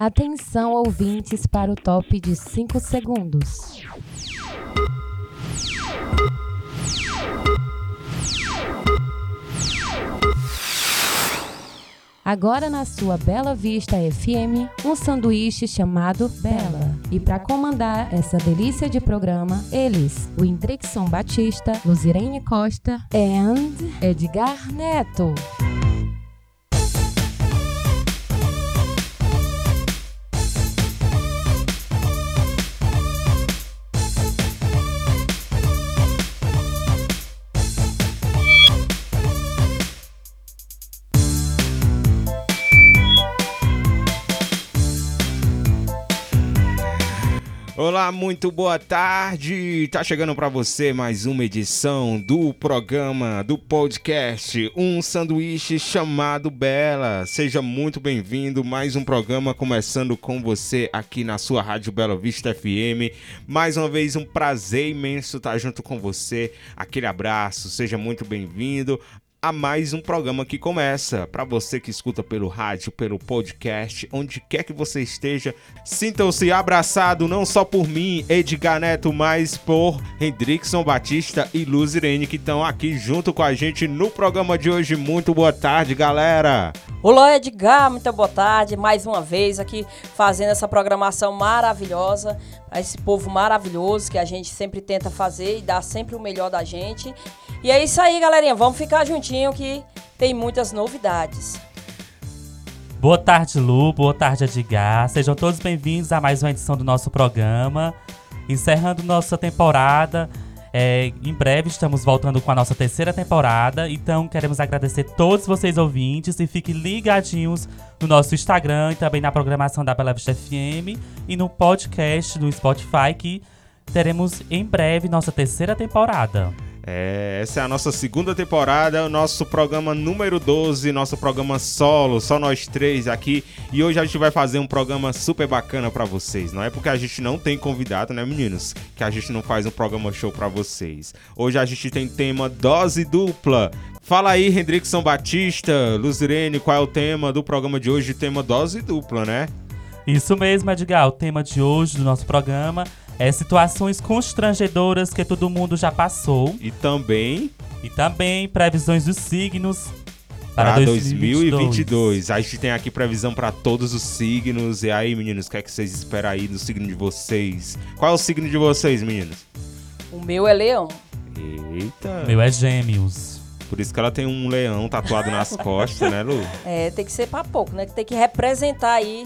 Atenção, ouvintes, para o top de 5 segundos. Agora na sua Bela Vista FM, um sanduíche chamado Bela. E para comandar essa delícia de programa, eles, o Indrixon Batista, Luzirene Costa e Edgar Neto. Olá, muito boa tarde. Tá chegando para você mais uma edição do programa do podcast Um Sanduíche chamado Bela. Seja muito bem-vindo. Mais um programa começando com você aqui na sua Rádio Bela Vista FM. Mais uma vez um prazer imenso estar junto com você. Aquele abraço. Seja muito bem-vindo a mais um programa que começa. Para você que escuta pelo rádio, pelo podcast, onde quer que você esteja, sintam-se abraçado não só por mim, Edgar Neto, mas por Hendrickson Batista e Luz Irene que estão aqui junto com a gente no programa de hoje. Muito boa tarde, galera. Olá, Edgar, muito boa tarde. Mais uma vez aqui fazendo essa programação maravilhosa a esse povo maravilhoso que a gente sempre tenta fazer e dar sempre o melhor da gente. E é isso aí, galerinha. Vamos ficar juntinho que tem muitas novidades. Boa tarde, Lu. Boa tarde, Edgar. Sejam todos bem-vindos a mais uma edição do nosso programa. Encerrando nossa temporada. É, em breve estamos voltando com a nossa terceira temporada. Então queremos agradecer todos vocês ouvintes e fiquem ligadinhos no nosso Instagram e também na programação da Bela Vista FM e no podcast do Spotify que teremos em breve nossa terceira temporada. É, essa é a nossa segunda temporada, o nosso programa número 12, nosso programa solo, só nós três aqui. E hoje a gente vai fazer um programa super bacana para vocês. Não é porque a gente não tem convidado, né, meninos? Que a gente não faz um programa show para vocês. Hoje a gente tem tema dose dupla. Fala aí, Hendrickson Batista, Luzirene, qual é o tema do programa de hoje? Tema dose dupla, né? Isso mesmo, Edgar. O tema de hoje do nosso programa é situações constrangedoras que todo mundo já passou. E também. E também previsões dos signos para 2022. 2022. A gente tem aqui previsão para todos os signos. E aí, meninos, o que é que vocês esperam aí do signo de vocês? Qual é o signo de vocês, meninos? O meu é leão. Eita. O meu é gêmeos. Por isso que ela tem um leão tatuado nas costas, né, Lu? É, tem que ser pra pouco, né? Tem que representar aí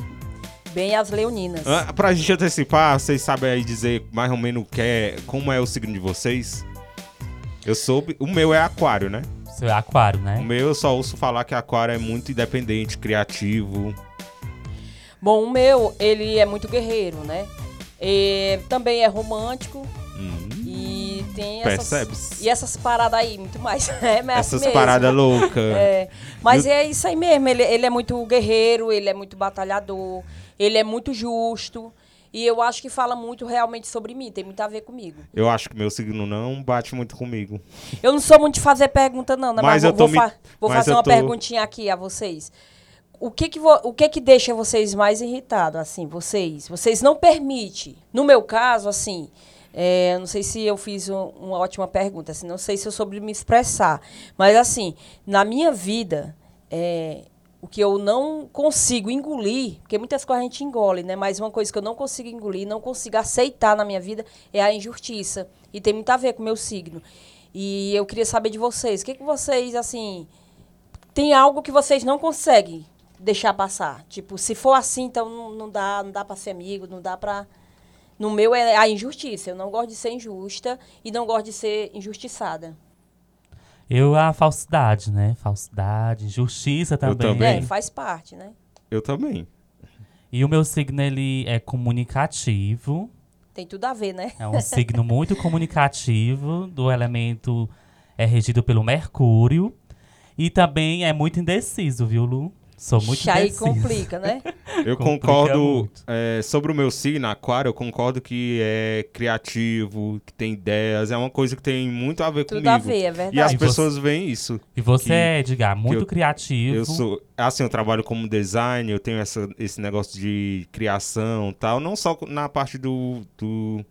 bem as leoninas. Ah, pra gente antecipar, vocês sabem aí dizer mais ou menos que é, como é o signo de vocês? Eu soube. O meu é aquário, né? O seu é aquário, né? O meu eu só ouço falar que aquário é muito independente, criativo. Bom, o meu, ele é muito guerreiro, né? E também é romântico. Hum, E tem essas, percebes? e essas paradas aí, muito mais. É, mas Essas assim mesmo. paradas loucas. É, mas é isso aí mesmo. Ele, ele é muito guerreiro, ele é muito batalhador, ele é muito justo. E eu acho que fala muito realmente sobre mim, tem muito a ver comigo. Eu acho que meu signo não bate muito comigo. Eu não sou muito de fazer pergunta, não, né? Mas Mas, eu vou, me- fa- vou mas fazer eu uma tô- perguntinha aqui a vocês. O que que, vo- o que que deixa vocês mais irritados, assim, vocês? Vocês não permitem. No meu caso, assim, é, não sei se eu fiz um- uma ótima pergunta, assim, não sei se eu soube me expressar. Mas, assim, na minha vida, é, o que eu não consigo engolir, porque muitas coisas a gente engole, né? Mas uma coisa que eu não consigo engolir, não consigo aceitar na minha vida é a injustiça. E tem muito a ver com o meu signo. E eu queria saber de vocês, o que, que vocês, assim, tem algo que vocês não conseguem deixar passar? Tipo, se for assim, então não, não dá, não dá para ser amigo, não dá para No meu é a injustiça. Eu não gosto de ser injusta e não gosto de ser injustiçada. Eu, a falsidade, né? Falsidade, injustiça também. também. É, faz parte, né? Eu também. E o meu signo, ele é comunicativo. Tem tudo a ver, né? É um signo muito comunicativo, do elemento é regido pelo Mercúrio. E também é muito indeciso, viu, Lu? Sou muito Ixi, aí complica, né? Eu Complica concordo é, sobre o meu signo, aquário, eu concordo que é criativo, que tem ideias, é uma coisa que tem muito a ver Tudo comigo. a ver, é E as verdade. E você- pessoas veem isso. E você, que- Edgar, muito eu- criativo. Eu sou, assim, eu trabalho como design, eu tenho essa, esse negócio de criação e tal, não só na parte do, do,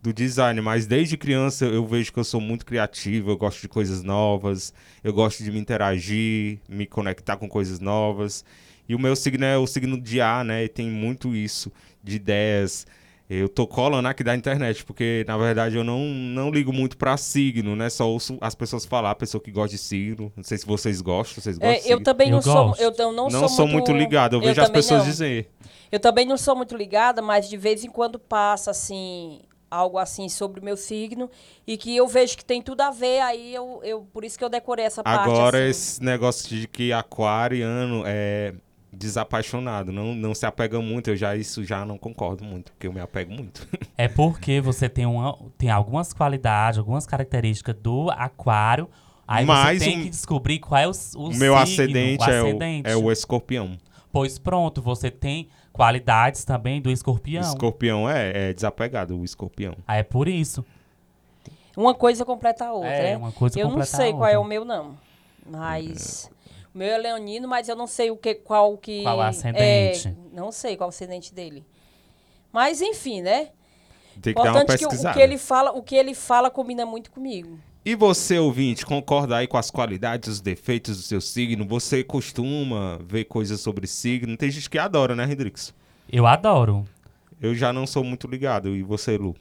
do design, mas desde criança eu vejo que eu sou muito criativo, eu gosto de coisas novas, eu gosto de me interagir, me conectar com coisas novas. E o meu signo é o signo de ar, né? E tem muito isso, de ideias. Eu tô colando aqui da internet, porque na verdade eu não, não ligo muito pra signo, né? Só ouço as pessoas falar, a pessoa que gosta de signo. Não sei se vocês gostam, vocês gostam É, de eu também Eu não sou, eu não, não, não sou muito ligado, eu vejo as pessoas não. dizer. Eu também não sou muito ligada, mas de vez em quando passa assim algo assim sobre o meu signo e que eu vejo que tem tudo a ver, aí eu, eu por isso que eu decorei essa parte Agora, assim. esse negócio de que aquariano é desapaixonado, não, não se apega muito, eu já isso já não concordo muito, porque eu me apego muito. É porque você tem, uma, tem algumas qualidades, algumas características do aquário. Aí Mas você tem o- que descobrir qual é o, o meu signo, ascendente, o é, ascendente. o, é o escorpião. Pois pronto, você tem qualidades também do O escorpião. escorpião é, é desapegado, o escorpião. Aí é por isso. Uma coisa completa a outra, É, né? uma coisa eu não sei qual é o meu não. Mas o meu é leonino, mas eu não sei o que qual que Qual o ascendente? é, não sei qual o ascendente dele. Mas enfim, né? Tem que dar uma Importante que o- que ele fala, o que ele fala combina muito comigo. E você, ouvinte, concorda aí com as qualidades, os defeitos do seu signo? Você costuma ver coisas sobre signo? Tem gente que adora, né, Hendrix? Eu adoro. Eu já não sou muito ligado. E você, Lu?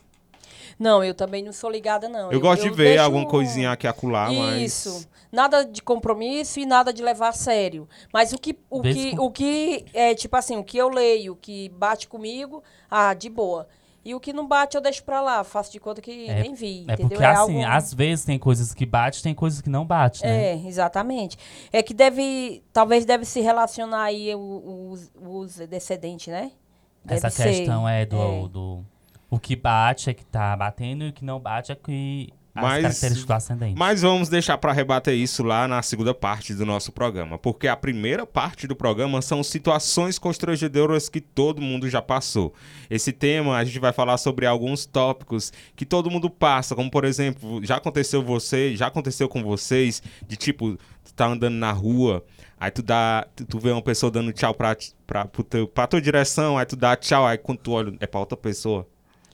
Não, eu também não sou ligada não. Eu, gosto de ver deixo alguma um- coisinha aqui acolá, mas... Isso. Nada de compromisso e nada de levar a sério. Mas o que, o que, com- o que é, tipo assim, o que eu leio, que bate comigo, ah, de boa. E o que não bate, eu deixo pra lá. Faço de conta que É- nem vi, É entendeu? porque é assim, algo... às vezes tem coisas que bate, tem coisas que não bate, né? É, exatamente. É que deve, talvez deve se relacionar aí os, os descendentes, né? Deve Essa ser. questão é do, é. do. O que bate é que tá batendo e o que não bate é que. As Mas- características do ascendente. Mas vamos deixar para rebater isso lá na segunda parte do nosso programa, porque a primeira parte do programa são situações constrangedoras que todo mundo já passou. Esse tema a gente vai falar sobre alguns tópicos que todo mundo passa, como por exemplo, já aconteceu você, já aconteceu com vocês, de tipo, tu tá andando na rua, aí tu dá, tu, vê uma pessoa dando tchau pra, ti- pra, pro teu, pra tua direção, aí tu dá tchau, aí quando tu olha, é pra outra pessoa.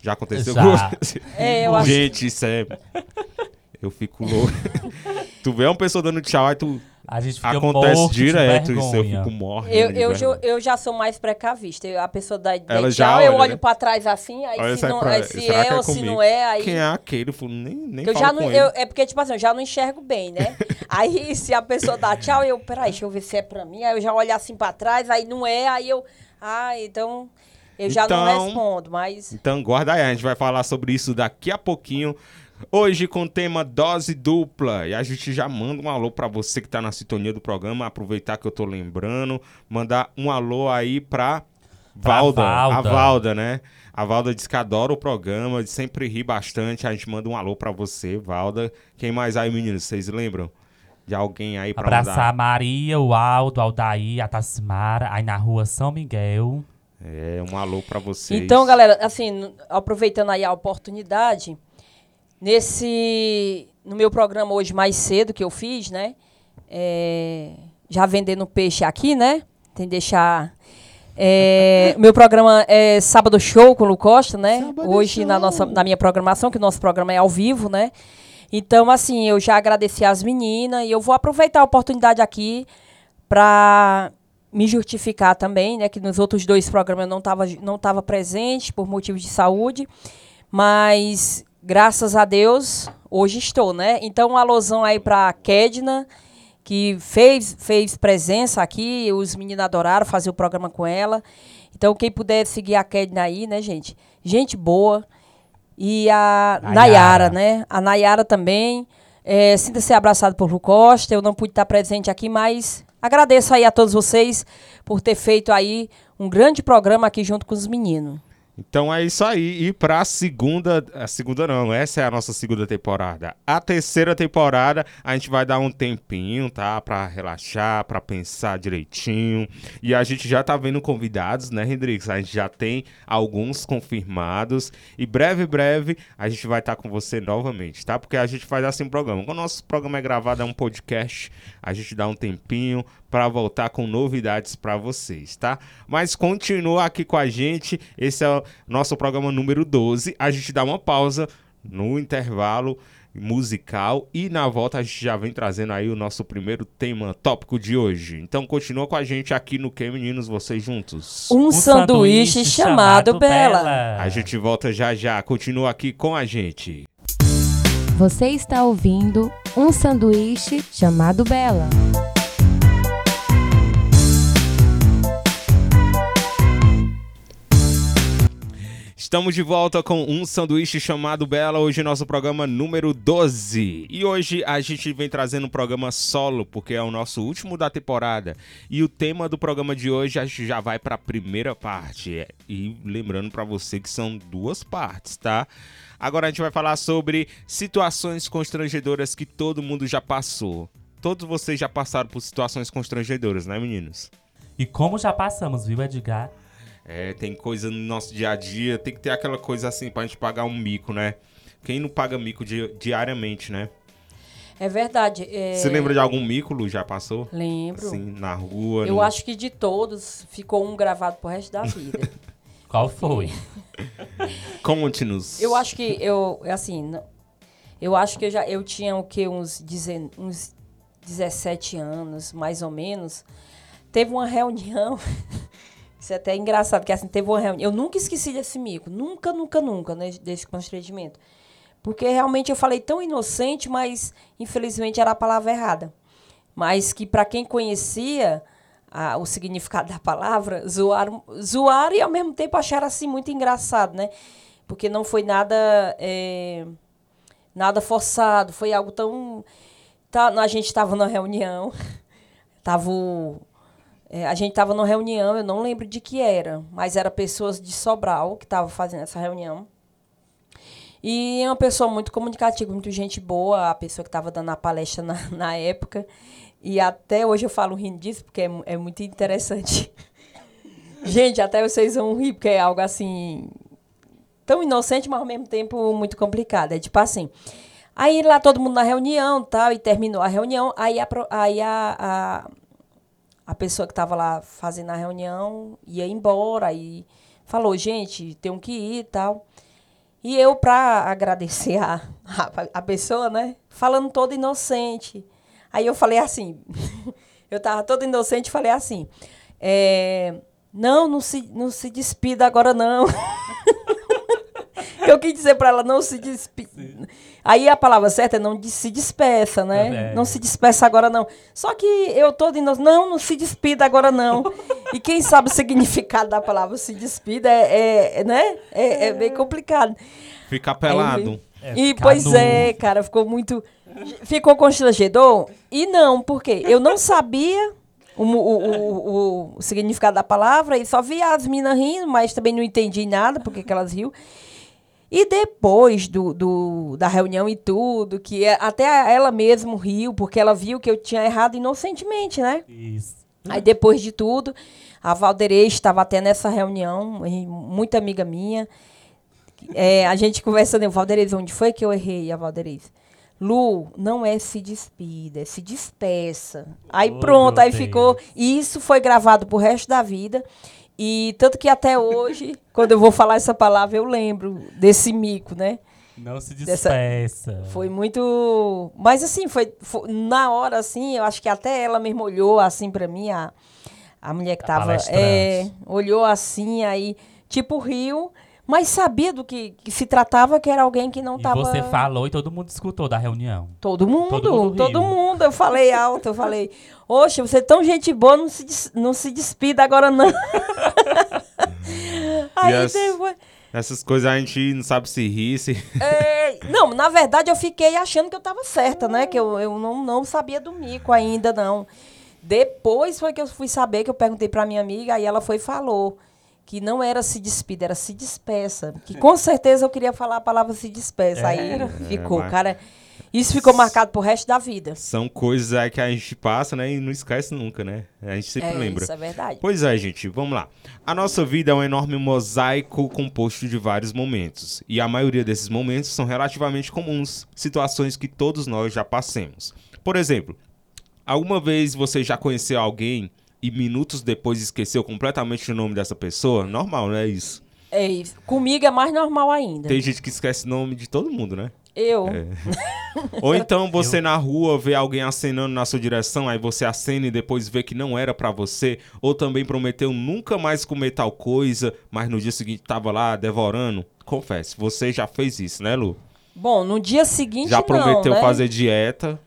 Já aconteceu Já. com você? É, eu acho- Gente, isso é. Eu fico louco. tu vê uma pessoa dando tchau, aí tu. A gente fica Acontece direto isso, eu fico morrendo. Eu, eu, já- eu já sou mais precavista. Eu- A pessoa dá, Ela tchau, já eu olho né? pra trás assim, aí Olha, se, sai não, pra- aí se é é ou se comigo? não é, aí. Quem é aquele? Nem, nem eu já não, eu, é porque, tipo assim, eu já não enxergo bem, né? aí se a pessoa dá tchau, eu, peraí, deixa eu ver se é pra mim. Aí eu já olho assim pra trás, aí não é, aí eu. Ah, então. Eu já não Então- respondo, mas. Então guarda aí, a gente vai falar sobre isso daqui a pouquinho. Hoje com o tema dose dupla. E a gente já manda um alô pra você que tá na sintonia do programa. Aproveitar que eu tô lembrando. Mandar um alô aí pra Pra Valda. A Valda. Valda, né? A Valda diz que adora o programa, sempre ri bastante. A gente manda um alô pra você, Valda. Quem mais aí, meninos? Vocês lembram? De alguém aí pra Abraçar mandar? a Maria, o Aldo, o Aldair, a Tassimara, aí na rua São Miguel. É, um alô pra vocês. Então, galera, assim, aproveitando aí a oportunidade, nesse. No meu programa hoje mais cedo que eu fiz, né? é, já vendendo peixe aqui, né? Tem que deixar. é, meu programa é Sábado Show com o Lu Costa, né? Sábado hoje na, nossa, na minha programação, que o nosso programa é ao vivo, né? Então, assim, eu já agradeci às meninas e eu vou aproveitar a oportunidade aqui para me justificar também, né? Que nos outros dois programas eu não estava não tava presente por motivos de saúde, mas graças a Deus hoje estou, né? Então, um alusão aí para a Kedna, que fez, fez presença aqui, os meninos adoraram fazer o programa com ela. Então, quem puder seguir a Kedna aí, né, gente? Gente boa. E a Nayara. Nayara, né? A Nayara também. É, Sinta-se abraçado por Lu Costa. Eu não pude estar presente aqui, mas agradeço aí a todos vocês por ter feito aí um grande programa aqui junto com os meninos. Então é isso aí. E pra segunda. A segunda não, essa é a nossa segunda temporada. A terceira temporada, a gente vai dar um tempinho, tá? Pra relaxar, pra pensar direitinho. E a gente já tá vendo convidados, né, Hendrix? A gente já tem alguns confirmados. E breve, breve, a gente vai estar tá com você novamente, tá? Porque a gente faz assim um programa. Quando o nosso programa é gravado, é um podcast, a gente dá um tempinho para voltar com novidades para vocês, tá? Mas continua aqui com a gente. Esse é nosso programa número 12. A gente dá uma pausa no intervalo musical e na volta a gente já vem trazendo aí o nosso primeiro tema tópico de hoje. Então continua com a gente aqui no Que Meninos, vocês juntos. Um, um sanduíche, sanduíche, chamado, chamado Bela. Bela. A gente volta já já. Continua aqui com a gente. Você está ouvindo um sanduíche chamado Bela. Estamos de volta com um sanduíche chamado Bela, hoje nosso programa número 12. E hoje a gente vem trazendo um programa solo, porque é o nosso último da temporada. E o tema do programa de hoje a gente já vai para a primeira parte. E lembrando para você que são duas partes, tá? Agora a gente vai falar sobre situações constrangedoras que todo mundo já passou. Todos vocês já passaram por situações constrangedoras, né, meninos? E como já passamos, viu, Edgar? É, tem coisa no nosso dia a dia, tem que ter aquela coisa assim pra gente pagar um mico, né? Quem não paga mico di diariamente, né? É verdade. É... Você lembra de algum mico, Lu, já passou? Lembro. Assim, na rua? Eu no... acho que de todos ficou um gravado pro resto da vida. Qual foi? Conte-nos. Eu acho que eu, assim, eu acho que eu já eu tinha o que uns, dezen, uns 17 anos, mais ou menos. Teve uma reunião Isso é até engraçado, porque assim, teve uma reunião. Eu nunca esqueci desse mico. Nunca, nunca, nunca, né, desse constrangimento. Porque realmente eu falei tão inocente, mas infelizmente era a palavra errada. Mas que para quem conhecia a, o significado da palavra, zoar, zoar e ao mesmo tempo achar assim muito engraçado, né? Porque não foi nada é, nada forçado, foi algo tão. Tá, a gente estava na reunião, tava o, é, a gente estava numa reunião, eu não lembro de que era, mas era pessoas de Sobral que estavam fazendo essa reunião. E é uma pessoa muito comunicativa, muito gente boa, a pessoa que estava dando a palestra na, na época. E até hoje eu falo rindo disso, porque é, é muito interessante. gente, até vocês vão rir, porque é algo assim. tão inocente, mas ao mesmo tempo muito complicado. É tipo assim. Aí lá todo mundo na reunião tal, e terminou a reunião. Aí a, aí a, a a pessoa que estava lá fazendo a reunião ia embora e falou, gente, tenho que ir e tal. E eu, para agradecer a, a, a, pessoa, né, falando toda inocente. Aí eu falei assim, eu estava toda inocente falei assim, é, não, não se, não se despida agora não. eu quis dizer para ela não se despedir. Aí a palavra certa é não se despeça, né? É. Não se despeça agora não. Só que eu tô dizendo, não, não se despida agora não. e quem sabe o significado da palavra se despida é, é né? É, é, bem complicado. Ficar pelado. É, e pois no... é, cara, ficou muito ficou constrangedor? E não, porque eu não sabia o, o, o, o, significado da palavra e só via as minas rindo, mas também não entendi nada porque que elas riam. E depois do, do, da reunião e tudo, que é, até ela mesma riu, porque ela viu que eu tinha errado inocentemente, né? Isso. Aí depois de tudo, a Valderez estava até nessa reunião, muita amiga minha. É, a gente conversando, Valderez, onde foi que eu errei, a Valderez? Lu, não é se despida, é se despeça. Aí oh, pronto, aí Deus. ficou. E isso foi gravado pro resto da vida. E tanto que até hoje, quando eu vou falar essa palavra, eu lembro desse mico, né? Não se despeça. Dessa... Foi muito. Mas assim, foi, foi, Na hora, assim, eu acho que até ela mesmo olhou assim para mim, a, a mulher que tava. É, olhou assim, aí, tipo, riu. Mas sabia do que, que, se tratava, que era alguém que não estava. Você falou e todo mundo escutou da reunião. Todo mundo, todo mundo. Todo mundo. Eu falei alto, eu falei, oxe, você é tão gente boa, não se, não se despida agora, não. Aí as, depois... Essas coisas a gente não sabe se rir, se. É, não, na verdade eu fiquei achando que eu estava certa, né? Que eu, eu não, não sabia do mico ainda, não. Depois foi que eu fui saber, que eu perguntei pra minha amiga, aí ela foi e falou que não era se despida, era se despeça. Que com certeza eu queria falar a palavra se despeça. Aí ficou, É, mas- cara. Isso ficou marcado pro resto da vida. São coisas aí que a gente passa, né? E não esquece nunca, né? A gente sempre é, lembra. Isso é verdade. Pois é, gente, vamos lá. A nossa vida é um enorme mosaico composto de vários momentos. E a maioria desses momentos são relativamente comuns, situações que todos nós já passemos. Por exemplo, alguma vez você já conheceu alguém e minutos depois esqueceu completamente o nome dessa pessoa? Normal, não é isso? É, isso. comigo é mais normal ainda. Tem gente que esquece o nome de todo mundo, né? Eu. Ou então você na rua vê alguém acenando na sua direção, aí você acena e depois vê que não era pra você, ou também prometeu nunca mais comer tal coisa, mas no dia seguinte tava lá devorando. Confesse, você já fez isso, né, Lu? Bom, no dia seguinte Já não, prometeu né? fazer dieta,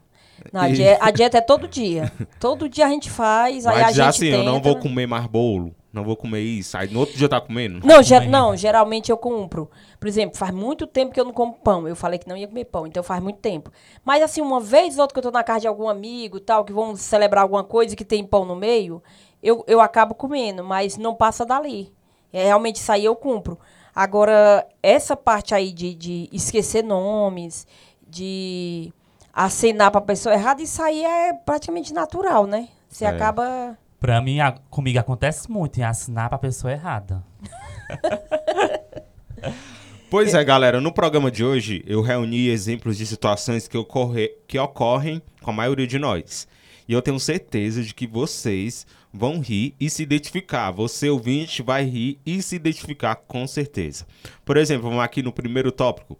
Não, a, die- a dieta é todo dia. todo dia a gente faz, aí a mas já gente assim, eu não tenta. vou comer mais bolo, não vou comer isso. Aí no outro dia tá comendo? Não, ge- Também. não, geralmente eu compro. Por exemplo, faz muito tempo que eu não como pão. Eu falei que não ia comer pão, então faz muito tempo. Mas assim, uma vez ou outra que eu tô na casa de algum amigo, tal, que vão celebrar alguma coisa que tem pão no meio, eu, eu acabo comendo, mas não passa dali. É, realmente isso aí eu cumpro. Agora, essa parte aí de, de esquecer nomes, de acenar pra pessoa errada, isso aí é praticamente natural, né? Você É. acaba. Pra mim, a- comigo acontece muito em assinar pra pessoa errada. Pois é, galera, no programa de hoje eu reuni exemplos de situações que, ocorre- que ocorrem com a maioria de nós. E eu tenho certeza de que vocês vão rir e se identificar. Você, ouvinte, vai rir e se identificar com certeza. Por exemplo, vamos aqui no primeiro tópico.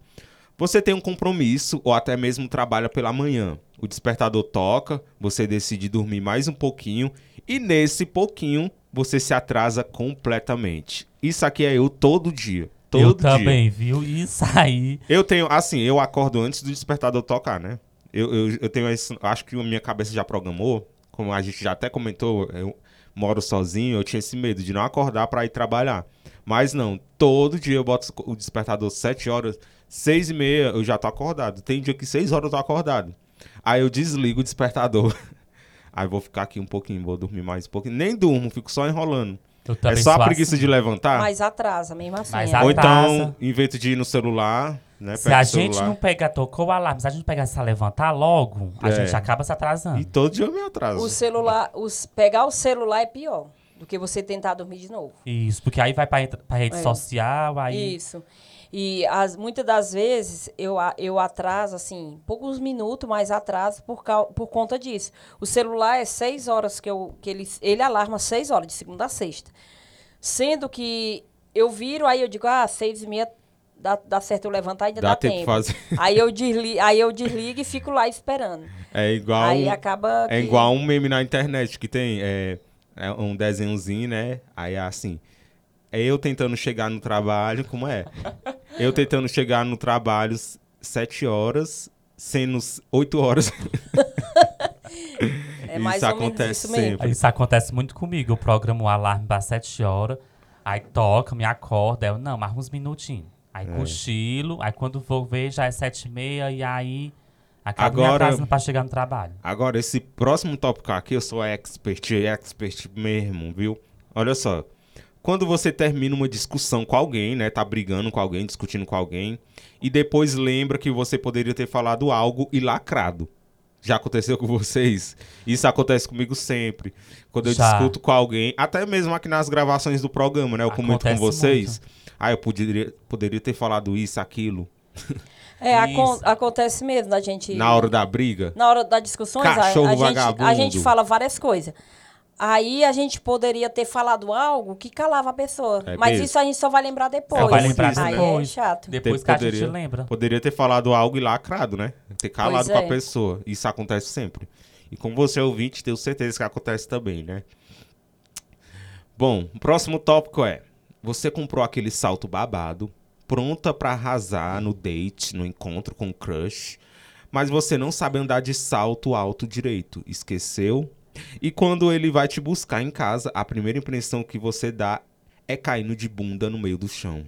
Você tem um compromisso ou até mesmo trabalha pela manhã. O despertador toca, você decide dormir mais um pouquinho e nesse pouquinho você se atrasa completamente. Isso aqui é eu todo dia. Todo eu dia. também, viu? Isso aí. Eu tenho, assim, eu acordo antes do despertador tocar, né? Eu, eu, eu tenho esse, acho que a minha cabeça já programou, como a gente já até comentou, eu moro sozinho, eu tinha esse medo de não acordar pra ir trabalhar. Mas não, todo dia eu boto o despertador 7 horas, 6 e meia eu já tô acordado. Tem dia que 6 horas eu tô acordado. Aí eu desligo o despertador. Aí vou ficar aqui um pouquinho, vou dormir mais um pouquinho. Nem durmo, fico só enrolando. É só a preguiça assim. de levantar. Mas atrasa, mesmo assim. Mas é. a- Ou então, em vez de ir no celular, né? Se a gente celular. não pega, tocou o alarme, se a gente pegar e se levantar logo, a É. gente acaba se atrasando. E todo dia eu me atraso. O celular, os, pegar o celular é pior do que você tentar dormir de novo. Isso, porque aí vai pra, pra rede É. social, aí... Isso. E as, muitas das vezes eu, eu atraso, assim, poucos minutos, mas atraso por, cau- por conta disso. O celular é seis horas que, eu, que ele, ele alarma seis horas, de segunda a sexta. Sendo que eu viro, aí eu digo, ah, seis e meia dá, dá certo eu levantar, ainda Dá dá, tempo tempo. fazer. Aí, eu desli, aí eu desligo e fico lá esperando. É igual, aí acaba é que- igual um meme na internet que tem é, é um desenhozinho, né? Aí é assim, é eu tentando chegar no trabalho, como é? Eu tentando chegar no trabalho sete horas, sendo oito horas. É mais Isso ou menos acontece isso mesmo. sempre. Isso acontece muito comigo. Eu programo o alarme para 7 horas, aí toca, me acorda, eu, não, mais uns minutinhos. Aí É. cochilo, aí quando vou ver já é 7 e meia, e aí acabo me Agora- atrasando pra chegar no trabalho. Agora, esse próximo tópico aqui, eu sou expert, expert mesmo, viu? Olha só. Quando você termina uma discussão com alguém, né? Tá brigando com alguém, discutindo com alguém, e depois lembra que você poderia ter falado algo e lacrado. Já aconteceu com vocês? Isso acontece comigo sempre. Quando eu Já. discuto com alguém, até mesmo aqui nas gravações do programa, né? Eu comento com vocês. Ah, eu poderia, poderia ter falado isso, aquilo. É, acon- acontece mesmo da gente. Na hora da briga. Na hora das discussões, a- Cachorro a, gente, a gente fala várias coisas. Aí a gente poderia ter falado algo que calava a pessoa. É mas mesmo. isso a gente só vai lembrar depois. Só vai muito lembrar isso, Aí é depois. chato. Depois que a poderia- gente lembra. Poderia ter falado algo e lacrado, né? Ter calado Pois com a é. pessoa. Isso acontece sempre. E com você, ouvinte, tenho certeza que acontece também, né? Bom, o próximo tópico é: você comprou aquele salto babado, pronta pra arrasar no date, no encontro com o crush, mas você não sabe andar de salto alto direito. Esqueceu? E quando ele vai te buscar em casa, a primeira impressão que você dá é caindo de bunda no meio do chão.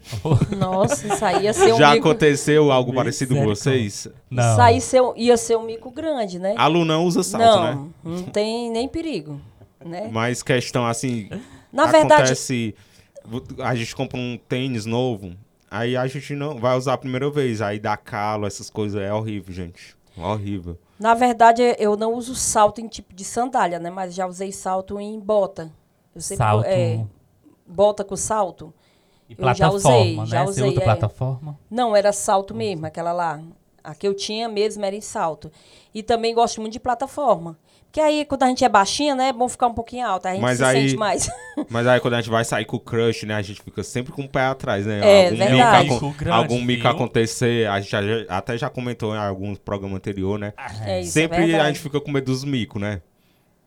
Nossa, isso aí ia ser um Já mico. aconteceu algo parecido com vocês? Não. Isso aí ser ia ser um mico grande, né? A Lu não usa salto, não, né? não tem nem perigo. Né? Mas questão assim. Na verdade, acontece a gente compra um tênis novo, aí a gente não vai usar a primeira vez, aí dá calo, essas coisas, é horrível, gente. Horrível. Na verdade, eu não uso salto em tipo de sandália, né? Mas já usei salto em bota. Eu sempre, Salto. É, bota com salto. E eu já plataforma, usei, né? já Você usei, usa é. plataforma? Não, era salto mesmo, aquela lá. A que eu tinha mesmo era em salto. E também gosto muito de plataforma. Porque aí, quando a gente é baixinha, né? É bom ficar um pouquinho alta. A gente Mas se aí- sente mais. Mas aí quando a gente vai sair com o crush, né, a gente fica sempre com o pé atrás, né? É, algum verdade. mico, Mico grande, algum mico viu? acontecer, a gente já- até já comentou em alguns programas anteriores, né? É isso, é sempre a verdade. gente fica com medo dos micos, né?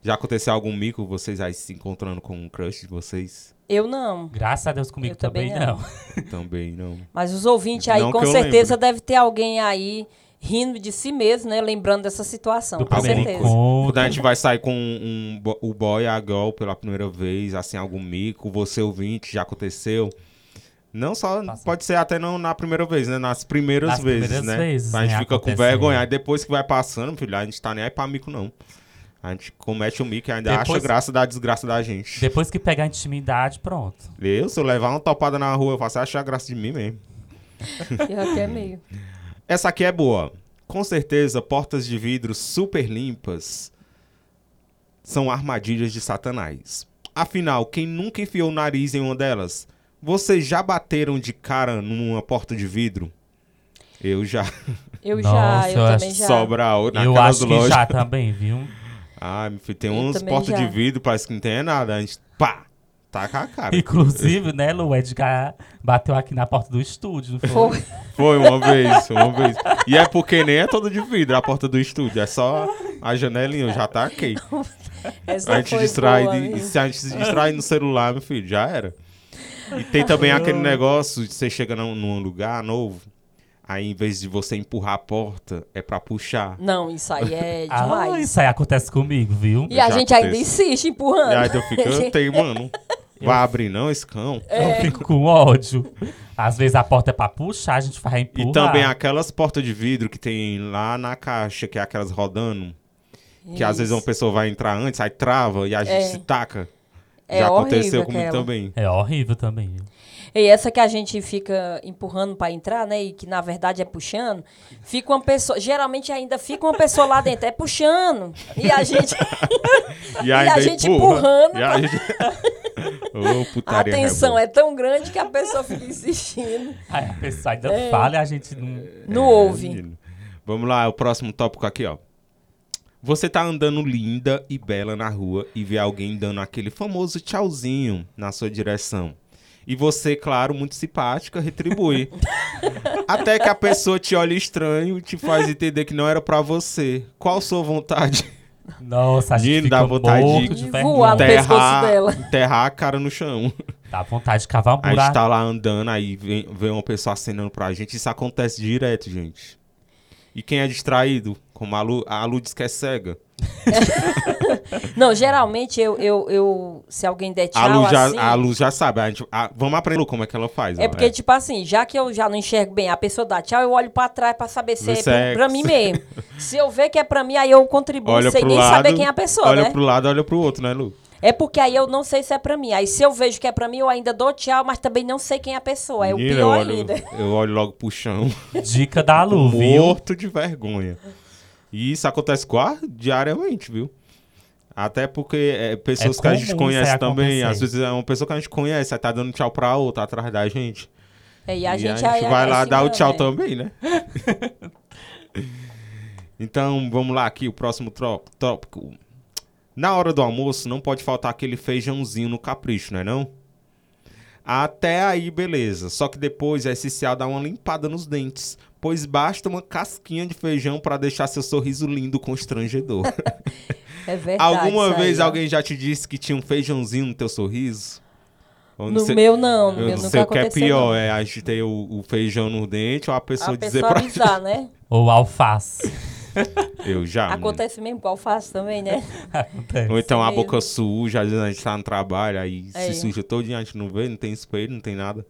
Já aconteceu algum mico, vocês aí se encontrando com um crush de vocês? Eu não. Graças a Deus comigo Eu também também, não. Também não. Mas os ouvintes aí, Não com que certeza, deve ter alguém aí rindo de si mesmo, né? Lembrando dessa situação, Do com primeiro certeza. encontro. Quando a gente vai sair com um, bo- o boy e a girl pela primeira vez, assim, algum mico, você ouvinte, já aconteceu. Não só, Passa. pode ser até não na primeira vez, né? Nas primeiras Nas vezes, primeiras né? vezes, a gente né, fica com acontecendo. vergonha. Aí depois que vai passando, filho, a gente tá nem aí pra mico, não. A gente comete o mico e ainda Depois- acha graça da desgraça da gente. Depois que pegar a intimidade, pronto. Eu, se eu levar uma topada na rua, eu faço achar graça de mim mesmo. Pior que é meio. Essa aqui é boa. Com certeza, portas de vidro super limpas são armadilhas de Satanás. Afinal, quem nunca enfiou o nariz em uma delas? Vocês já bateram de cara numa porta de vidro? Eu já. Eu Nossa, já, eu eu também acho já. Sobra eu acho que já também, viu? Ah, meu filho, tem Eu umas também portas já. de vidro, parece que não tem nada. A gente, pá, taca a cara. Inclusive, né, Lu, o Edgar bateu aqui na porta do estúdio, não foi? Foi. Foi uma vez, uma vez. E é porque nem é todo de vidro a porta do estúdio, é só a janelinha, eu já taquei. Essa A gente distrai, boa, de- e se a gente se distrai no celular, meu filho, já era. E tem também aquele negócio de você chega num, num lugar novo, aí em vez de você empurrar a porta, é pra puxar. Não, isso aí é Ah, demais. isso aí acontece comigo, viu? e a Já gente ainda aconteceu. insiste empurrando. E aí eu fico, eu tenho, mano. Vai abrir não esse cão? É. Eu fico com ódio. Às vezes a porta é pra puxar, a gente vai empurrar. E também aquelas portas de vidro que tem lá na caixa, que é aquelas rodando. Que às vezes uma pessoa vai entrar antes, aí trava e a gente É. se taca. É Já aconteceu comigo aquela. também. É horrível também. E essa que a gente fica empurrando pra entrar, né? E que na verdade é puxando, fica uma pessoa. Geralmente ainda fica uma pessoa lá dentro, é puxando. E a gente. E, a gente empurra, empurrando E a gente... Ô, A putaria tensão rebelde. é tão grande que a pessoa fica insistindo. Aí a pessoa ainda fala e a gente não. Não É, ouve. menino. Vamos lá, o próximo tópico aqui, ó. Você tá andando linda e bela na rua e vê alguém dando aquele famoso tchauzinho na sua direção. E você, claro, muito simpática, retribui. Até que a pessoa te olha estranho e te faz entender que não era pra você. Qual sua vontade? Nossa, a gente Menino, fica dá vontade morto de de voar no pescoço Enterrar, dela. enterrar a cara no chão. Dá vontade de cavar um A gente buraco. tá lá andando, aí vem, vem uma pessoa acenando pra gente. Isso acontece direto, gente. E quem é distraído? Como a Lu, a Lu diz que é cega. Não, geralmente eu, eu, eu se alguém der tchau a, Lu já, assim, a Lu já sabe. A gente, a- vamos aprender como é que ela faz. é ó, porque, tipo assim, já que eu já não enxergo bem, a pessoa dá tchau, eu olho pra trás pra saber se é se pra, é- pra mim mesmo. Se eu ver que é pra mim, aí eu contribuo olha sem nem lado, saber quem é a pessoa, olha né? pro lado, olha pro outro, né, Lu? É porque aí eu não sei se é pra mim. Aí se eu vejo que é pra mim, eu ainda dou tchau, mas também não sei quem é a pessoa. É o Menina, pior eu olho, ainda. Eu olho logo pro chão, Dica da Lu, viu? morto de vergonha. E isso acontece quase diariamente, viu? Até porque é, pessoas É que a gente conhece também, acontecer. às vezes é uma pessoa que a gente conhece, aí tá dando tchau pra outra atrás da gente. É, e a e gente, a gente vai aí lá se dar o tchau né? também, né? então, vamos lá aqui, o próximo tópico. Na hora do almoço, não pode faltar aquele feijãozinho no capricho, não é não? Até aí, beleza. Só que depois é essencial dar uma limpada nos dentes, pois basta uma casquinha de feijão para deixar seu sorriso lindo constrangedor. É verdade. Alguma isso aí, vez ó. alguém já te disse que tinha um feijãozinho no teu sorriso? Ou No sei- meu não, no eu meu não sei o que é pior, não. é a gente ter o, o feijão no dente ou a pessoa A dizer pessoa pra avisar, né? Ou alface. Eu já. Acontece mesmo com alface também, né? Acontece. Ou então a boca suja, às vezes a gente tá no trabalho, aí É. se suja todo dia, a gente não vê, não tem espelho, não tem nada.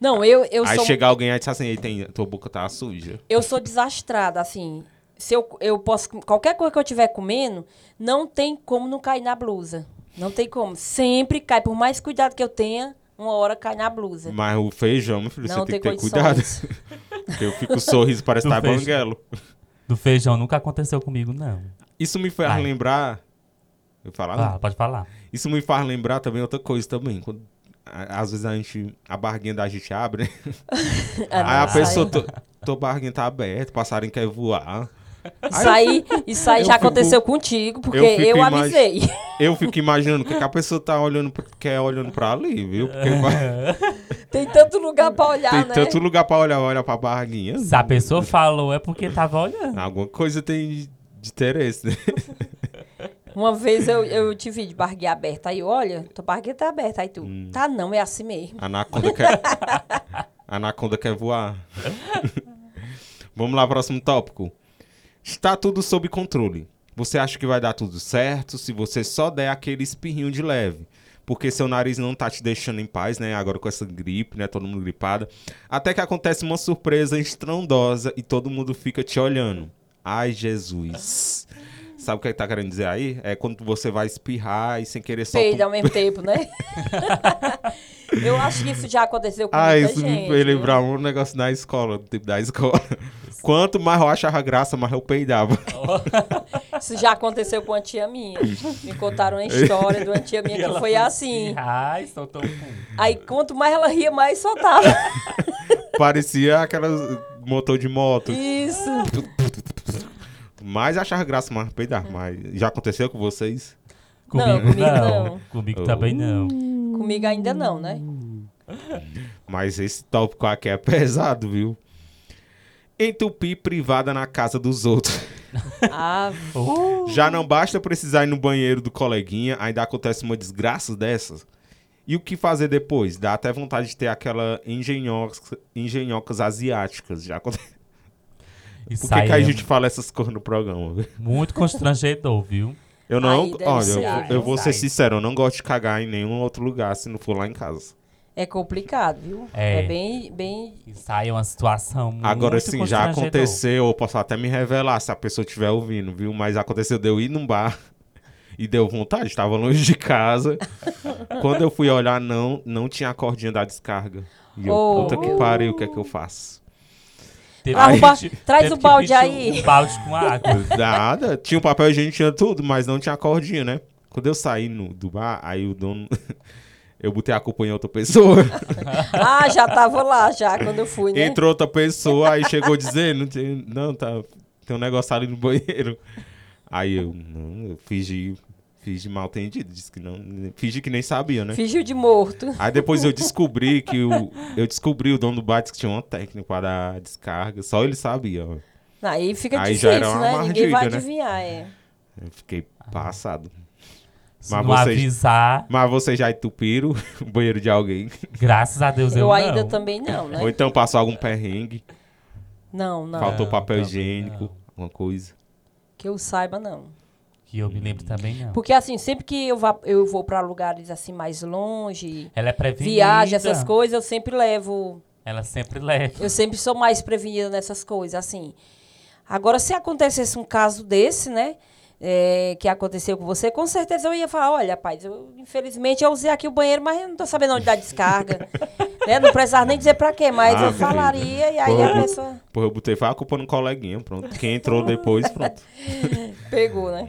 Não, eu, eu aí sou chega alguém e diz assim, "Ei, tem, tua boca tá suja. eu sou desastrada, assim. Se eu, eu posso. Qualquer coisa que eu estiver comendo, não tem como não cair na blusa. Não tem como. Sempre cai. Por mais cuidado que eu tenha, uma hora cai na blusa. Mas o feijão, meu filho, Não você tem tem que ter cuidado. Porque eu fico sorriso, parece estar feijão. banguelo. Do feijão nunca aconteceu comigo, não. Isso me faz Ai. lembrar. Eu falar? Ah, pode falar. Isso me faz lembrar também outra coisa também. Quando, às vezes a gente. A barriguinha da gente abre? Ah, Aí a pessoa. Tô, tua barriguinha tá aberta, o passarinho quer voar. Isso aí, isso aí já fico- aconteceu contigo, porque eu eu, avisei. Eu fico imaginando o que, que a pessoa tá olhando, pra- quer olhando pra ali, viu? Porque vai- Tem tanto lugar pra olhar, tem né? tanto lugar pra olhar, olha pra barriguinha. Se a pessoa falou, é porque tava olhando. Alguma coisa tem de interesse, né? Uma vez eu, eu te vi de barriguinha aberta. Aí, olha, tua barriguinha tá aberta. Aí tu, Hum. tá não, é assim mesmo. Anaconda quer. Anaconda quer voar. Vamos lá, próximo tópico. Está tudo sob controle. Você acha que vai dar tudo certo se você só der aquele espirrinho de leve. Porque seu nariz não tá te deixando em paz, né? Agora com essa gripe, né? Todo mundo gripado. Até que acontece uma surpresa estrondosa e todo mundo fica te olhando. Ai, Jesus. Sabe o que ele tá querendo dizer aí? É quando você vai espirrar e sem querer soltar um Peida ao mesmo tempo, né? eu acho que isso já aconteceu com Ah, muita isso gente. me fez lembrar um negócio da escola, do tempo da escola. Quanto mais eu achava graça, mais eu peidava. Isso já aconteceu com uma tia minha. Me contaram uma história de uma tia minha que foi assim. Ai, soltou um pum. Aí quanto mais ela ria, mais soltava. Parecia aquelas motor de moto. Isso. Mais achava graça, mais peidava. Mas já aconteceu com vocês? Comigo comigo não. não. Comigo Oh. também não. Comigo ainda não, né? Mas esse tópico aqui é pesado, viu? Entupir privada na casa dos outros. Ah, Já não basta precisar ir no banheiro do coleguinha, ainda acontece uma desgraça dessas. E o que fazer depois? Dá até vontade de ter aquela engenhocas, engenhocas asiáticas. Já acontece. Isso Por que, que a é gente fala essas coisas no programa? muito constrangedor, viu? Eu não. Aí olha, ser. eu, eu vou ser sincero, eu não gosto de cagar em nenhum outro lugar se não for lá em casa. é complicado, viu? É. É, bem, bem. É uma situação muito Agora sim, já aconteceu, eu posso até me revelar se a pessoa estiver ouvindo, viu? Mas aconteceu de eu ir num bar e deu vontade, estava longe de casa. Quando eu fui olhar, não, não tinha a cordinha da descarga. E eu, Oh, puta que pariu, o que é que eu faço? Teve Arruma- gente- traz teve o que balde aí. Um balde com água. Nada, tinha um papel higiênico, tinha tudo, mas não tinha a cordinha, né? Quando eu saí no, do bar, aí o dono. eu botei a culpa em outra pessoa. Ah, já tava lá, já, quando eu fui, né? Entrou outra pessoa, aí chegou dizendo, não, tá, tem um negócio ali no banheiro. Aí eu, não, eu fingi, fingi mal entendido, disse que não, fingi que nem sabia, né? Fingiu de morto. Aí depois eu descobri que o, eu descobri o dono do disse que tinha uma técnica para dar descarga, só ele sabia, ó. Aí fica Aí já difícil, era uma né? Ninguém vai né? adivinhar, é. Eu fiquei passado. Se Mas não vocês- avisar, Mas vocês já entupiram o banheiro de alguém? graças a Deus eu, Eu não. ainda também não, né? Ou então passou algum perrengue, Não, não. faltou Não, papel também higiênico, não. alguma coisa. Que eu saiba, não. Que eu me lembro também não. Porque assim, sempre que eu, vá, eu vou pra lugares assim mais longe, Ela é prevenida. viagem, essas coisas, eu sempre levo. Ela sempre leva. Eu sempre sou mais prevenida nessas coisas, assim. Agora, se acontecesse um caso desse, né? é, que aconteceu com você, com certeza eu ia falar, olha, rapaz, eu, infelizmente eu usei aqui o banheiro, mas eu não tô sabendo onde dá descarga. né? Não precisava nem dizer pra quê, mas Ah, eu falaria e aí Pô, a eu- pessoa Pô, eu botei foi a culpa no coleguinha, pronto. Quem entrou depois, pronto. pegou, né?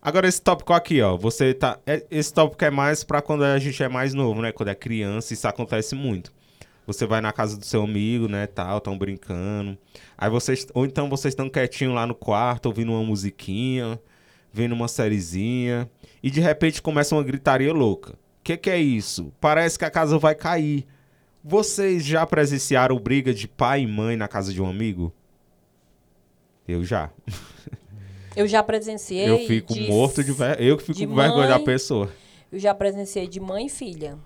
Agora esse tópico aqui, ó, você tá, é- esse tópico é mais pra quando a gente é mais novo, né? Quando é criança, isso acontece muito. Você vai na casa do seu amigo, né, tal, tão brincando. Aí vocês, ou então vocês estão quietinho lá no quarto, ouvindo uma musiquinha, vendo uma sériezinha, e de repente começa uma gritaria louca. O que que é isso? Parece que a casa vai cair. Vocês já presenciaram briga de pai e mãe na casa de um amigo? Eu já. Eu já presenciei. Eu fico de- morto de ver... Eu que fico de com vergonha da mãe- pessoa. Eu já presenciei de mãe e filha.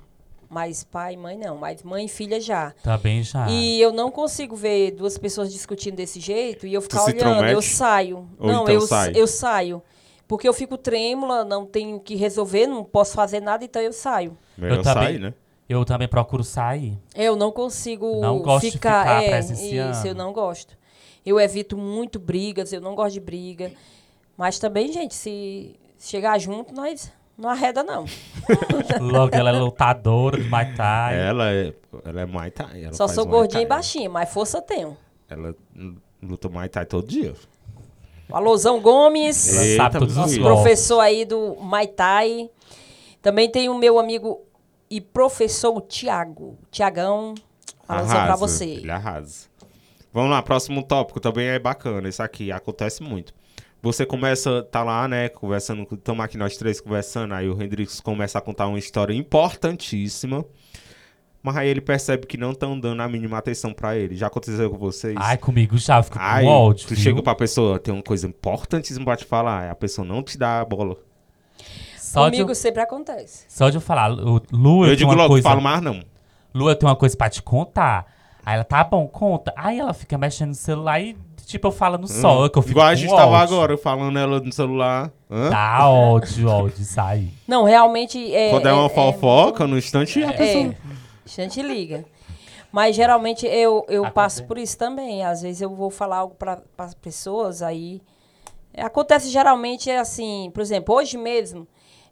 Mas pai e mãe não, mas mãe e filha já. Também já. E eu não consigo ver duas pessoas discutindo desse jeito e eu ficar olhando. intromete? Eu saio. Ou não, então eu, sai? eu saio. Porque eu fico trêmula, não tenho o que resolver, não posso fazer nada, então eu saio. Melhor também. sair, né? Eu também procuro sair. Eu não consigo Não gosto de ficar, ficar é, presenciando. Isso, eu não gosto. Eu evito muito brigas, eu não gosto de briga. Mas também, gente, se chegar junto, nós Não arreda, não. Logo, ela é lutadora de Muay Thai. Ela é, ela é Muay Thai. ela Só sou gordinha e baixinha, mas força tenho. Ela luta Muay Thai todo dia. Alôzão Gomes, Ela Eita, sabe todos os nosso professor aí do Muay Thai. Também tem o meu amigo e professor Tiago. Tiagão, alôzão pra você. Ele arrasa. Vamos lá, próximo tópico também é bacana. Isso aqui acontece muito. Você começa, tá lá, né, conversando, estamos aqui nós três conversando, aí o Hendrix começa a contar uma história importantíssima, mas aí ele percebe que não estão dando a mínima atenção pra ele. Já aconteceu com vocês? Ai, comigo já, fico Aí, com ódio. tu viu? chega pra pessoa, tem uma coisa importantíssima pra te falar, a pessoa não te dá a bola. Só de, Comigo eu, sempre acontece. só de eu falar, Lu, eu, Eu, digo uma logo, coisa... falo mais não. Lu, eu tenho uma coisa pra te contar. Aí ela, tá bom, conta. Aí ela fica mexendo no celular e, tipo, eu falando só, que eu fico Igual a com gente tava ódio. agora, falando ela no celular. Hã? Dá ódio, ódio, aí. Não, realmente é. Quando é uma é- fofoca, no instante, a pessoa... É, a gente liga. Mas geralmente eu, eu Acontece. passo por isso também. Às vezes eu vou falar algo para as pessoas, aí. Acontece geralmente é assim, por exemplo, hoje mesmo,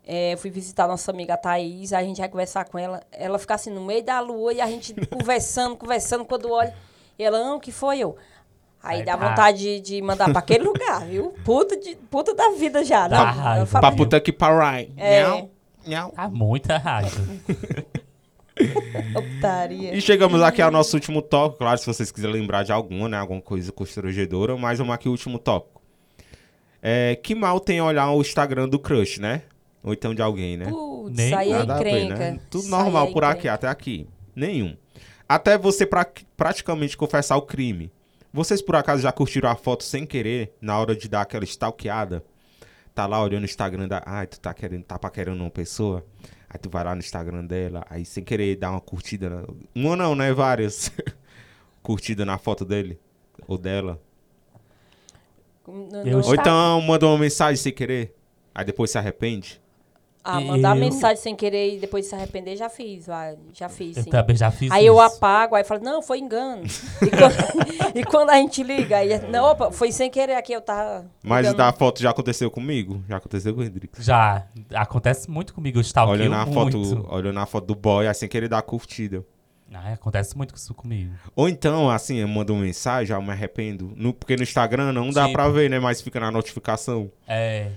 é, eu fui visitar nossa amiga Thaís, aí a gente vai conversar com ela. Ela fica assim no meio da lua e a gente conversando, conversando, quando olha. E ela, não, o que foi eu? Aí Aí dá vontade de, de mandar para aquele lugar, viu? Puta, de, puta da vida já, né? Dá Eu raiva. falo, Pra puta que parai. É. Nhau, nhau. Tá muita raiva. E chegamos aqui ao nosso último tópico. Claro, se vocês quiserem lembrar de alguma, né? Alguma coisa constrangedora, mas vamos aqui ao último tópico. É, que mal tem olhar o Instagram do crush, né? Ou então de alguém, né? Putz, Nem aí é ver, encrenca. né? Tudo normal é por aqui, até aqui. Nenhum. Até você pra- praticamente confessar o crime. Vocês por acaso já curtiram a foto sem querer, na hora de dar aquela stalkeada? Tá lá olhando o Instagram da. Ai, tu tá querendo, tá paquerando uma pessoa. Aí tu vai lá no Instagram dela, aí sem querer dar uma curtida. Na... Uma não, né? Várias. curtida na foto dele. Ou dela. Ou Está- então manda uma mensagem sem querer. Aí depois se arrende. Ah, mandar Eu- mensagem sem querer e depois se arrepender, já fiz, vai, já fiz, Eu sim. também já fiz Aí isso. eu apago, aí falo, não, foi engano. E quando, e quando a gente liga, aí, não, opa, foi sem querer aqui, eu tava. Mas ligando. da foto já aconteceu comigo? Já aconteceu com o Hendrix. Já. Acontece muito comigo, eu stalkeio Olhando a, muito. foto, olhando a foto do boy, aí sem querer dar curtida. Ai, acontece muito isso comigo. Ou então, assim, eu mando uma mensagem, eu me arrependo. No, porque no Instagram não dá Tipo. pra ver, né? Mas fica na notificação. É.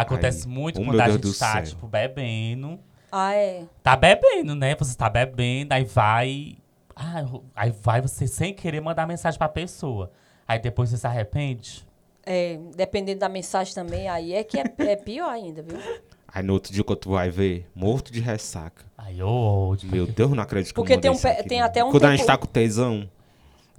Acontece Ai, muito oh, quando meu a Deus gente do tá, céu. tipo, bebendo. Ah, é. Tá bebendo, né? Você tá bebendo, aí vai. Ah, eu- aí vai você sem querer mandar mensagem pra pessoa. Aí depois você se arrepende. É, dependendo da mensagem também, aí é que é, é pior ainda, viu? Aí no outro dia quando tu vai ver, morto de ressaca. Aí eu ódio. Meu Deus, não acredito que eu Porque mandei tem um isso pe- aqui, tem não. até um Quando a tempo- gente tá com tesão.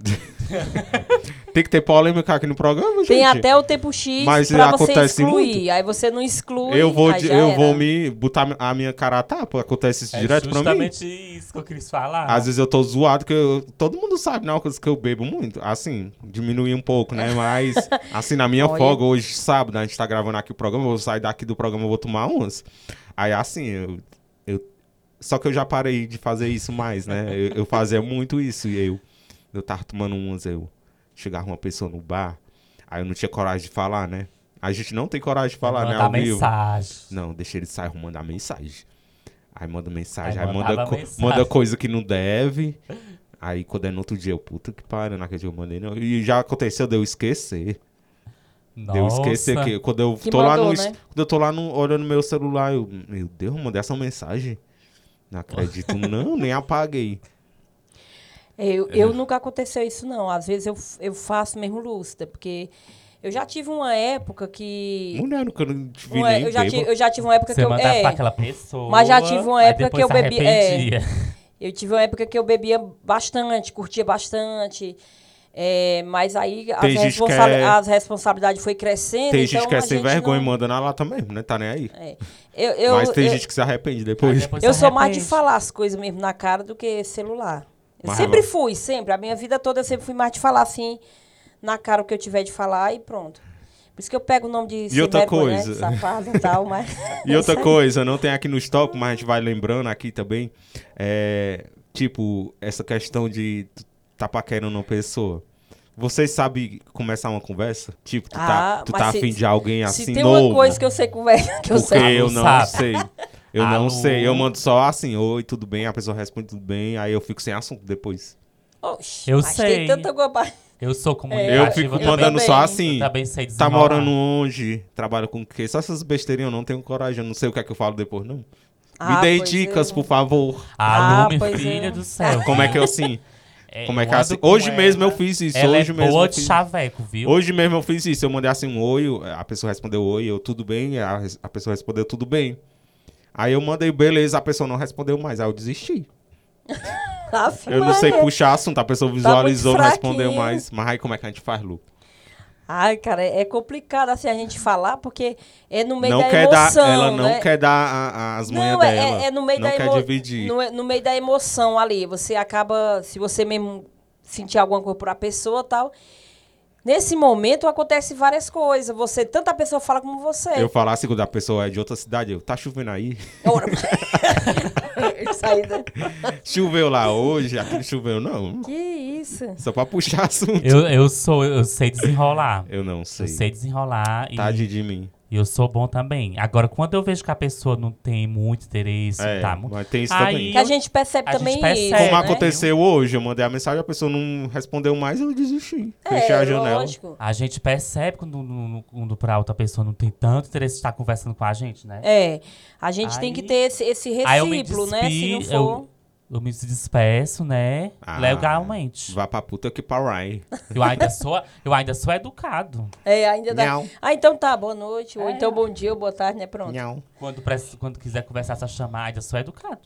tem que ter polêmica aqui no programa, gente. Tem até o tempo X Mas pra você excluir. Aí você não exclui. Eu vou, aí de- já eu era. vou me botar a minha cara a tapa. Acontece isso É direto pra mim. justamente isso que eu quis falar. Às vezes eu tô zoado, que eu- todo mundo sabe, não, coisa que eu bebo muito. Assim, diminuir um pouco, né? Mas, assim, na minha Olha. folga, hoje, sábado, a gente tá gravando aqui o programa, eu vou sair daqui do programa, eu vou tomar umas. Aí, assim, eu, eu- Só que eu já parei de fazer isso mais, né? Eu, eu fazia muito isso, e eu... Eu tava tomando umas, eu... Chegava uma pessoa no bar, aí eu não tinha coragem de falar, né? A gente não tem coragem de falar, né? Mandar vivo. mensagem. Não, deixa ele sair mandar mensagem. Aí manda mensagem, Aí aí, manda, co- mensagem. manda coisa que não deve. Aí quando é no outro dia, eu, puta que pariu, naquele dia eu mandei. Não. E já aconteceu de eu esquecer. De eu esquecer Nossa. que quando eu Que tô lá mandou, no. es- né? Quando eu tô lá no, olhando meu celular, eu. Meu Deus, eu mandei essa mensagem. Não acredito, não, nem apaguei. Eu, eu nunca aconteceu isso, não. Às vezes eu, eu faço mesmo lúcida, porque eu já tive uma época que. Mulher, nunca não te vi uma- nem eu, já tive, eu já tive uma época Você que eu. É, pra aquela pessoa. Mas já tive uma época que eu se bebi- é. eu tive uma época que eu bebia bastante, curtia bastante. é, mas aí as, responsa- é- as responsabilidades foi crescendo. Tem então gente que é sem vergonha e não- manda na lata mesmo, né? Tá nem aí. É. Eu, eu, Mas tem eu, gente que se arrepende depois. depois eu sou mais de arrepende. falar as coisas mesmo na cara do que celular. Eu sempre fui, sempre. A minha vida toda eu sempre fui mais de falar assim, na cara o que eu tiver de falar e pronto. Por isso que eu pego o nome de sem outra né? coisa. safado e tal, mas... E outra coisa, não tem aqui no estoque, mas a gente vai lembrando aqui também. É, tipo, essa questão de tá paquerando uma pessoa. Você sabe começar uma conversa? Tipo, tu Ah, tá, tu tá se- afim de alguém Se assim tem novo? uma coisa que eu sei conversa, que eu Porque sei. eu não Sabe. sei. Eu Alô? não sei. Eu mando só assim, oi, tudo bem? A pessoa responde tudo bem, aí eu fico sem assunto depois. Oxe, Eu sei. tanta coisa. Eu sou comunicativa. eu fico eu mandando também. só Eu assim. também sei Tá morando onde? Trabalha com o quê? Só essas besteirinhas, eu não tenho coragem. Eu não sei o que é que eu falo depois, não. Ah, Me dê dicas, é. por favor. Ah, Ah, pois filha é. do céu. Como é que eu assim? É, Como é eu que é assim? Hoje mesmo eu fiz isso. Ela hoje é mesmo. boa eu de fiz. chaveco, viu? Hoje mesmo eu fiz isso. Eu mandei assim um oi, a pessoa respondeu oi, eu tudo bem, a, a pessoa respondeu tudo bem. Aí eu mandei beleza, a pessoa não respondeu mais, aí eu desisti. Aff, Eu não sei puxar assunto, a pessoa visualizou, não Tá muito respondeu mais. Mas aí como é que a gente faz, Lu? Ai, cara, é complicado assim a gente falar, porque é no meio Não da emoção, dar, ela não né? quer dar a- a- as manhas Não, é, dela. é- é no meio não da quer dividir. No, no meio da emoção ali. Você acaba, se você mesmo sentir alguma coisa por a pessoa e tal. Nesse momento acontece várias coisas. Você, tanta pessoa fala como você. Eu falar assim, quando a pessoa é de outra cidade, eu, tá chovendo aí? Ora, aí, né? Choveu lá hoje, aqui não choveu, não. Que isso? Só pra puxar assunto. Eu, eu sou, eu sei desenrolar. Eu não sei. Eu sei desenrolar e, Tade de mim. E eu sou bom também. Agora, quando eu vejo que a pessoa não tem muito interesse, É, tá mu- mas tem isso Aí também. Que a gente percebe A gente também percebe, isso. Como né? aconteceu hoje, eu mandei a mensagem, a pessoa não respondeu mais, eu desisti. Fechei É, a janela. lógico. A gente percebe quando, no- quando pra outra pessoa não tem tanto interesse de estar conversando com a gente, né? É, a gente tem Aí- que ter esse, esse Aí eu me recíplo, né? Se não for. eu, eu me despeço, né? Ah. Legalmente. Vá pra puta que parai. Eu ainda sou, eu ainda sou educado. É, ainda dá. Nhau. Ah, então tá, boa noite. É. Ou então bom dia, ou boa tarde, né? Pronto. Nhau. Quando, quando quiser conversar, só chamar, ainda sou educado.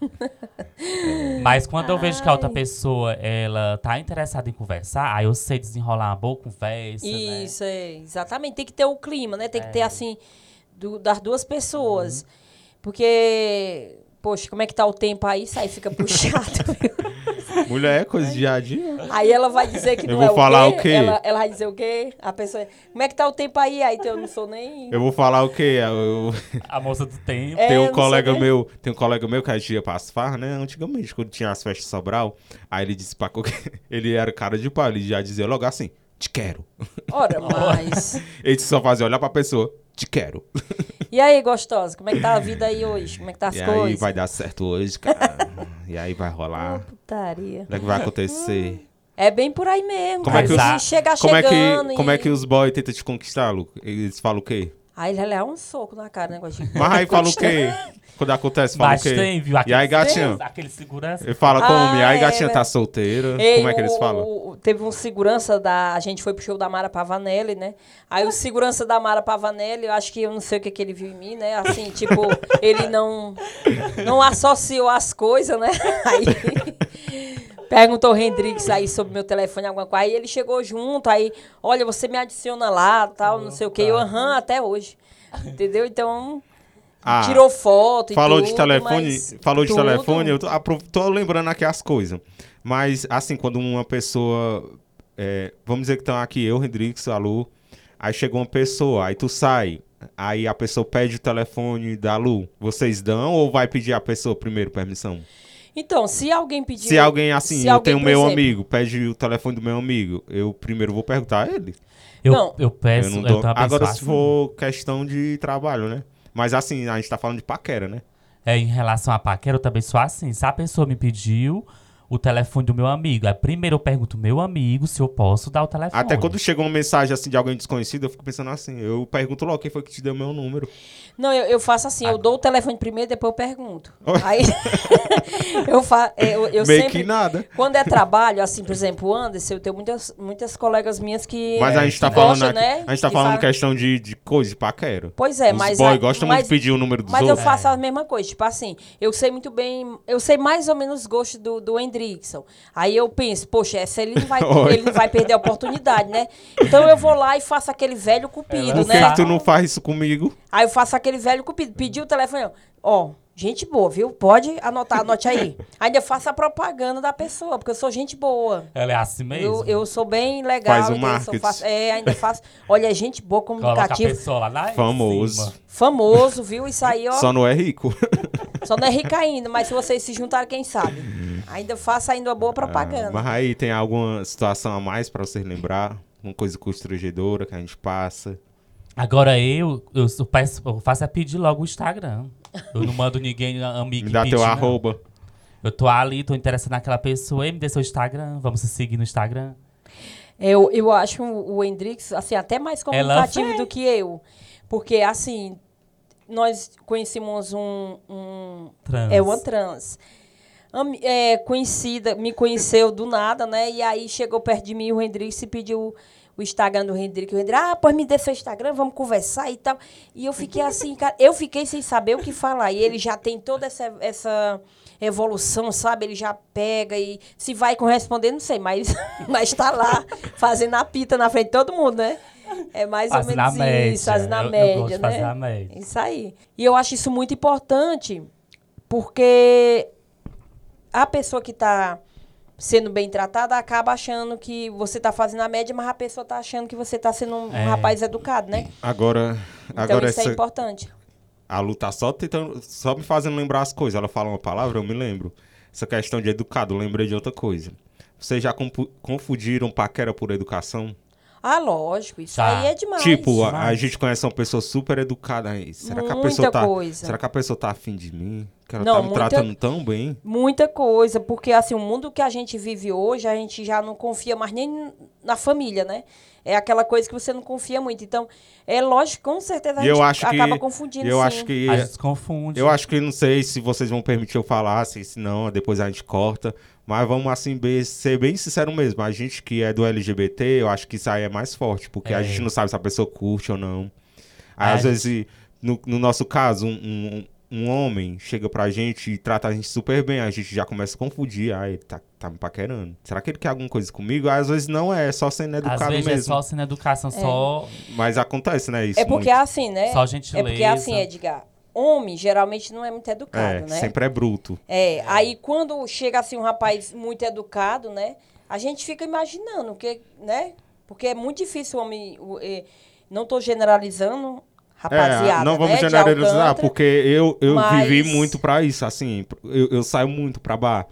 Mas quando eu vejo que a outra Ai. pessoa, ela tá interessada em conversar, aí eu sei desenrolar uma boa conversa, né? Isso, é, exatamente. Tem que ter o clima, né? Tem que ter, É. assim, do- das duas pessoas. Uhum. Porque, poxa, como é que tá o tempo aí? Isso aí fica puxado? Mulher, coisa de dia a dia. Aí ela vai dizer que Eu não vou é o falar quê? o quê? Ela, ela vai dizer o quê? A pessoa, como é que tá o tempo aí? Aí então eu não sou nem... Eu vou falar o quê? Eu, A moça do tempo. É, tem um colega meu, tem um colega meu que a gente ia pras farras, né? Antigamente, quando tinha as festas de Sobral, aí ele disse pra qualquer... Ele era cara de pau, ele já dizia logo assim, te quero. Ora, mas... Ele só fazia olhar pra pessoa, te quero. E aí, gostosa, como é que tá a vida aí hoje? Como é que tá as e coisas? aí vai dar certo hoje, cara. e aí vai rolar. putaria. O que é que vai acontecer? É bem por aí mesmo. Como é cara. que os- Se chegar Como é chegando que, e... como é que os boys tentam te conquistar, Lu? Eles falam o quê? Aí ele vai levar um soco na cara, negócio de... Mas aí fala o quê? Quando acontece, fala Mas o quê? tem, viu? E aí, gatinho? Aquele segurança. Ele fala Ah, como? E aí, é, gatinha é. tá solteira? Ei, como é que eles o- falam? o- teve um segurança da. A gente foi pro show da Mara Pavanelli, né? Aí o segurança da Mara Pavanelli, eu acho que eu não sei o que, que ele viu em mim, né? Assim, tipo, ele não, não associou as coisas, né? Aí. Perguntou o Hendrix aí sobre meu telefone, alguma coisa. Aí ele chegou junto, aí, olha, você me adiciona lá, tal, não sei o que. Eu, aham, até hoje. Entendeu? Então, Ah, tirou foto e falou tudo, de telefone, falou de tudo- telefone, eu tô, tô lembrando aqui as coisas. Mas, assim, quando uma pessoa. é, vamos dizer que estão aqui, eu, Hendrix, a Lu. Aí chegou uma pessoa, aí tu sai. Aí a pessoa pede o telefone da Lu. Vocês dão ou vai pedir a pessoa primeiro permissão? Então, se alguém pedir. Se alguém, assim, se eu alguém, tenho meu exemplo, amigo, pede o telefone do meu amigo, eu primeiro vou perguntar a ele. Eu, Não. eu peço, eu eu, não dou. também Agora, se for questão de trabalho, né? Mas assim, a gente tá falando de paquera, né? É, em relação a paquera, eu também sou assim. Se a pessoa me pediu o telefone do meu amigo, aí primeiro eu pergunto meu amigo se eu posso dar o telefone. Até quando chega uma mensagem assim de alguém desconhecido, eu fico pensando assim, eu pergunto logo quem foi que te deu meu número. Não, eu, eu faço assim, Ah. eu dou o telefone primeiro, depois eu pergunto. Aí eu faço. Eu, eu Meio sempre. que nada. Quando é trabalho, assim, por exemplo, o Anderson, eu tenho muitas, muitas colegas minhas que. Mas a gente tá falando gostam, né? a gente tá que falando fa- questão de, de coisa, de paquera. Pois é, Os mas. boy a- gostam mas, muito de pedir o número dos Mas eu outros. faço a mesma coisa, tipo assim, eu sei muito bem, eu sei mais ou menos os gostos do, do Hendrickson. Aí eu penso, poxa, essa ele não vai, ele não vai perder a oportunidade, né? Então eu vou lá e faço aquele velho cupido, Por que, né? que tu não faz isso comigo? Aí eu faço aquele velho cupido, pediu o telefone, ó, gente boa, viu? Pode anotar, anote aí. Ainda faço a propaganda da pessoa, porque eu sou gente boa. Ela é assim mesmo? Eu, eu sou bem legal. Faz o marketing. faço- é, ainda faço. Olha, é gente boa, Coloca a pessoa lá na Famoso. cima. famoso, viu? Isso aí, ó. Só não é rico. Só não é rica ainda, mas se vocês se juntarem, quem sabe? Ainda faço ainda uma boa propaganda. Ah, mas aí tem alguma situação a mais pra vocês lembrar? Uma coisa constrangedora que a gente passa? Agora eu, eu, peço- eu faço é pedir logo o Instagram. Eu não mando ninguém amigo Me dá pedir, teu não. arroba. Eu tô ali, tô interessado naquela pessoa. Ei, me dê seu Instagram. Vamos se seguir no Instagram. Eu, eu acho o Hendrix, assim, até mais comunicativo do que eu. Porque, assim, nós conhecemos um... um Trans. é uma trans. É, conhecida, me conheceu do nada, né? E aí chegou perto de mim o Hendrix e pediu o Instagram do Hendrix. O Hendrix, ah, pois me dê seu Instagram, vamos conversar e tal. E eu fiquei assim, cara, eu fiquei sem saber o que falar. E ele já tem toda essa, essa evolução, sabe? Ele já pega e se vai corresponder, não sei, mas, mas tá lá, fazendo a pita na frente de todo mundo, né? É mais ou Fazendo a menos isso, fazendo a Eu- eu média, de né? fazer a média. Isso aí. E eu acho isso muito importante, porque a pessoa que está sendo bem tratada acaba achando que você está fazendo a média, mas a pessoa está achando que você está sendo um, É. rapaz educado, né? Agora, Então agora isso é essa, importante. a Lu tá só tentando, só me fazendo lembrar as coisas. Ela fala uma palavra, eu me lembro. Essa questão de educado, eu lembrei de outra coisa. Vocês já confundiram paquera por educação? Ah, lógico, isso Tá. aí é demais. Tipo, a, a gente conhece uma pessoa super educada aí. Será que a Muita pessoa tá. coisa. Será que a pessoa tá afim de mim? Que ela Não, tá me muita- tratando tão bem? Muita coisa, porque assim, o mundo que a gente vive hoje, a gente já não confia mais nem na família, né? É aquela coisa que você não confia muito. Então, é lógico, com certeza a E eu gente acho que. acaba confundindo eu sim. acho que. A gente se confunde. Eu acho que não sei se vocês vão permitir eu falar, se, se não, depois a gente corta. Mas vamos assim bem- ser bem sincero mesmo. A gente que é do LGBT, eu acho que isso aí é mais forte, porque a É. gente não sabe se a pessoa curte ou não. Aí, A às gente- vezes, no, no nosso caso, um, um, um homem chega pra gente e trata a gente super bem, a gente já começa a confundir. Ah, ele tá, tá me paquerando. Será que ele quer alguma coisa comigo? Às vezes não é, é só sendo Às educado vezes é mesmo. só sendo educação, só, Mas acontece, né? Isso É porque muito. é assim, né? só É gentileza. porque é assim, Edgar. Homem geralmente não é muito educado, É, né? sempre é bruto. É, aí quando chega assim um rapaz muito educado, né? A gente fica imaginando, que, né? Porque é muito difícil o homem. o- eh, não tô generalizando, rapaziada. É, não vamos né, generalizar, Alcântara. porque eu, eu mas- vivi muito pra isso, assim, eu, eu saio muito pra bar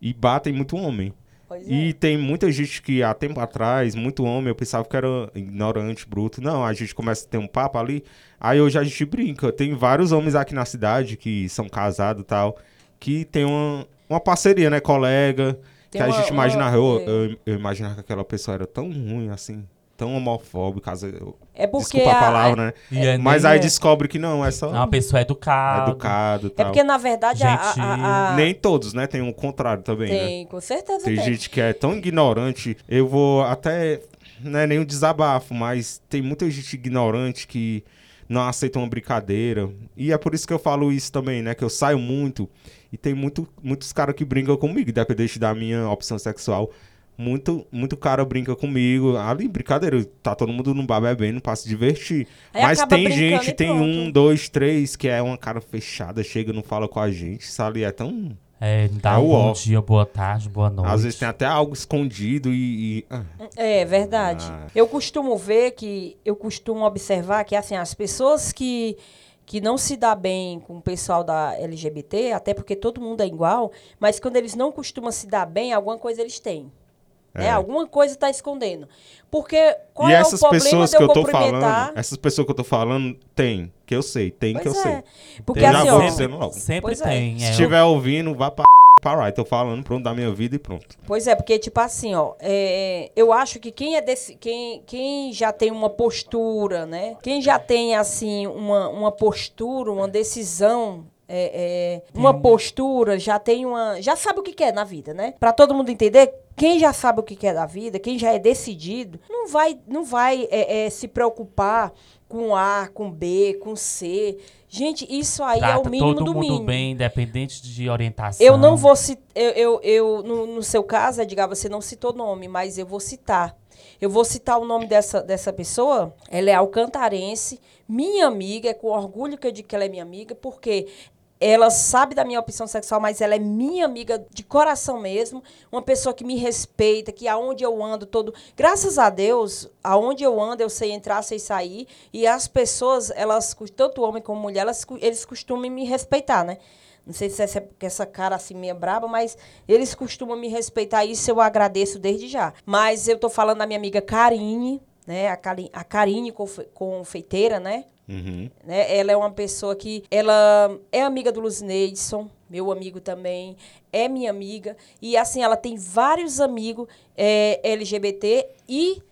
e bar tem muito homem. Pois é. E tem muita gente que há tempo atrás, muito homem, eu pensava que era ignorante, bruto. Não, a gente começa a ter um papo ali, aí hoje a gente brinca. Tem vários homens aqui na cidade que são casados e tal, que tem uma, uma parceria, né, colega, Tem que a uma- gente imagina, uma- eu, é. eu, eu imaginava que aquela pessoa era tão ruim assim, tão homofóbica, às vezes- É porque desculpa a a- palavra, né? É Mas aí descobre que não, é só é uma pessoa educada. educado É tal. porque, na verdade, a- a- a- a- Nem todos, né? Tem o contrário também, né? tem, com certeza Tem tem. gente que é tão ignorante, eu vou até. Não é nem um desabafo, mas tem muita gente ignorante que não aceita uma brincadeira. E é por isso que eu falo isso também, né? Que eu saio muito e tem muito, muitos caras que brincam comigo, independente da minha opção sexual. Muito, muito cara brinca comigo. Ali, brincadeira, tá todo mundo no bar bebendo pra se divertir. Aí Mas tem gente, tem pronto. um, dois, três, que é uma cara fechada, chega, não fala com a gente, sabe? É tão. É, dá É um o bom ó. dia, boa tarde, boa noite. Às vezes tem até algo escondido e. e- ah. É verdade. Ah. Eu costumo ver que, eu costumo observar que assim, as pessoas que, que não se dá bem com o pessoal da LGBT, até porque todo mundo é igual, mas quando eles não costumam se dar bem, alguma coisa eles têm. Né? É. Alguma coisa está escondendo. Porque qual e é essas o problema pessoas de que eu eu tô falando, essas pessoas que eu tô falando, tem, que eu sei, tem que eu Pois sei. é. Porque já assim, vou ó, dizendo logo. Sempre Pois é. tem. Se é, estiver ouvindo, vá pra para tô falando, pronto, da minha vida e pronto. Pois é, porque, tipo assim, ó, é, eu acho que quem é desse. Quem, quem já tem uma postura, né? Quem já tem, assim, uma, uma postura, uma decisão. é, é, uma postura, já tem uma. Já sabe o que quer na vida, né? Pra todo mundo entender, quem já sabe o que quer da vida, quem já é decidido, não vai, não vai é, é, se preocupar com A, com B, com C. Gente, isso aí é o mínimo todo do mundo mínimo. bem, independente de orientação. Eu não vou citar. Eu, eu, eu- no, no seu caso, Edgar, você não citou nome, mas eu vou citar. Eu vou citar o nome dessa, dessa pessoa. Ela é alcantarense, minha amiga, é com orgulho que eu digo que ela é minha amiga, porque ela sabe da minha opção sexual, mas ela é minha amiga de coração mesmo. Uma pessoa que me respeita, que aonde eu ando todo. Graças a Deus, aonde eu ando, eu sei entrar, sei sair. E as pessoas, elas, tanto homem como mulher, elas, eles costumam me respeitar, né? Não sei se essa, essa cara assim meio braba, mas eles costumam me respeitar isso, eu agradeço desde já. Mas eu tô falando da minha amiga Karine, né? A, Cali, a Karine confe, confeiteira, né? Uhum. né? Ela é uma pessoa que ela é amiga do Luz Neidson, meu amigo também, é minha amiga. E assim, ela tem vários amigos é, LGBT e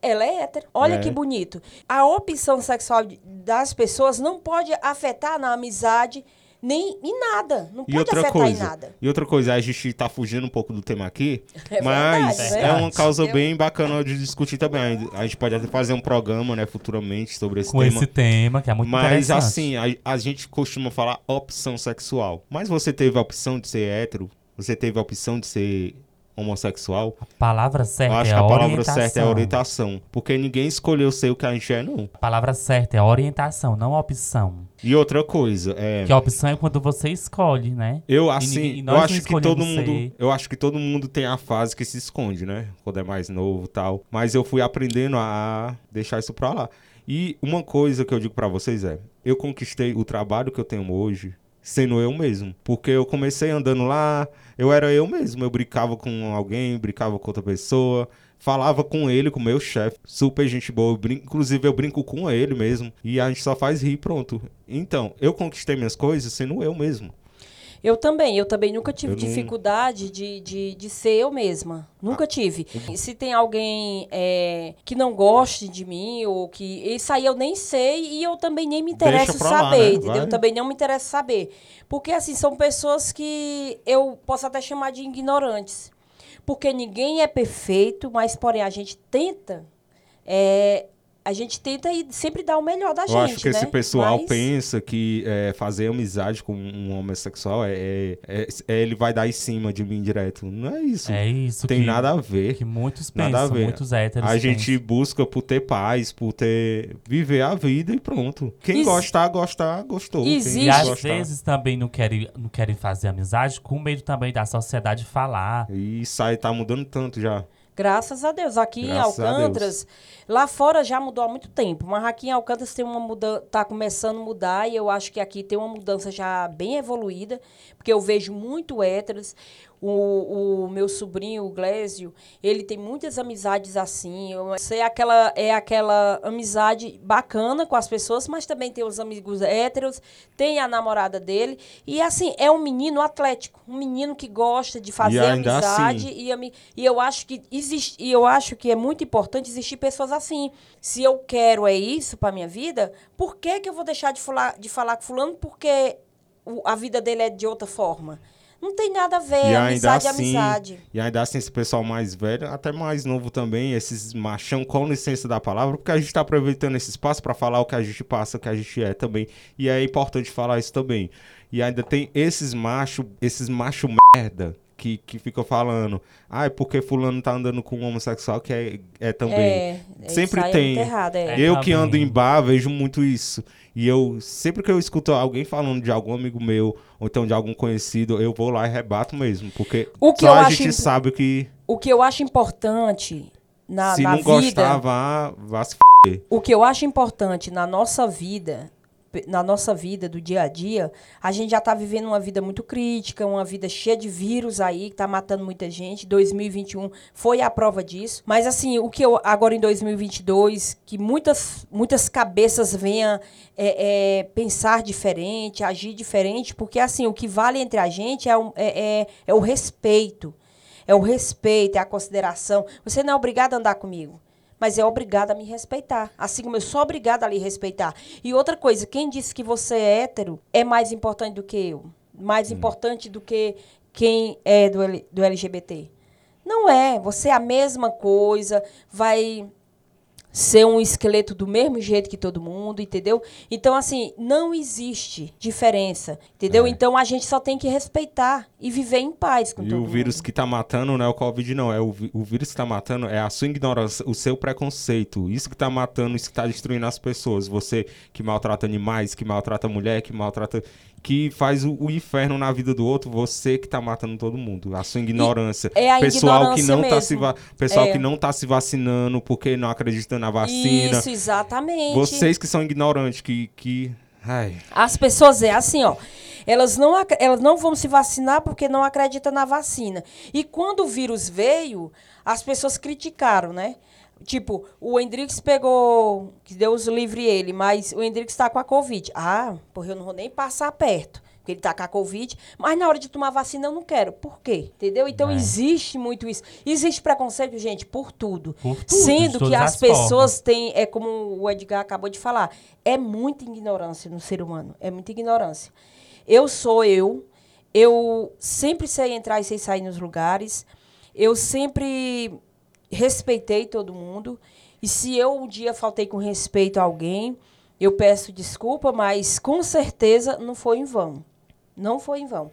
ela é hétero. Olha É. que bonito. A opção sexual das pessoas não pode afetar na amizade nem em nada. Não E pode outra afetar em coisa, nada. e outra coisa, a gente tá fugindo um pouco do tema aqui, É mas verdade, é né? uma causa Eu- bem bacana de discutir também. A gente pode até fazer um programa, né, futuramente sobre esse Com tema. esse tema, que é muito Mas interessante. assim, a, a gente costuma falar opção sexual. Mas você teve a opção de ser hétero? Você teve a opção de ser homossexual? A palavra Eu certa acho é que a palavra orientação. certa é orientação. Porque ninguém escolheu ser o que a gente é, não. A palavra certa é orientação, não opção. E outra coisa, é. Que a opção é quando você escolhe, né? Eu assim, ninguém- e eu acho que todo mundo, ser. eu acho que todo mundo tem a fase que se esconde, né? Quando é mais novo, e tal. Mas eu fui aprendendo a deixar isso pra lá. E uma coisa que eu digo pra vocês é, eu conquistei o trabalho que eu tenho hoje sendo eu mesmo, porque eu comecei andando lá, eu era eu mesmo, eu brincava com alguém, brincava com outra pessoa, falava com ele, com o meu chefe, super gente boa, eu brin- inclusive eu brinco com ele mesmo, e a gente só faz rir, pronto. Então, eu conquistei minhas coisas sendo eu mesmo. Eu também, eu também nunca tive não- dificuldade de, de, de ser eu mesma. Nunca tive. E se tem alguém é, que não goste de mim, ou que. Isso aí eu nem sei e eu também nem me interesso pra lá, saber, né? entendeu? Vai. Eu também não me interesso saber. Porque, assim, são pessoas que eu posso até chamar de ignorantes. Porque ninguém é perfeito, mas, porém, a gente tenta. é, a gente tenta e sempre dar o melhor da Eu gente. acho que esse né? pessoal Mas- pensa que é, fazer amizade com um homossexual é, é- é- é ele vai dar em cima de mim direto. Não é isso. É isso Tem que, nada a ver. que muitos Nada a pensam, ver. muitos héteros A gente pensam. busca por ter paz, por ter. viver a vida e pronto. Quem Ex- gostar, gostar, gostou. Quem Existe- E às gostar- vezes também não querem, não querem fazer amizade com medo também da sociedade falar. E sai, tá mudando tanto já. Graças a Deus. Aqui Graças em Alcântaras, lá fora já mudou há muito tempo, mas aqui em Alcântaras tem uma mudança, tá começando a mudar e eu acho que aqui tem uma mudança já bem evoluída, porque eu vejo muito héteros. O, o meu sobrinho, o Glésio, ele tem muitas amizades assim. Eu sei aquela é aquela amizade bacana com as pessoas, mas também tem os amigos héteros, tem a namorada dele e assim é um menino atlético, um menino que gosta de fazer ainda amizade assim- e, ami- e eu acho que existe e eu acho que é muito importante existir pessoas assim. Se eu quero é isso para minha vida, por que que eu vou deixar de falar de falar com fulano porque o- a vida dele é de outra forma? Não tem nada a ver, E amizade é assim, amizade. e ainda assim, esse pessoal mais velho, até mais novo também, esses machão com licença da palavra, porque a gente tá aproveitando esse espaço pra falar o que a gente passa, o que a gente é também. E é importante falar isso também. E ainda tem esses macho, esses macho merda que, que ficam falando, ah, é porque fulano tá andando com um homossexual que é, é também. É, é, Sempre aí tem. É errado, é. É. Eu que ando em bar, vejo muito isso. E eu, sempre que eu escuto alguém falando de algum amigo meu, ou então de algum conhecido, eu vou lá e rebato mesmo. Porque O que só eu a acho gente imp- sabe que O que eu acho importante na, se na não vida, gostar, vá, vá se f... o que eu acho importante na nossa vida, na nossa vida do dia a dia, a gente já está vivendo uma vida muito crítica, uma vida cheia de vírus aí, que tá matando muita gente. 2021 foi a prova disso. Mas assim, o que eu agora em 2022, que muitas, muitas cabeças venham é, é, pensar diferente, agir diferente, porque assim, o que vale entre a gente é, o- é, é, é o respeito. É o respeito, é a consideração. Você não é obrigado a andar comigo mas é obrigado a me respeitar. Assim como eu sou obrigada a lhe respeitar. E outra coisa, quem disse que você é hétero é mais importante do que eu? Mais importante do que quem é do, L- do LGBT? Não é. Você é a mesma coisa, vai ser um esqueleto do mesmo jeito que todo mundo, entendeu? Então, assim, não existe diferença, entendeu? É. Então, a gente só tem que respeitar e viver em paz com E todo o vírus mundo. que tá matando não é o Covid, não. É o, o vírus que tá matando é a sua ignorância, o seu preconceito. Isso que tá matando, isso que tá destruindo as pessoas. Você que maltrata animais, que maltrata mulher, que maltrata. Que faz o, o inferno na vida do outro, você que tá matando todo mundo. A sua ignorância. é a pessoal que ignorância não tá mesmo. se va- Pessoal É. que não tá se vacinando porque não acredita na vacina. Isso, exatamente. Vocês que são ignorantes, que, que Ai, As pessoas é assim, ó. Elas não, elas não vão se vacinar porque não acreditam na vacina. E quando o vírus veio, as pessoas criticaram, né? Tipo, o Hendrix pegou, que Deus livre ele, mas o Hendrix está com a Covid. Ah, porra, eu não vou nem passar perto, porque ele está com a Covid. Mas na hora de tomar vacina eu não quero. Por quê? Entendeu? Então É. existe muito isso. Existe preconceito, gente, por tudo. Por tudo, Sendo que as as pessoas tem, é como o Edgar acabou de falar, é muita ignorância no ser humano, é muita ignorância. Eu sou eu, eu sempre sei entrar e sei sair nos lugares, eu sempre respeitei todo mundo, e se eu um dia faltei com respeito a alguém, eu peço desculpa, mas com certeza não foi em vão. Não foi em vão.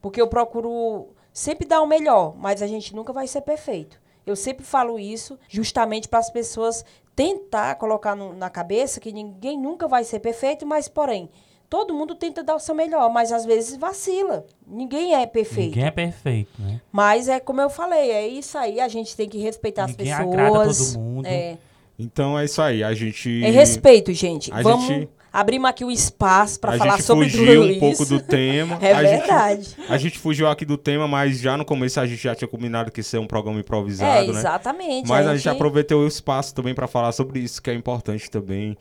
Porque eu procuro sempre dar o melhor, mas a gente nunca vai ser perfeito. Eu sempre falo isso justamente para as pessoas tentar colocar no- na cabeça que ninguém nunca vai ser perfeito, mas porém, todo mundo tenta dar o seu melhor, mas às vezes vacila. Ninguém é perfeito. Ninguém é perfeito, né? Mas é como eu falei, é isso aí, a gente tem que respeitar Ninguém as agrada pessoas. todo mundo. É, então é isso aí. A gente. é respeito, gente. a Vamos gente- abrimos aqui um espaço para a falar gente sobre fugiu tudo um pouco isso. do tema. É a gente- verdade. a gente fugiu aqui do tema, mas já no começo a gente já tinha combinado que isso é um programa É, improvisado, né? exatamente. Mas a gente aproveitou o espaço também para falar sobre isso, que é importante também.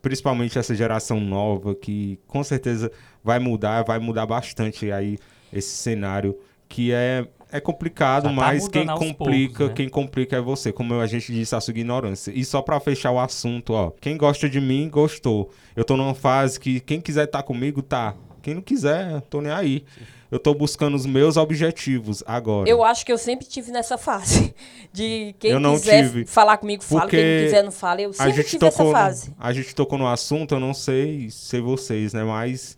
Principalmente essa geração nova, que com certeza vai mudar, vai mudar bastante aí esse cenário, que é, é complicado, tá mas quem complica, poucos, né? quem complica é você, como a gente disse, a sua ignorância. E só para fechar o assunto, ó, quem gosta de mim, gostou. Eu tô numa fase que quem quiser estar comigo, tá. Quem não quiser, tô nem aí. Eu tô buscando os meus objetivos agora. Eu acho que eu sempre tive nessa fase. De quem Eu não quiser tive. falar comigo, fala. Porque Quem não quiser, não fala. Eu a sempre gente tive essa fase. a gente tocou no assunto, eu não sei se vocês, né? Mas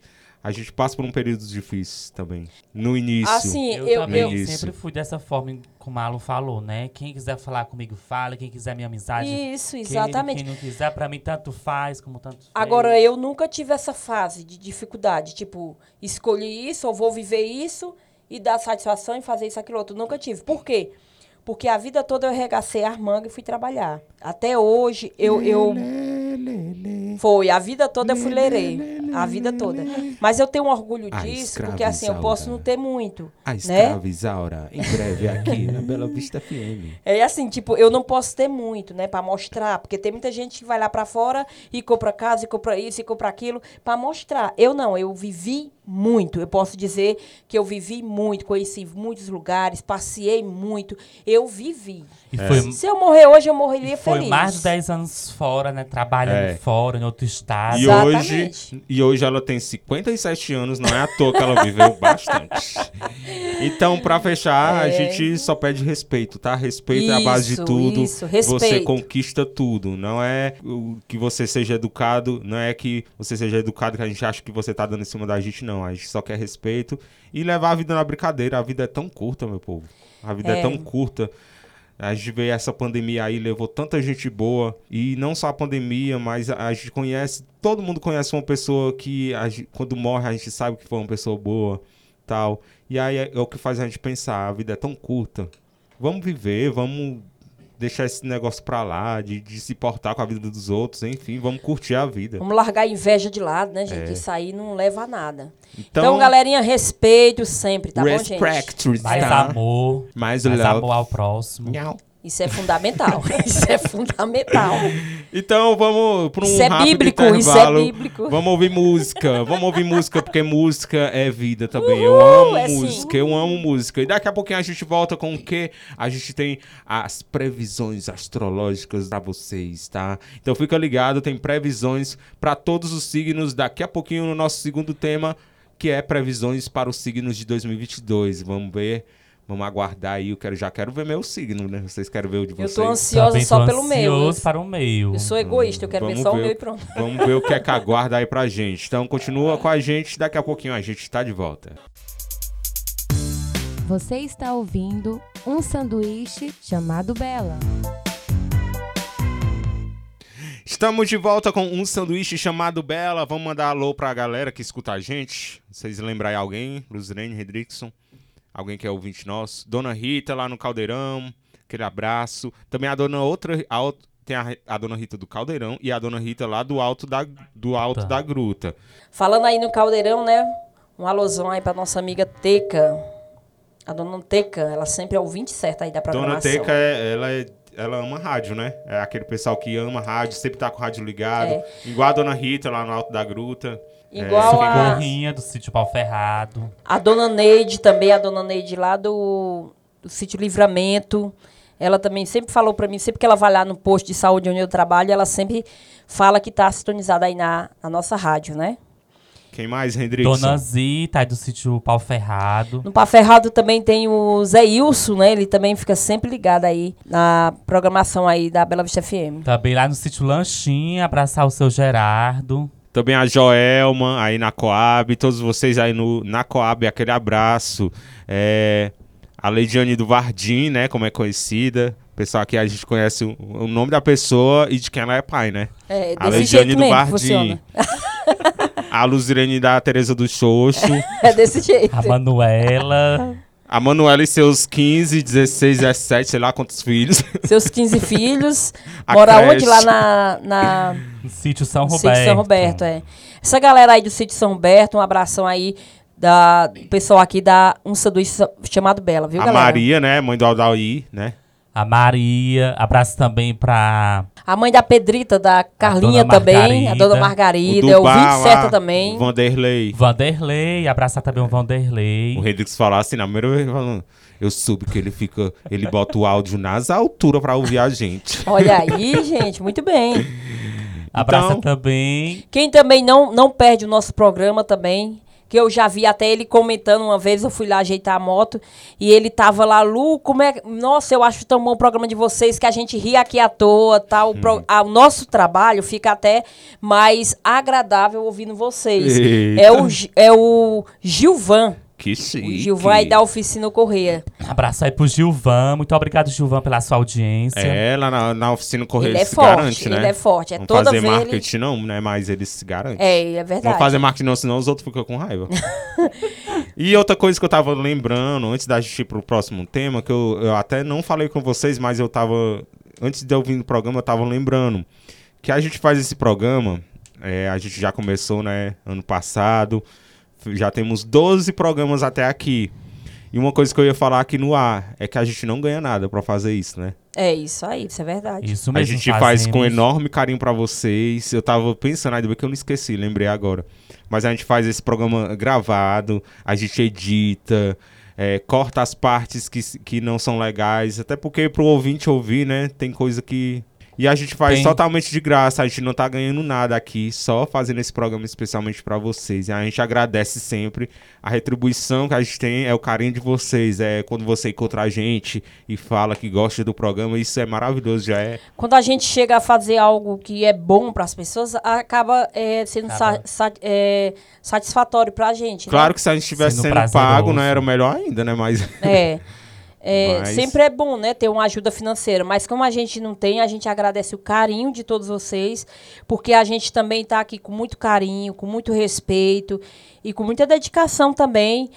a gente passa por um período difícil também. No início. Assim, Eu, eu, também eu, sempre fui dessa forma, como a Alu falou, né? Quem quiser falar comigo, fala. Quem quiser minha amizade, Isso, quem- exatamente. Quem, não quiser, pra mim, tanto faz como tanto fez. Agora, eu nunca tive essa fase de dificuldade. Tipo, escolhi isso, ou vou viver isso e dar satisfação e fazer isso, aquilo outro. Nunca tive. Por quê? Porque a vida toda eu arregacei as mangas e fui trabalhar. Até hoje, eu... eu... Foi, a vida toda eu fui lerei. A vida toda. Mas eu tenho um orgulho A disso, porque assim, eu escravizaura. posso não ter muito. A né? escravizaura, em breve aqui na Bela Vista FM. É assim, tipo, eu não posso ter muito, né, Pra mostrar, porque tem muita gente que vai lá pra fora e compra casa, e compra isso, e compra aquilo, pra mostrar. Eu não, eu vivi muito. Eu posso dizer que eu vivi muito, conheci muitos lugares, passei muito. Eu vivi. E foi, Se eu morrer hoje, eu morreria foi feliz. mais de 10 anos fora, né? Trabalhando É. fora, em outro estado. E Exatamente. hoje, e hoje ela tem 57 anos, não é à toa que ela viveu bastante. Então, pra fechar, a É. gente só pede respeito, tá? Respeito é a base de Isso, tudo. isso, Você respeito. conquista tudo. Não é que você seja educado, não é que você seja educado que a gente acha que você tá dando em cima da gente, não. A gente só quer respeito e levar a vida na brincadeira. A vida é tão curta, meu povo. A vida é, É. tão curta. A gente vê essa pandemia aí, levou tanta gente boa. E não só a pandemia, mas a, gente conhece, todo mundo conhece uma pessoa que gente- quando morre a gente sabe que foi uma pessoa boa, tal. E aí é, é o que faz a gente pensar, a vida é tão curta. Vamos viver, vamos deixar esse negócio pra lá, de, de se portar com a vida dos outros, enfim, vamos curtir a vida. Vamos largar a inveja de lado, né, gente? É. Isso aí não leva a nada. Então, Então, galerinha, respeito sempre, tá bom, gente? respect, Mais tá? amor, Mais mais love. amor ao próximo. Nhau. Isso é fundamental. isso é fundamental. Então vamos para um Isso é rápido bíblico, isso é intervalo. bíblico. Vamos ouvir música, vamos ouvir música porque música é vida também. eu amo é sim. música, eu amo música. E daqui a pouquinho a gente volta com o que a gente tem as previsões astrológicas para vocês, tá? Então fica ligado, tem previsões para todos os signos daqui a pouquinho no nosso segundo tema, que é previsões para os signos de 2022. Vamos ver. Vamos aguardar aí, eu quero, já quero ver meu signo, né? Vocês querem ver o de Eu vocês? tô ansiosa Também só tô pelo meu. ansioso para o meio. Eu sou egoísta, eu quero ver Vamos só o ver meu e pronto. Vamos ver o que é que aguarda aí pra gente. Então continua com a gente, daqui a pouquinho a gente tá de volta. Você está ouvindo um sanduíche chamado Bela. Estamos de volta com um sanduíche chamado Bela. Vamos mandar alô pra galera que escuta a gente. Vocês lembram aí alguém? Luzirene Redrickson. Alguém que é ouvinte nosso. Dona Rita lá no Caldeirão. Aquele abraço. Também a dona outra. A tem a, a dona Rita do Caldeirão e a dona Rita lá do alto da, do alto Tá. da gruta. Falando aí no caldeirão, né? Um alusão aí pra nossa amiga Teca. A dona Teca, ela sempre é ouvinte certa aí da Dona programação. Teca, é, ela, é- ela ama rádio, né? É aquele pessoal que ama rádio, sempre tá com o rádio ligado. É. Igual a dona Rita lá no alto da gruta. Igual É, a- Gorrinha do sítio Pau Ferrado. A dona Neide também, a dona Neide lá do, do sítio Livramento. Ela também sempre falou pra mim, sempre que ela vai lá no posto de saúde onde eu trabalho, ela sempre fala que tá sintonizada aí na, na nossa rádio, né? Quem mais, Hendrickson? Dona Zita, aí do sítio Pau Ferrado. No Paferrado também tem o Zé Ilso, né? Ele também fica sempre ligado aí na programação aí da Bela Vista FM. Também lá no sítio Lanchinha, abraçar o seu Gerardo. Também a Joelma, aí na Coab, todos vocês aí no, na Coab, aquele abraço. É, a Leidiane do Vardim, né, como é conhecida. Pessoal aqui a gente conhece o, o nome da pessoa e de quem ela é pai, né? É A desse Leidiane jeito do Vardim. A Luzirene da Tereza do Xoxo. É desse jeito. A Manuela. a Manuela e seus 15, 16, 17, sei lá quantos filhos. Seus 15 filhos. A Mora creche. onde? Lá na, na No sítio São no Roberto. sítio São Roberto, é. Essa galera aí do sítio São Roberto, um abração aí da, do pessoal aqui da um sanduíche chamado Bela, viu, a galera? Maria, né, mãe do Aldaí, né? A Maria. Abraço também pra A mãe da Pedrita, da Carlinha dona também, a dona Margarida. É o Dubá 20 lá, certa também. Vanderlei. Vanderlei. Abraçar também o Vanderlei. O Hendrix falou assim, na primeira vez, falando, eu soube que ele fica, ele bota o áudio nas alturas pra ouvir a gente. Olha aí, gente, muito bem. Abraça Então- também. Quem também não, não perde o nosso programa também, que eu já vi até ele comentando uma vez, eu fui lá ajeitar a moto, e ele tava lá, Lu, como é... Nossa, eu acho tão bom o programa de vocês, que a gente ri aqui à toa, tal. O, pro- ah, o nosso trabalho fica até mais agradável ouvindo vocês. Eita. É o, é o Gilvan, Que o chique. Gilvan aí da Oficina Correia. Abraço aí pro Gilvan. Muito obrigado, Gilvan, pela sua audiência. É, lá na, na oficina Correio Ele ele é se forte, garante, né? ele é forte, é Não toda fazer vez ele- marketing não, né? Mas ele se garante. É, é verdade. Não fazer marketing não, senão os outros ficam com raiva. e outra coisa que eu tava lembrando, antes da gente ir pro próximo tema, que eu, eu até não falei com vocês, mas eu tava... Antes de eu vir no programa, eu tava lembrando que a gente faz esse programa, é, a gente já começou, né, ano passado, já temos 12 programas até aqui. E uma coisa que eu ia falar aqui no ar é que a gente não ganha nada pra fazer isso, né? É isso aí, isso é verdade. Isso A mesmo. gente faz com fazemos. enorme carinho pra vocês. Eu tava pensando, ainda bem que eu não esqueci, lembrei agora. Mas a gente faz esse programa gravado, a gente edita, é, corta as partes que, que não são legais, até porque pro ouvinte ouvir, né, tem coisa que. E a gente faz Tem. totalmente de graça, a gente não tá ganhando nada aqui, só fazendo esse programa especialmente pra vocês. E a gente agradece sempre. A retribuição que a gente tem é o carinho de vocês. É quando você encontra a gente e fala que gosta do programa, isso é maravilhoso, já é Quando a gente chega a fazer algo que é bom para as pessoas, acaba é, sendo Acaba. sa- sa- é, satisfatório para a gente. Claro que se a gente tivesse Sendo sendo, pago, né, era melhor ainda, né? Mas né? É, é, Mas- Sempre é bom, né, ter uma ajuda financeira. Mas como a gente não tem, a gente agradece o carinho de todos vocês, porque a gente também está aqui com muito carinho, com muito respeito e com muita dedicação também.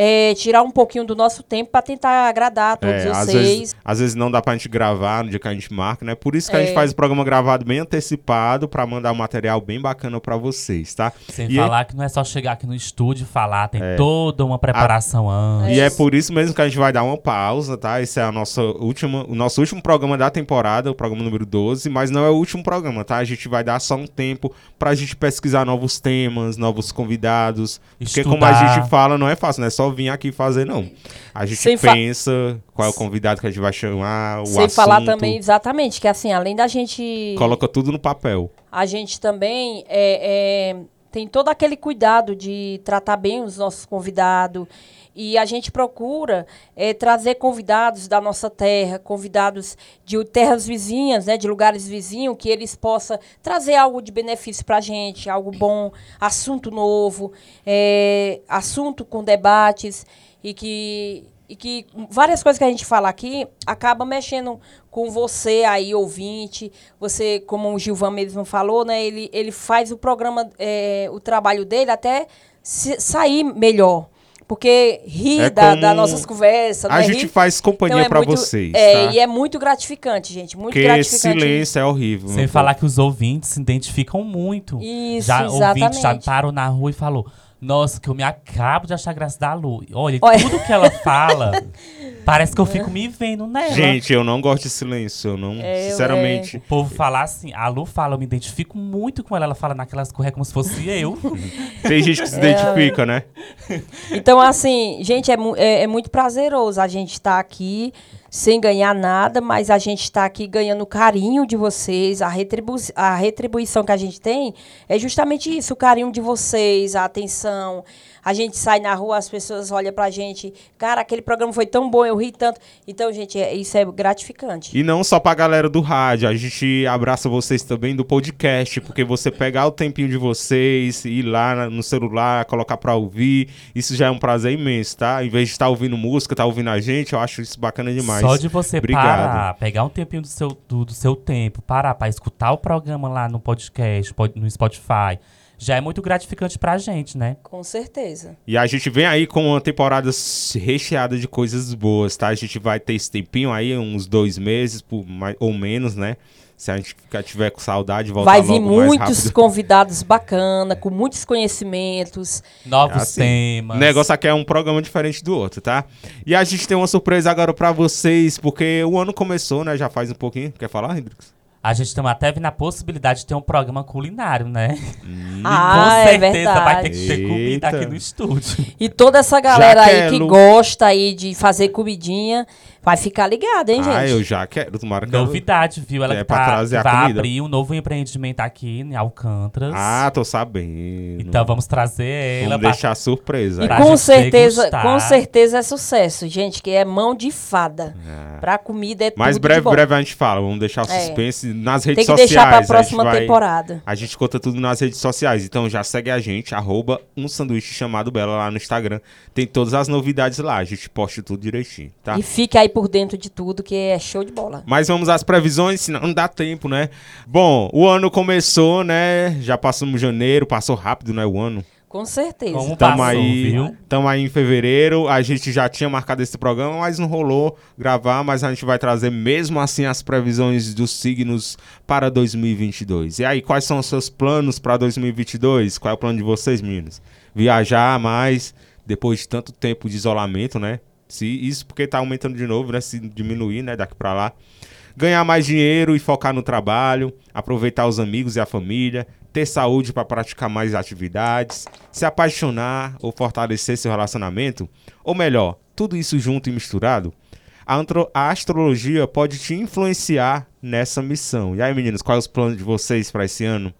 É, tirar um pouquinho do nosso tempo para tentar agradar a todos é, às, vocês. vezes, às vezes não dá pra gente gravar no dia que a gente marca, né? Por isso que a gente É. faz o programa gravado bem antecipado pra mandar um material bem bacana pra vocês, tá? Sem E falar que não é só chegar aqui no estúdio e falar, tem toda uma preparação antes. E é por isso mesmo que a gente vai dar uma pausa, tá? Esse é a nossa última, o nosso último programa da temporada, o programa número 12, mas não é o último programa, tá? A gente vai dar só um tempo pra gente pesquisar novos temas, novos convidados. Porque como a Estudar. gente fala, não é fácil, não é só vir aqui fazer, não. A gente Sem pensa qual é o convidado que a gente vai chamar, o Sem assunto. falar também, exatamente, que assim, além da gente. Coloca tudo no papel. a gente também é, é, tem todo aquele cuidado de tratar bem os nossos convidados. E a gente procura é, trazer convidados da nossa terra, convidados de terras vizinhas, né, de lugares vizinhos, que eles possam trazer algo de benefício para a gente, algo bom, assunto novo, é, assunto com debates e que e que várias coisas que a gente fala aqui acaba mexendo com você aí, ouvinte. Você, como o Gilvan mesmo falou, né? Ele, ele faz o programa, é, o trabalho dele até se- sair melhor. porque ri É da, das nossas conversas, A né? gente Ri- faz companhia Então é pra muito- vocês, É, tá? e é muito gratificante, gente. Muito Porque gratificante. silêncio é horrível. Sem falar que os ouvintes se identificam muito. Isso, já ouvinte já exatamente. parou na rua e falou: Nossa, que eu me acabo de achar graça da Lu. Olha, Olha. tudo que ela fala, parece que eu fico me vendo nela. Gente, eu não gosto de silêncio. Eu não, É, eu- sinceramente. O povo fala assim, a Lu fala, eu me identifico muito com ela. Ela fala naquelas corretas como se fosse eu. Tem gente que se identifica, né? Então, assim, gente, é, mu- é, é muito prazeroso a gente estar aqui sem ganhar nada, mas a gente está aqui ganhando o carinho de vocês, a, retribu a retribuição que a gente tem é justamente isso, o carinho de vocês, a atenção. A gente sai na rua, as pessoas olham pra gente, cara, aquele programa foi tão bom, eu ri tanto. Então, gente, é- isso é gratificante. E não só pra galera do rádio, a gente abraça vocês também do podcast, porque você pegar o tempinho de vocês, ir lá no celular, colocar pra ouvir, isso já é um prazer imenso, tá? Em vez de estar ouvindo música, tá ouvindo a gente, eu acho isso bacana demais. Só de você Obrigado. parar, pegar um tempinho do seu, do, do seu tempo, parar pra escutar o programa lá no podcast, pod- no Spotify, já é muito gratificante pra gente, né? Com certeza. E a gente vem aí com uma temporada recheada de coisas boas, tá? A gente vai ter esse tempinho aí, uns dois meses por mais, ou menos, né? Se a gente ficar, tiver com saudade, voltar Vai vir muitos convidados bacana, com muitos conhecimentos. Novos assim, temas. O negócio aqui é um programa diferente do outro, tá? E a gente tem uma surpresa agora pra vocês, porque o ano começou, né? Já faz um pouquinho. Quer falar, Hendrix? A gente também até vendo a possibilidade de ter um programa culinário, né? Ah, Com é certeza vai ter que ter comida aqui Eita. no estúdio. E toda essa galera aí que gosta aí de fazer comidinha, vai ficar ligada, hein, gente? Ah, eu já quero. Tomara que Novidade, viu? Ela É que tá, trazer a vai comida. abrir um novo empreendimento aqui em Alcântara. Ah, tô sabendo. então vamos trazer ela Vamos pra deixar surpresa. E com certeza, degustar. com certeza é sucesso, gente, que é mão de fada. Pra comida é Mas tudo breve, de bom. breve a gente fala. Vamos deixar o É. suspense nas Tem redes que sociais. deixar pra a gente próxima vai- temporada. A gente conta tudo nas redes sociais. Então já segue a gente, arroba um sanduíche chamado Bela lá no Instagram. Tem todas as novidades lá. A gente posta tudo direitinho, tá? E fique aí por dentro de tudo, que é show de bola. Mas vamos às previsões, senão não dá tempo, né? Bom, o ano começou, né? Já passamos janeiro, passou rápido, né? O ano. Com certeza. Como Tamo passou, aí, viu? tamo aí em fevereiro. A gente já tinha marcado esse programa, mas não rolou gravar. Mas a gente vai trazer mesmo assim as previsões dos signos para 2022. E aí, quais são os seus planos para 2022? Qual é o plano de vocês, meninos? Viajar mais depois de tanto tempo de isolamento, né? Se isso porque tá aumentando de novo, né? Se diminuir, né? Daqui para lá. Ganhar mais dinheiro e focar no trabalho, aproveitar os amigos e a família, ter saúde para praticar mais atividades, se apaixonar ou fortalecer seu relacionamento, ou melhor, tudo isso junto e misturado. A, a astrologia pode te influenciar nessa missão. E aí, meninos, quais os planos de vocês para esse ano?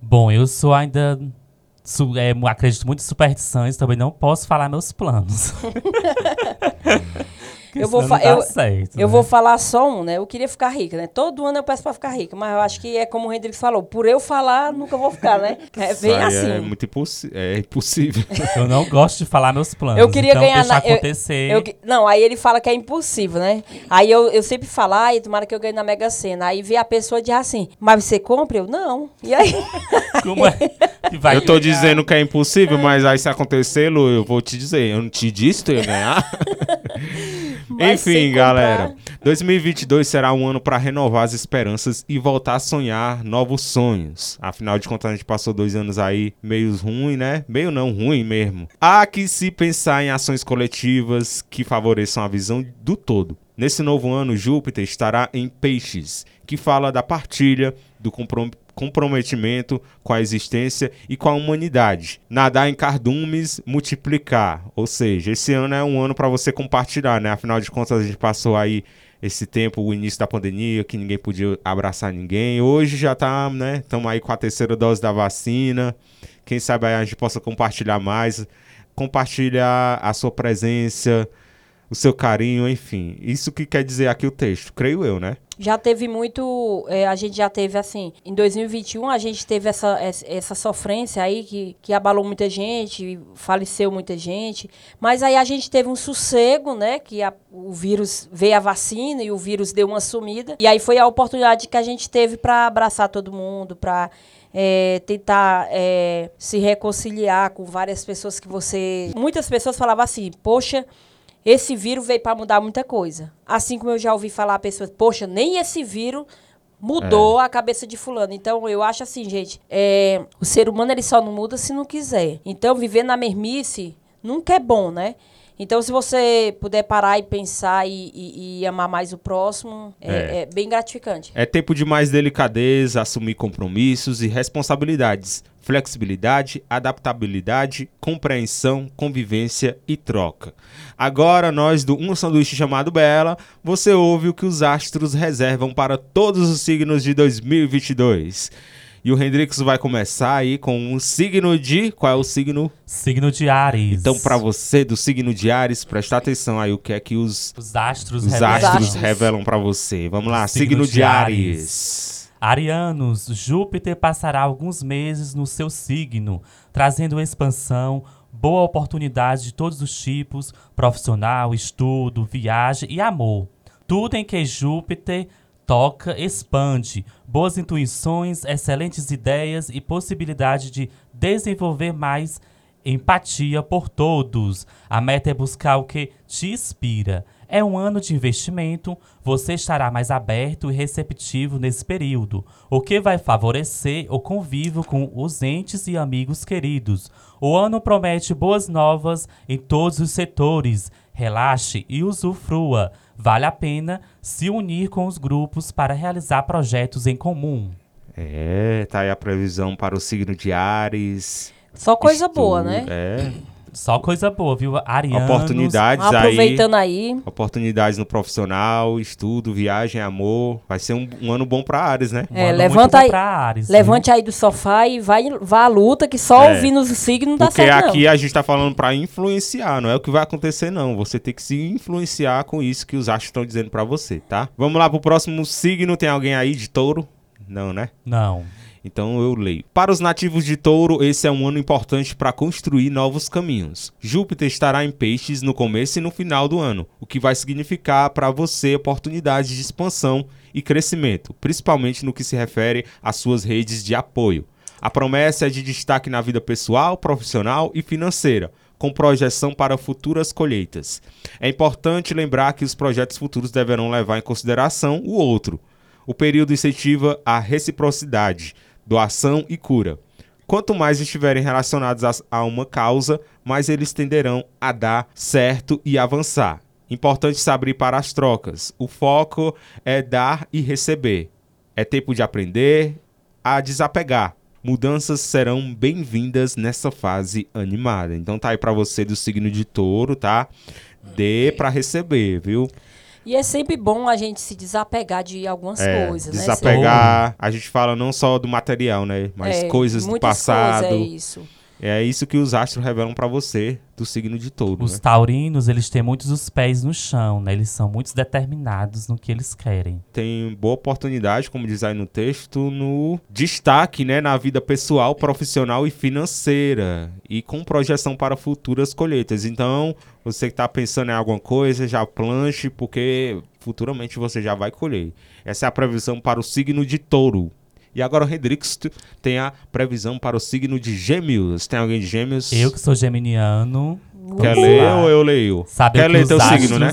Bom, eu sou ainda. É, acredito muito em superstições, também não posso falar meus planos. Porque Eu vou não eu- certo, Eu né? vou falar só um, né? Eu queria ficar rica, né? Todo ano eu peço pra ficar rica, mas eu acho que é como o Hendrix falou, por eu falar, nunca vou ficar, né? É bem aí assim. É muito impossi é impossível. Eu não gosto de falar meus planos. Eu queria então ganhar deixa na- eu- acontecer. Eu não, aí ele fala que é impossível, né? Aí eu, eu sempre falo, ai, tomara que eu ganhe na Mega Sena. Aí vê a pessoa e diz assim, mas você compra? Eu, não. E aí? Como é que vai eu tô ganhar? dizendo que é impossível, mas aí se acontecer, Lu, eu vou te dizer. Eu não te disse que tu ia ganhar. Enfim, galera. 2022 será um ano para renovar as esperanças e voltar a sonhar novos sonhos. Afinal de contas, a gente passou dois anos aí meio ruim, né? Meio não, ruim mesmo. Há que se pensar em ações coletivas que favoreçam a visão do todo. Nesse novo ano, Júpiter estará em Peixes, que fala da partilha, do comprom- comprometimento com a existência e com a humanidade. Nadar em cardumes, multiplicar. Ou seja, esse ano é um ano para você compartilhar, né? Afinal de contas, a gente passou aí esse tempo, o início da pandemia, que ninguém podia abraçar ninguém. Hoje já tá, né? Estamos aí com a terceira dose da vacina. Quem sabe a gente possa compartilhar mais, compartilhar a sua presença, o seu carinho, enfim. Isso que quer dizer aqui o texto, creio eu, né? Já teve muito. é, a gente já teve, assim, em 2021, a gente teve essa, essa, sofrência aí que, que abalou muita gente, faleceu muita gente. Mas aí a gente teve um sossego, né? Que a- o vírus veio a vacina e o vírus deu uma sumida. E aí foi a oportunidade que a gente teve para abraçar todo mundo, para tentar é, se reconciliar com várias pessoas que você. Muitas pessoas falavam assim, poxa. Esse vírus veio para mudar muita coisa. Assim como eu já ouvi falar pessoas, poxa, nem esse vírus mudou a cabeça de fulano. Então eu acho assim, gente, é, o ser humano ele só não muda se não quiser. Então viver na mermice nunca é bom, né? Então se você puder parar e pensar e, e- e amar mais o próximo, é, é bem gratificante. É tempo de mais delicadeza, assumir compromissos e responsabilidades, flexibilidade, adaptabilidade, compreensão, convivência e troca. Agora, nós do Um Sanduíche Chamado Bela, você ouve o que os astros reservam para todos os signos de 2022. E o Hendrix vai começar aí com um signo de. Qual é o signo? Signo de Ares. Então, para você do signo de Ares, presta atenção aí o que é que os, Os astros os revelam. astros revelam para você. Vamos lá, Signo signo, de de Áries. Ares. Arianos, Júpiter passará alguns meses no seu signo, trazendo expansão, boa oportunidade de todos os tipos, profissional, estudo, viagem e amor. Tudo em que Júpiter toca expande, boas intuições, excelentes ideias e possibilidade de desenvolver mais empatia por todos. A meta é buscar o que te inspira. É um ano de investimento, você estará mais aberto e receptivo nesse período, o que vai favorecer o convívio com os entes e amigos queridos. O ano promete boas novas em todos os setores. Relaxe e usufrua. Vale a pena se unir com os grupos para realizar projetos em comum. É, tá aí a previsão para o signo de Ares. Só coisa Estudo, boa, né? É, Só coisa boa, viu? Arianos. oportunidades aí. Aproveitando aí, Oportunidades no profissional, estudo, viagem, amor. Vai ser um, um ano bom para Ares, né? Um É, ano levanta muito bom aí- pra Ares, levante aí do sofá e vai, vá à luta, que só É. ouvindo os signos não dá Porque certo, não. aqui a gente tá falando para influenciar, não é o que vai acontecer, não. Você tem que se influenciar com isso que os astros estão dizendo para você, tá? Vamos lá pro próximo signo. Tem alguém aí de touro? Não, né? Não. Então eu leio. Para os nativos de Touro, esse é um ano importante para construir novos caminhos. Júpiter estará em Peixes no começo e no final do ano, o que vai significar para você oportunidades de expansão e crescimento, principalmente no que se refere às suas redes de apoio. A promessa é de destaque na vida pessoal, profissional e financeira, com projeção para futuras colheitas. É importante lembrar que os projetos futuros deverão levar em consideração o outro. O período incentiva a reciprocidade, doação e cura. Quanto mais estiverem relacionados a, uma causa, mais eles tenderão a dar certo e avançar. Importante se abrir para as trocas. O foco é dar e receber. É tempo de aprender a desapegar. Mudanças serão bem-vindas nessa fase animada. Então tá aí para você do signo de Touro, tá? Dê para receber, viu? E é sempre bom a gente se desapegar de algumas É, coisas, né? desapegar. A gente fala não só do material, né? Mas É, coisas do passado. coisas, é isso. É isso que os astros revelam pra você do signo de touro. Os né? taurinos, eles têm muitos os pés no chão, né? Eles são muito determinados no que eles querem. Tem boa oportunidade, como diz aí no texto, no destaque, né, na vida pessoal, profissional e financeira e com projeção para futuras colheitas. Então, você que tá pensando em alguma coisa, já planche porque futuramente você já vai colher. Essa é a previsão para o signo de touro. E agora o Hendrix tem a previsão para o signo de gêmeos. Tem alguém de gêmeos? Eu que sou geminiano, Quer Vamos ler lá. ou eu leio? sabe Quer que ler os teu astros signo, né?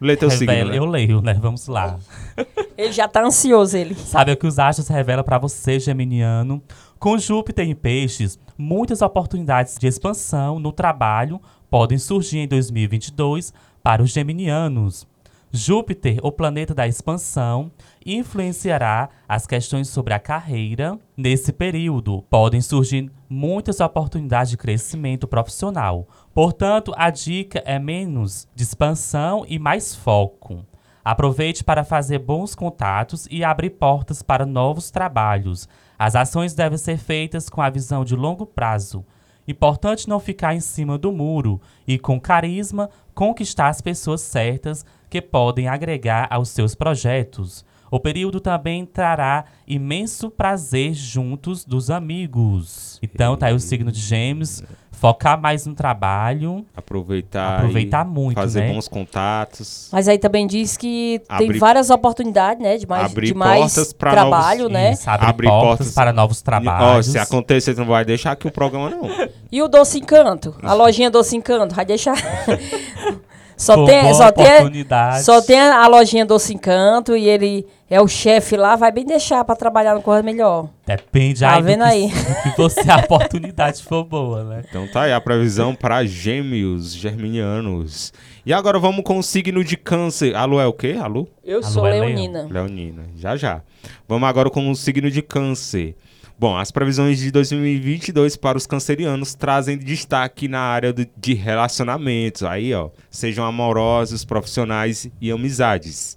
Lê teu signo, revela- né? Eu leio, né? Vamos lá. Ele já tá ansioso, ele. Sabe o que os astros revelam para você, geminiano? Com Júpiter em peixes, muitas oportunidades de expansão no trabalho podem surgir em 2022 para os geminianos. Júpiter, o planeta da expansão, influenciará as questões sobre a carreira nesse período. Podem surgir muitas oportunidades de crescimento profissional. Portanto, a dica é menos de expansão e mais foco. Aproveite para fazer bons contatos e abrir portas para novos trabalhos. As ações devem ser feitas com a visão de longo prazo. Importante não ficar em cima do muro e, com carisma, conquistar as pessoas certas que podem agregar aos seus projetos. O período também trará imenso prazer juntos dos amigos. Então, tá aí o signo de Gêmeos. Focar mais no trabalho. Aproveitar. Aproveitar e muito, Fazer né? bons contatos. Mas aí também diz que tem Abrir- várias oportunidades, né? De mais, abrir de mais portas pra trabalho, né? Isso, abre Abrir portas, portas. para novos Ó, trabalhos. se acontecer, você não vai deixar aqui o programa, não. E o Doce Encanto? A lojinha Doce Encanto, vai deixar. só tem, só tem, oportunidade. só tem a lojinha Doce Encanto e ele é o chefe lá, vai bem deixar pra trabalhar no Correio Melhor. Depende Tá aí, do vendo que, aí? do que você a oportunidade for boa, né? Então tá aí a previsão para gêmeos germinianos. E agora vamos com o signo de câncer. Alô é o quê? Alô? Eu Alô, sou é leonina. Leonina, já já. Vamos agora com o signo de câncer. Bom, as previsões de 2022 para os cancerianos trazem destaque na área do- de relacionamentos. Aí, ó, sejam amorosos, profissionais e amizades.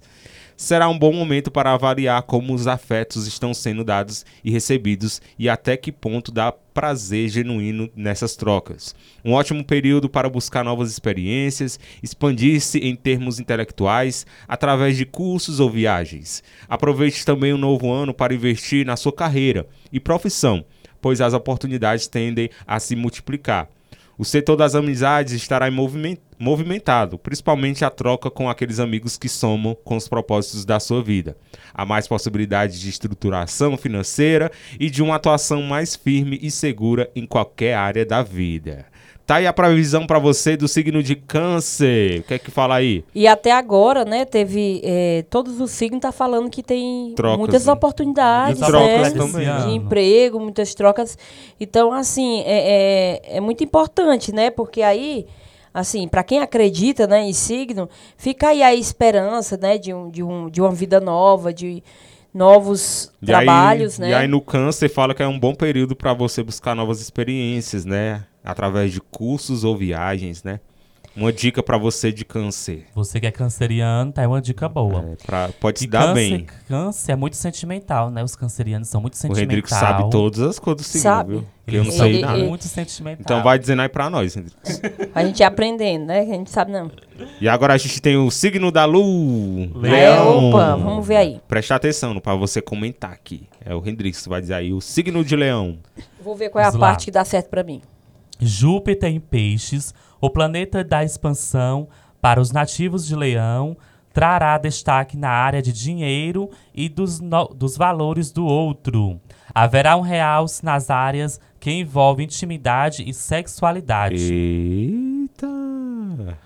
Será um bom momento para avaliar como os afetos estão sendo dados e recebidos e até que ponto dá prazer genuíno nessas trocas. Um ótimo período para buscar novas experiências, expandir-se em termos intelectuais através de cursos ou viagens. Aproveite também o novo ano para investir na sua carreira e profissão, pois as oportunidades tendem a se multiplicar. O setor das amizades estará em movimento, movimentado, principalmente a troca com aqueles amigos que somam com os propósitos da sua vida. Há mais possibilidades de estruturação financeira e de uma atuação mais firme e segura em qualquer área da vida. Tá aí a previsão para você do signo de câncer. O que é que fala aí? E até agora, né, teve. é, todos os signos tá falando que tem Trocas, muitas né? oportunidades, E né? trocas também. De emprego, muitas trocas. Então, assim, é, é, é muito importante, né? Porque aí, assim, para quem acredita né, em signo, fica aí a esperança, né, de, um, de, um, de uma vida nova, de novos E trabalhos, aí, né? E aí no câncer fala que é um bom período para você buscar novas experiências, né? Através de cursos ou viagens, né? Uma dica para você de câncer. Você que é canceriano, tá aí uma dica boa. É, pra- pode se E dar câncer, bem. câncer é muito sentimental, né? Os cancerianos são muito O sentimentais. Rodrigo sabe todas as coisas do signo, Sabe. viu? Que eu não sei Ele- nada. ele- muito sentimental. Então vai dizendo aí pra nós, Rodrigo. A gente é aprendendo, né? Que a gente sabe não. E agora a gente tem o signo da Lu. É, opa, vamos ver aí. Presta atenção para você comentar aqui. É o Hendrix que vai dizer aí o signo de leão. Vou ver qual é a Vamos lá. parte que dá certo pra mim. Júpiter em Peixes, o planeta da expansão para os nativos de Leão, trará destaque na área de dinheiro e dos, no- dos valores do outro. Haverá um realce nas áreas que envolvem intimidade e sexualidade. Eita!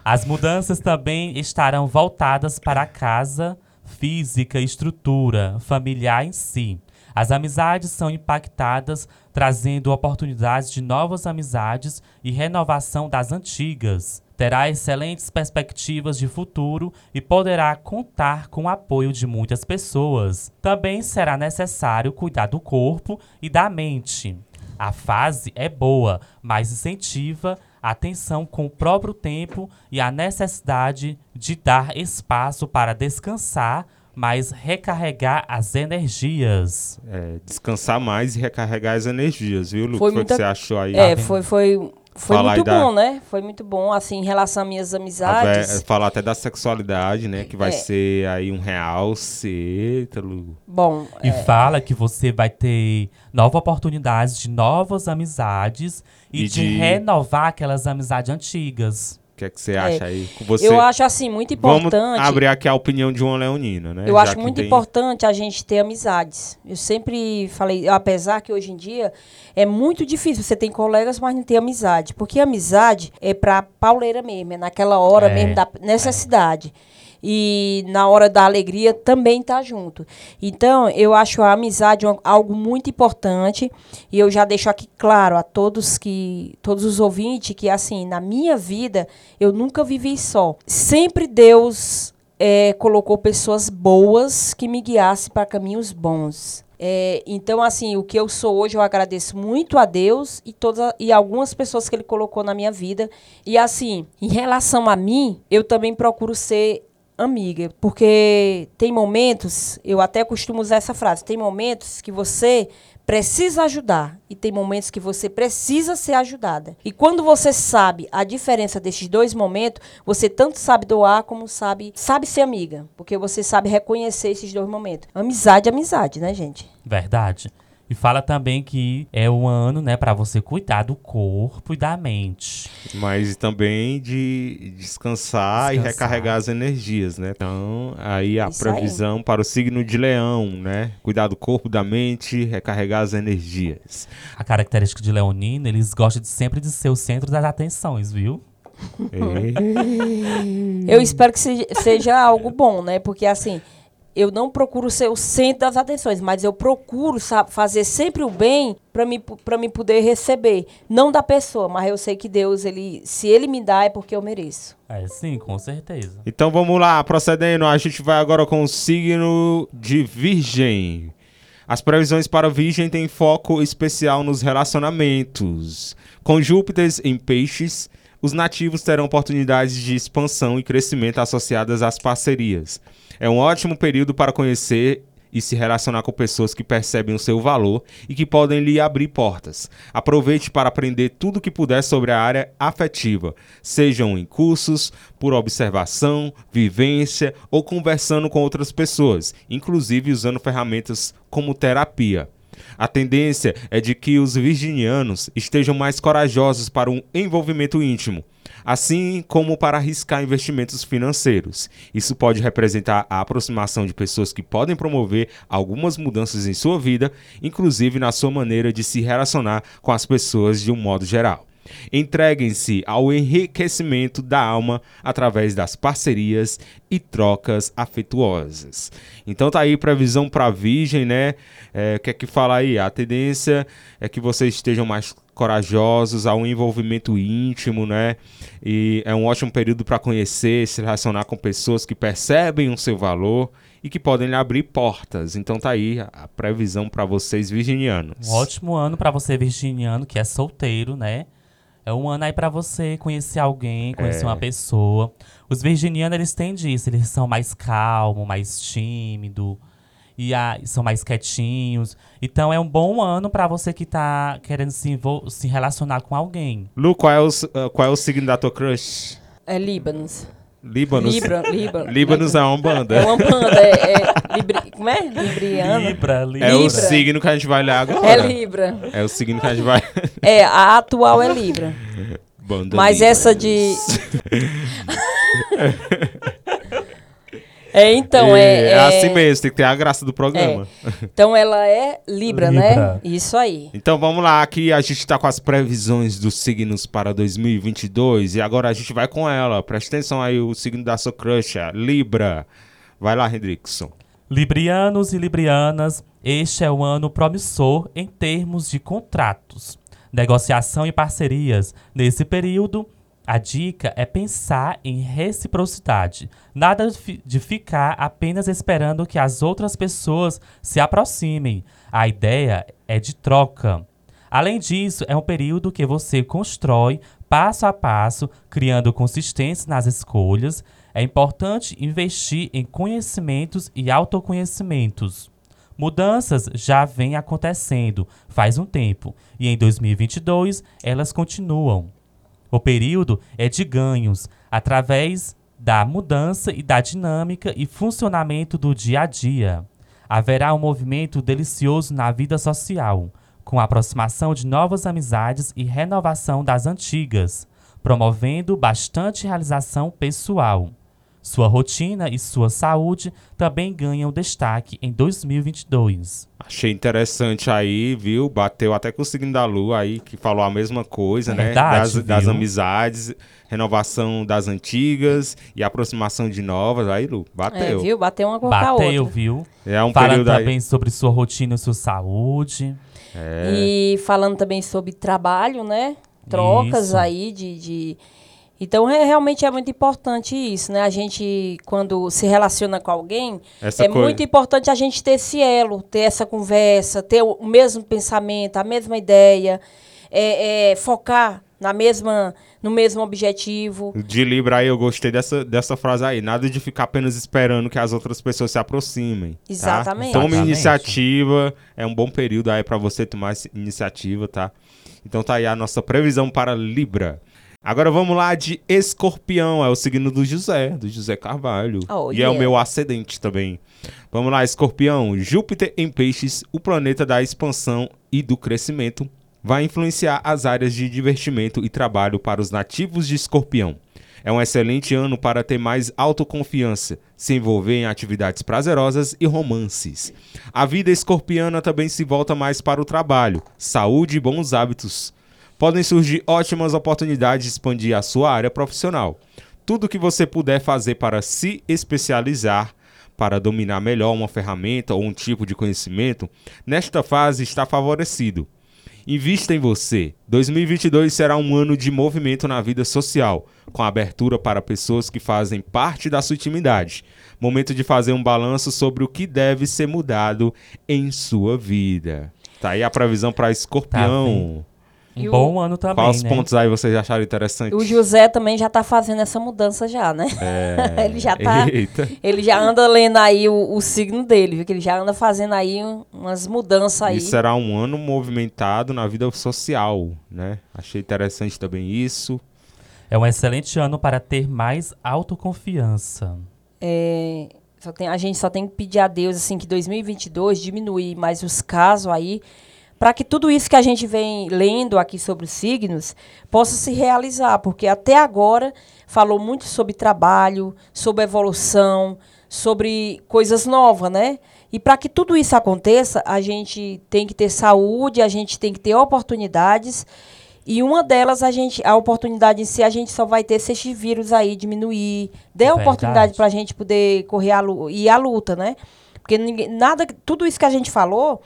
As mudanças também estarão voltadas para a casa, física, estrutura, familiar em si. As amizades são impactadas, trazendo oportunidades de novas amizades e renovação das antigas. Terá excelentes perspectivas de futuro e poderá contar com o apoio de muitas pessoas. Também será necessário cuidar do corpo e da mente. A fase é boa, mas incentiva a atenção com o próprio tempo e a necessidade de dar espaço para descansar, mas recarregar as energias. É, descansar mais e recarregar as energias, viu, Lu? Foi O que foi que muita- você achou aí? É, vendo? foi, foi, foi muito da- bom, né? Foi muito bom, assim, em relação às minhas amizades. falar até da sexualidade, né? Que vai É. ser aí um realce. Eita, Lu. Bom, E fala que você vai ter novas oportunidades de novas amizades e, E de, de- renovar aquelas amizades antigas. O que é que você acha aí? Com Você... eu acho, assim, muito Vamos importante. abrir aqui a opinião de uma leonina, né? Eu Já acho muito tem- importante a gente ter amizades. Eu sempre falei, apesar que hoje em dia é muito difícil você ter colegas, mas não ter amizade. Porque amizade é pra pauleira mesmo, é naquela hora É, mesmo da necessidade. E na hora da alegria também tá junto. Então, eu acho a amizade uma- algo muito importante. E eu já deixo aqui claro a todos que todos os ouvintes que assim, na minha vida, eu nunca vivi só. Sempre Deus é, colocou pessoas boas que me guiassem para caminhos bons. É, então, assim, o que eu sou hoje, eu agradeço muito a Deus e, toda, e algumas pessoas que Ele colocou na minha vida. E, assim, em relação a mim, eu também procuro ser amiga, porque tem momentos, eu até costumo usar essa frase, tem momentos que você precisa ajudar e tem momentos que você precisa ser ajudada. E quando você sabe a diferença desses dois momentos, você tanto sabe doar como sabe, sabe ser amiga, porque você sabe reconhecer esses dois momentos. Amizade, amizade, né, gente? Verdade. E fala também que é um ano, né, para você cuidar do corpo e da mente. Mas também de descansar, descansar, e recarregar as energias, né? Então, aí a Isso previsão aí. para o signo de Leão, né? Cuidar do corpo, da mente, recarregar as energias. A característica de leonino, eles gostam de sempre de ser o centro das atenções, viu? Eu espero que seja algo bom, né? Porque assim, eu não procuro ser o centro das atenções, mas eu procuro sabe, fazer sempre o bem para me, me poder receber. Não da pessoa, mas eu sei que Deus, ele, se ele me dá, é porque eu mereço. É, sim, com certeza. Então vamos lá, procedendo. A gente vai agora com o signo de Virgem. As previsões para Virgem têm foco especial nos relacionamentos. Com Júpiter em Peixes, os nativos terão oportunidades de expansão e crescimento associadas às parcerias. É um ótimo período para conhecer e se relacionar com pessoas que percebem o seu valor e que podem lhe abrir portas. Aproveite para aprender tudo o que puder sobre a área afetiva, sejam em cursos, por observação, vivência ou conversando com outras pessoas, inclusive usando ferramentas como terapia. A tendência é de que os virginianos estejam mais corajosos para um envolvimento íntimo assim como para arriscar investimentos financeiros. Isso pode representar a aproximação de pessoas que podem promover algumas mudanças em sua vida, inclusive na sua maneira de se relacionar com as pessoas de um modo geral. Entreguem-se ao enriquecimento da alma através das parcerias e trocas afetuosas. Então tá aí previsão para virgem, né? É, quer que fala aí? A tendência é que vocês estejam mais corajosos, ao envolvimento íntimo, né? E é um ótimo período para conhecer, se relacionar com pessoas que percebem o seu valor e que podem lhe abrir portas. Então tá aí a previsão para vocês virginianos. Um ótimo ano para você virginiano que é solteiro, né? É um ano aí para você conhecer alguém, conhecer é. uma pessoa. Os virginianos, eles têm disso, eles são mais calmos, mais tímidos e a, são mais quietinhos. Então é um bom ano para você que tá querendo se, se relacionar com alguém. Lu, qual é, o, uh, qual é o signo da tua crush? É Líbanos. Líbanos. Libra, Libra. Líbanos é uma banda. É uma banda, é, é Libri, como é? Libriano. Libra, Libra. É o signo que a gente vai olhar agora. É Libra. É o signo que a gente vai. É, a atual é Libra. Banda Mas Libra. essa de. É, então, é, é, é, assim mesmo, tem que ter a graça do programa. É. Então ela é Libra, né? Libra, né? Isso aí. Então vamos lá, aqui a gente tá com as previsões dos signos para 2022 e agora a gente vai com ela. Presta atenção aí, o signo da sua crush, Libra. Vai lá, Hendrickson. Librianos e librianas, este é o ano promissor em termos de contratos, negociação e parcerias. Nesse período, a dica é pensar em reciprocidade. Nada de ficar apenas esperando que as outras pessoas se aproximem. A ideia é de troca. Além disso, é um período que você constrói passo a passo, criando consistência nas escolhas. É importante investir em conhecimentos e autoconhecimentos. Mudanças já vêm acontecendo faz um tempo e em 2022 elas continuam. O período é de ganhos através da mudança e da dinâmica e funcionamento do dia a dia. Haverá um movimento delicioso na vida social, com a aproximação de novas amizades e renovação das antigas, promovendo bastante realização pessoal. Sua rotina e sua saúde também ganham destaque em 2022. Achei interessante aí, viu? Bateu até com o signo da lua aí, que falou a mesma coisa, né? Verdade, das, das amizades, renovação das antigas e aproximação de novas. Aí, Lu, bateu. É, viu? Bateu uma com bateu, a outra. Bateu, viu? É um Fala período também aí... sobre sua rotina e sua saúde. É. E falando também sobre trabalho, né? Trocas Isso. aí de... de então, é, realmente é muito importante isso, né? A gente, quando se relaciona com alguém, essa é coisa... muito importante a gente ter esse elo, ter essa conversa, ter o mesmo pensamento, a mesma ideia, é, é, focar na mesma, no mesmo objetivo. De Libra aí, eu gostei dessa, dessa frase aí. Nada de ficar apenas esperando que as outras pessoas se aproximem. tá? Exatamente. Tome Exatamente. iniciativa. É um bom período aí pra você tomar iniciativa, tá? Então tá aí a nossa previsão para Libra. Agora vamos lá de Escorpião, é o signo do José, do José Carvalho. Oh, e é o yeah. meu ascendente também. Vamos lá, Escorpião. Júpiter em Peixes, o planeta da expansão e do crescimento, vai influenciar as áreas de divertimento e trabalho para os nativos de Escorpião. É um excelente ano para ter mais autoconfiança, se envolver em atividades prazerosas e romances. A vida escorpiana também se volta mais para o trabalho, saúde e bons hábitos. Podem surgir ótimas oportunidades de expandir a sua área profissional. Tudo que você puder fazer para se especializar, para dominar melhor uma ferramenta ou um tipo de conhecimento, nesta fase está favorecido. Invista em você. 2022 será um ano de movimento na vida social, com abertura para pessoas que fazem parte da sua intimidade. Momento de fazer um balanço sobre o que deve ser mudado em sua vida. Tá aí a previsão para Escorpião. Um E o- bom ano também, Quais né? pontos aí vocês acharam interessantes? O José também já tá fazendo essa mudança já, né? É... ele já tá. Eita. Ele já anda lendo aí o, o signo dele, viu? Que ele já anda fazendo aí um- umas mudanças aí. E será um ano movimentado na vida social, né? Achei interessante também isso. É um excelente ano para ter mais autoconfiança. É, só tem, a gente só tem que pedir a Deus assim que 2022 diminuir mais os casos aí, para que tudo isso que a gente vem lendo aqui sobre os signos possa se realizar, porque até agora falou muito sobre trabalho, sobre evolução, sobre coisas novas, né? E para que tudo isso aconteça, a gente tem que ter saúde, a gente tem que ter oportunidades. E uma delas, a gente, a oportunidade em si, a gente só vai ter se esse vírus aí diminuir, der Verdade. oportunidade para a gente poder correr e a luta, né? Porque ninguém, nada, tudo isso que a gente falou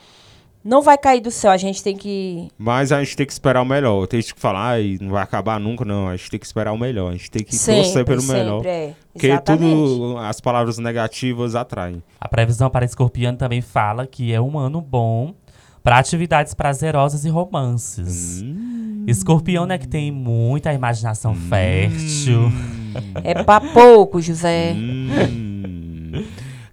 não vai cair do céu. A gente tem que Mas a gente tem que esperar o melhor. Tem gente que fala, ai, não vai acabar nunca, não. A gente tem que esperar o melhor. A gente tem que torcer sempre, pelo sempre, melhor. é. Porque Exatamente. tudo, as palavras negativas atraem. A previsão para Escorpião também fala que é um ano bom para atividades prazerosas e romances. Hum. Escorpião, né, que tem muita imaginação fértil. É pra pouco, José. Hum.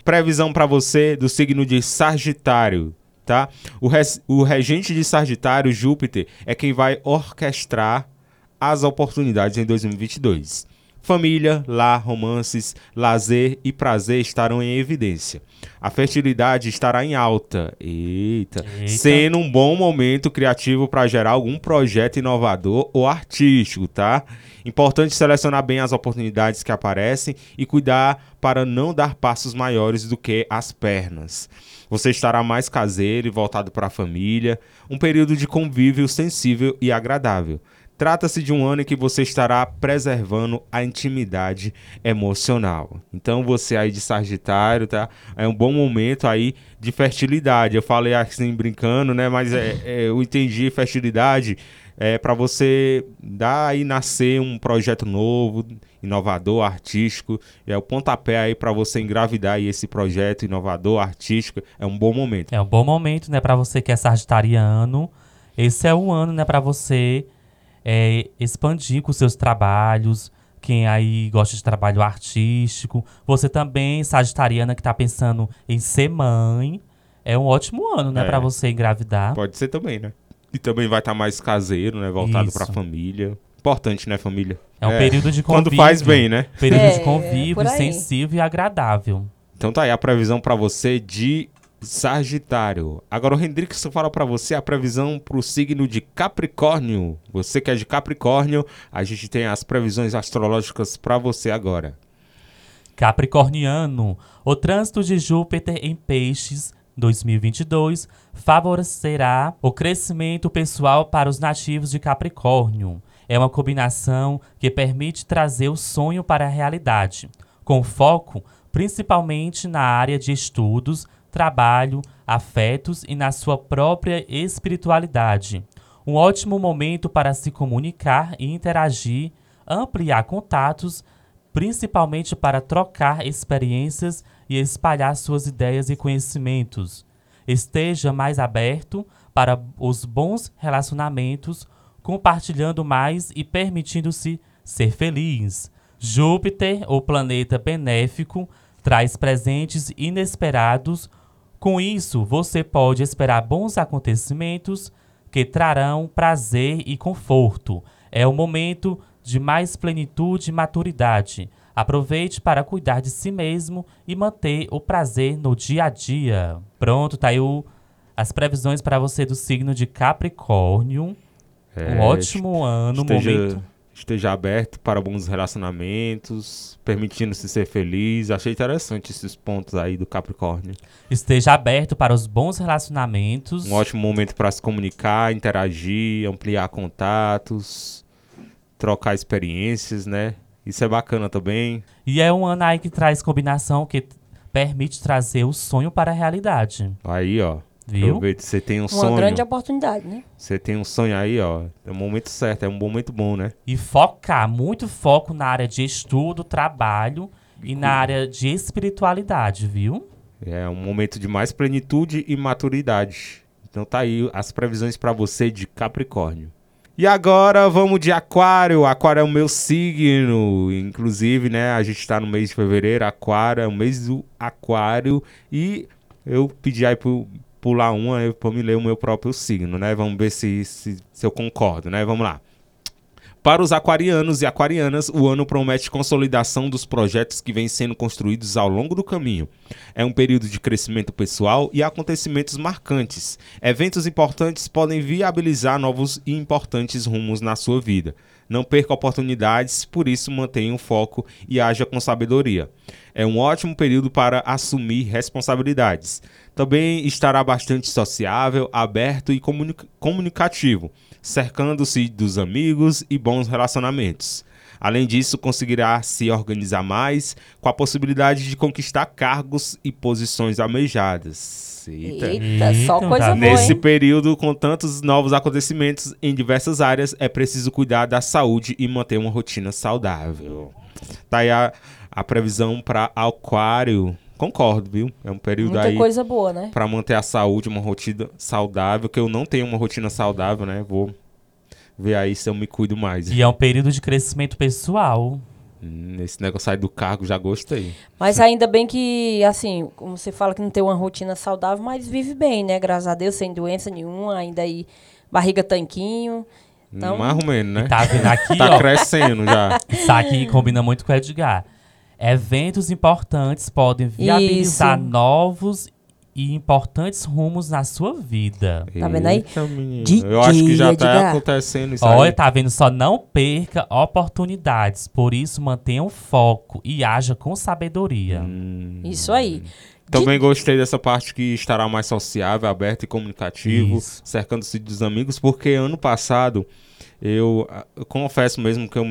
Previsão pra você do signo de Sagitário, tá? O, res- o regente de Sagitário, Júpiter, é quem vai orquestrar as oportunidades em 2022. Família, lar, romances, lazer e prazer estarão em evidência. A fertilidade estará em alta. Eita. Eita. Sendo um bom momento criativo para gerar algum projeto inovador ou artístico, tá? Importante selecionar bem as oportunidades que aparecem e cuidar para não dar passos maiores do que as pernas. Você estará mais caseiro e voltado para a família, um período de convívio sensível e agradável. Trata-se de um ano em que você estará preservando a intimidade emocional. Então você aí de Sagitário, tá? É um bom momento aí de fertilidade. Eu falei assim brincando, né? Mas é, é, eu entendi fertilidade é para você dar aí nascer um projeto novo, inovador, artístico. É o pontapé aí para você engravidar aí esse projeto inovador, artístico. É um bom momento. É um bom momento, né, para você que é sagitariano. Esse é um ano, né, para você é, expandir com seus trabalhos. Quem aí gosta de trabalho artístico. Você também, sagitariana, que tá pensando em ser mãe. É um ótimo ano, né, É. para você engravidar. Pode ser também, né? E também vai estar mais caseiro, né? Voltado para a família. Importante, né, família? É um período de Quando convívio. faz bem, né? Período É, de convívio, por aí. sensível e agradável. Então tá aí a previsão para você de Sagitário. Agora o Hendrickson fala para você a previsão para o signo de Capricórnio. Você que é de Capricórnio, a gente tem as previsões astrológicas para você agora. Capricorniano, o trânsito de Júpiter em Peixes 2022 favorecerá o crescimento pessoal para os nativos de Capricórnio. É uma combinação que permite trazer o sonho para a realidade, com foco principalmente na área de estudos, trabalho, afetos e na sua própria espiritualidade. Um ótimo momento para se comunicar e interagir, ampliar contatos, principalmente para trocar experiências e espalhar suas ideias e conhecimentos. Esteja mais aberto para os bons relacionamentos compartilhando mais e permitindo-se ser feliz. Júpiter, o planeta benéfico, traz presentes inesperados. Com isso, você pode esperar bons acontecimentos que trarão prazer e conforto. É o momento de mais plenitude e maturidade. Aproveite para cuidar de si mesmo e manter o prazer no dia a dia. Pronto, tá as previsões para você do signo de Capricórnio. É, um ótimo ano, esteja, momento. esteja aberto para bons relacionamentos, permitindo-se ser feliz. Achei interessante esses pontos aí do Capricórnio. Esteja aberto para os bons relacionamentos. Um ótimo momento para se comunicar, interagir, ampliar contatos, trocar experiências, né? Isso é bacana também. E é um ano aí que traz combinação que permite trazer o sonho para a realidade. Aí, ó. Viu? Aproveita, você tem um Uma sonho. grande oportunidade, né? Você tem um sonho aí, ó. É o momento certo, é um momento bom, né? E focar, muito foco na área de estudo, trabalho e na área de espiritualidade, viu? É um momento de mais plenitude e maturidade. Então tá aí as previsões para você de Capricórnio. E agora vamos de Aquário. Aquário é o meu signo. Inclusive, né, a gente tá no mês de fevereiro, Aquário é o mês do Aquário e eu pedi aí pro pular uma aí pra me ler o meu próprio signo, né? Vamos ver se, se, se eu concordo, né? Vamos lá. Para os aquarianos e aquarianas, o ano promete consolidação dos projetos que vêm sendo construídos ao longo do caminho. É um período de crescimento pessoal e acontecimentos marcantes. Eventos importantes podem viabilizar novos e importantes rumos na sua vida. Não perca oportunidades, por isso mantenha o foco e haja com sabedoria. É um ótimo período para assumir responsabilidades. Também estará bastante sociável, aberto e comuni- comunicativo, cercando-se dos amigos e bons relacionamentos. Além disso, conseguirá se organizar mais, com a possibilidade de conquistar cargos e posições almejadas. Eita. Eita, só Eita, coisa tá boa, Nesse hein? período, com tantos novos acontecimentos em diversas áreas, é preciso cuidar da saúde e manter uma rotina saudável. Tá aí a, a previsão para Aquário. Concordo, viu? É um período Muita aí coisa boa, né? para manter a saúde, uma rotina saudável, que eu não tenho uma rotina saudável, né? Vou ver aí se eu me cuido mais. E é um período de crescimento pessoal. Hum, Esse negócio aí do cargo, já gostei. Mas ainda bem que, assim, como você fala que não tem uma rotina saudável, mas vive bem, né? Graças a Deus, sem doença nenhuma, ainda aí, barriga tanquinho. Então- Mais ou menos, né? Tá vendo aqui, Tá ó? crescendo já. Isso aqui combina muito com o Edgar. Eventos importantes podem viabilizar Isso. novos e importantes rumos na sua vida. Tá vendo aí? Eita. DJ Eu acho que já tá Edgar. acontecendo isso Olha, aí. tá vendo só? Não perca oportunidades. Por isso, mantenha o foco e haja com sabedoria. Hum. Isso aí. Também gostei dessa parte que estará mais sociável, aberto e comunicativo, cercando-se dos amigos, porque ano passado eu, ah, eu confesso mesmo que eu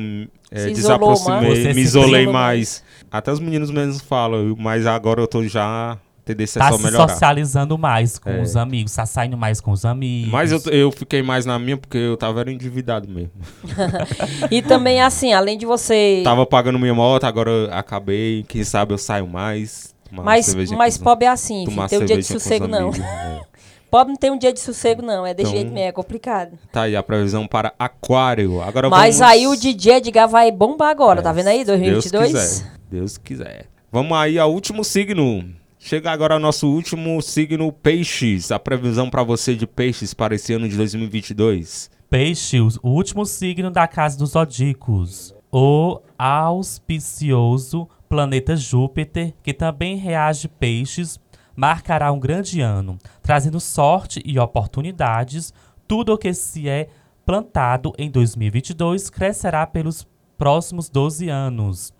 isolou desaproximei, me isolei isolou mais. Até os meninos mesmos falam, mas agora eu tô já. Tendência é Tá só se melhorar. socializando mais com É. os amigos, tá saindo mais com os amigos. Mas eu, eu fiquei mais na minha porque eu tava era endividado mesmo. E também, assim, além de você. Tava pagando minha moto, agora eu acabei. Quem sabe eu saio mais. Mas, mas pobre é assim, filho, tem um dia de sossego, não. amigos, é. Pobre não tem um dia de sossego, não. É desse Então- jeito mesmo, é complicado. Tá aí a previsão para Aquário. Agora Mas vamos... aí o DJ Edgar vai bombar agora, tá É, vendo aí? se Deus 2022? quiser. Deus quiser. Vamos aí ao último signo. Chega agora o nosso último signo, Peixes. A previsão para você de Peixes para esse ano de 2022. Peixes, o último signo da casa dos zodíacos. O auspicioso planeta Júpiter, que também reage peixes, marcará um grande ano, trazendo sorte e oportunidades. Tudo o que se é plantado em 2022 crescerá pelos próximos 12 anos.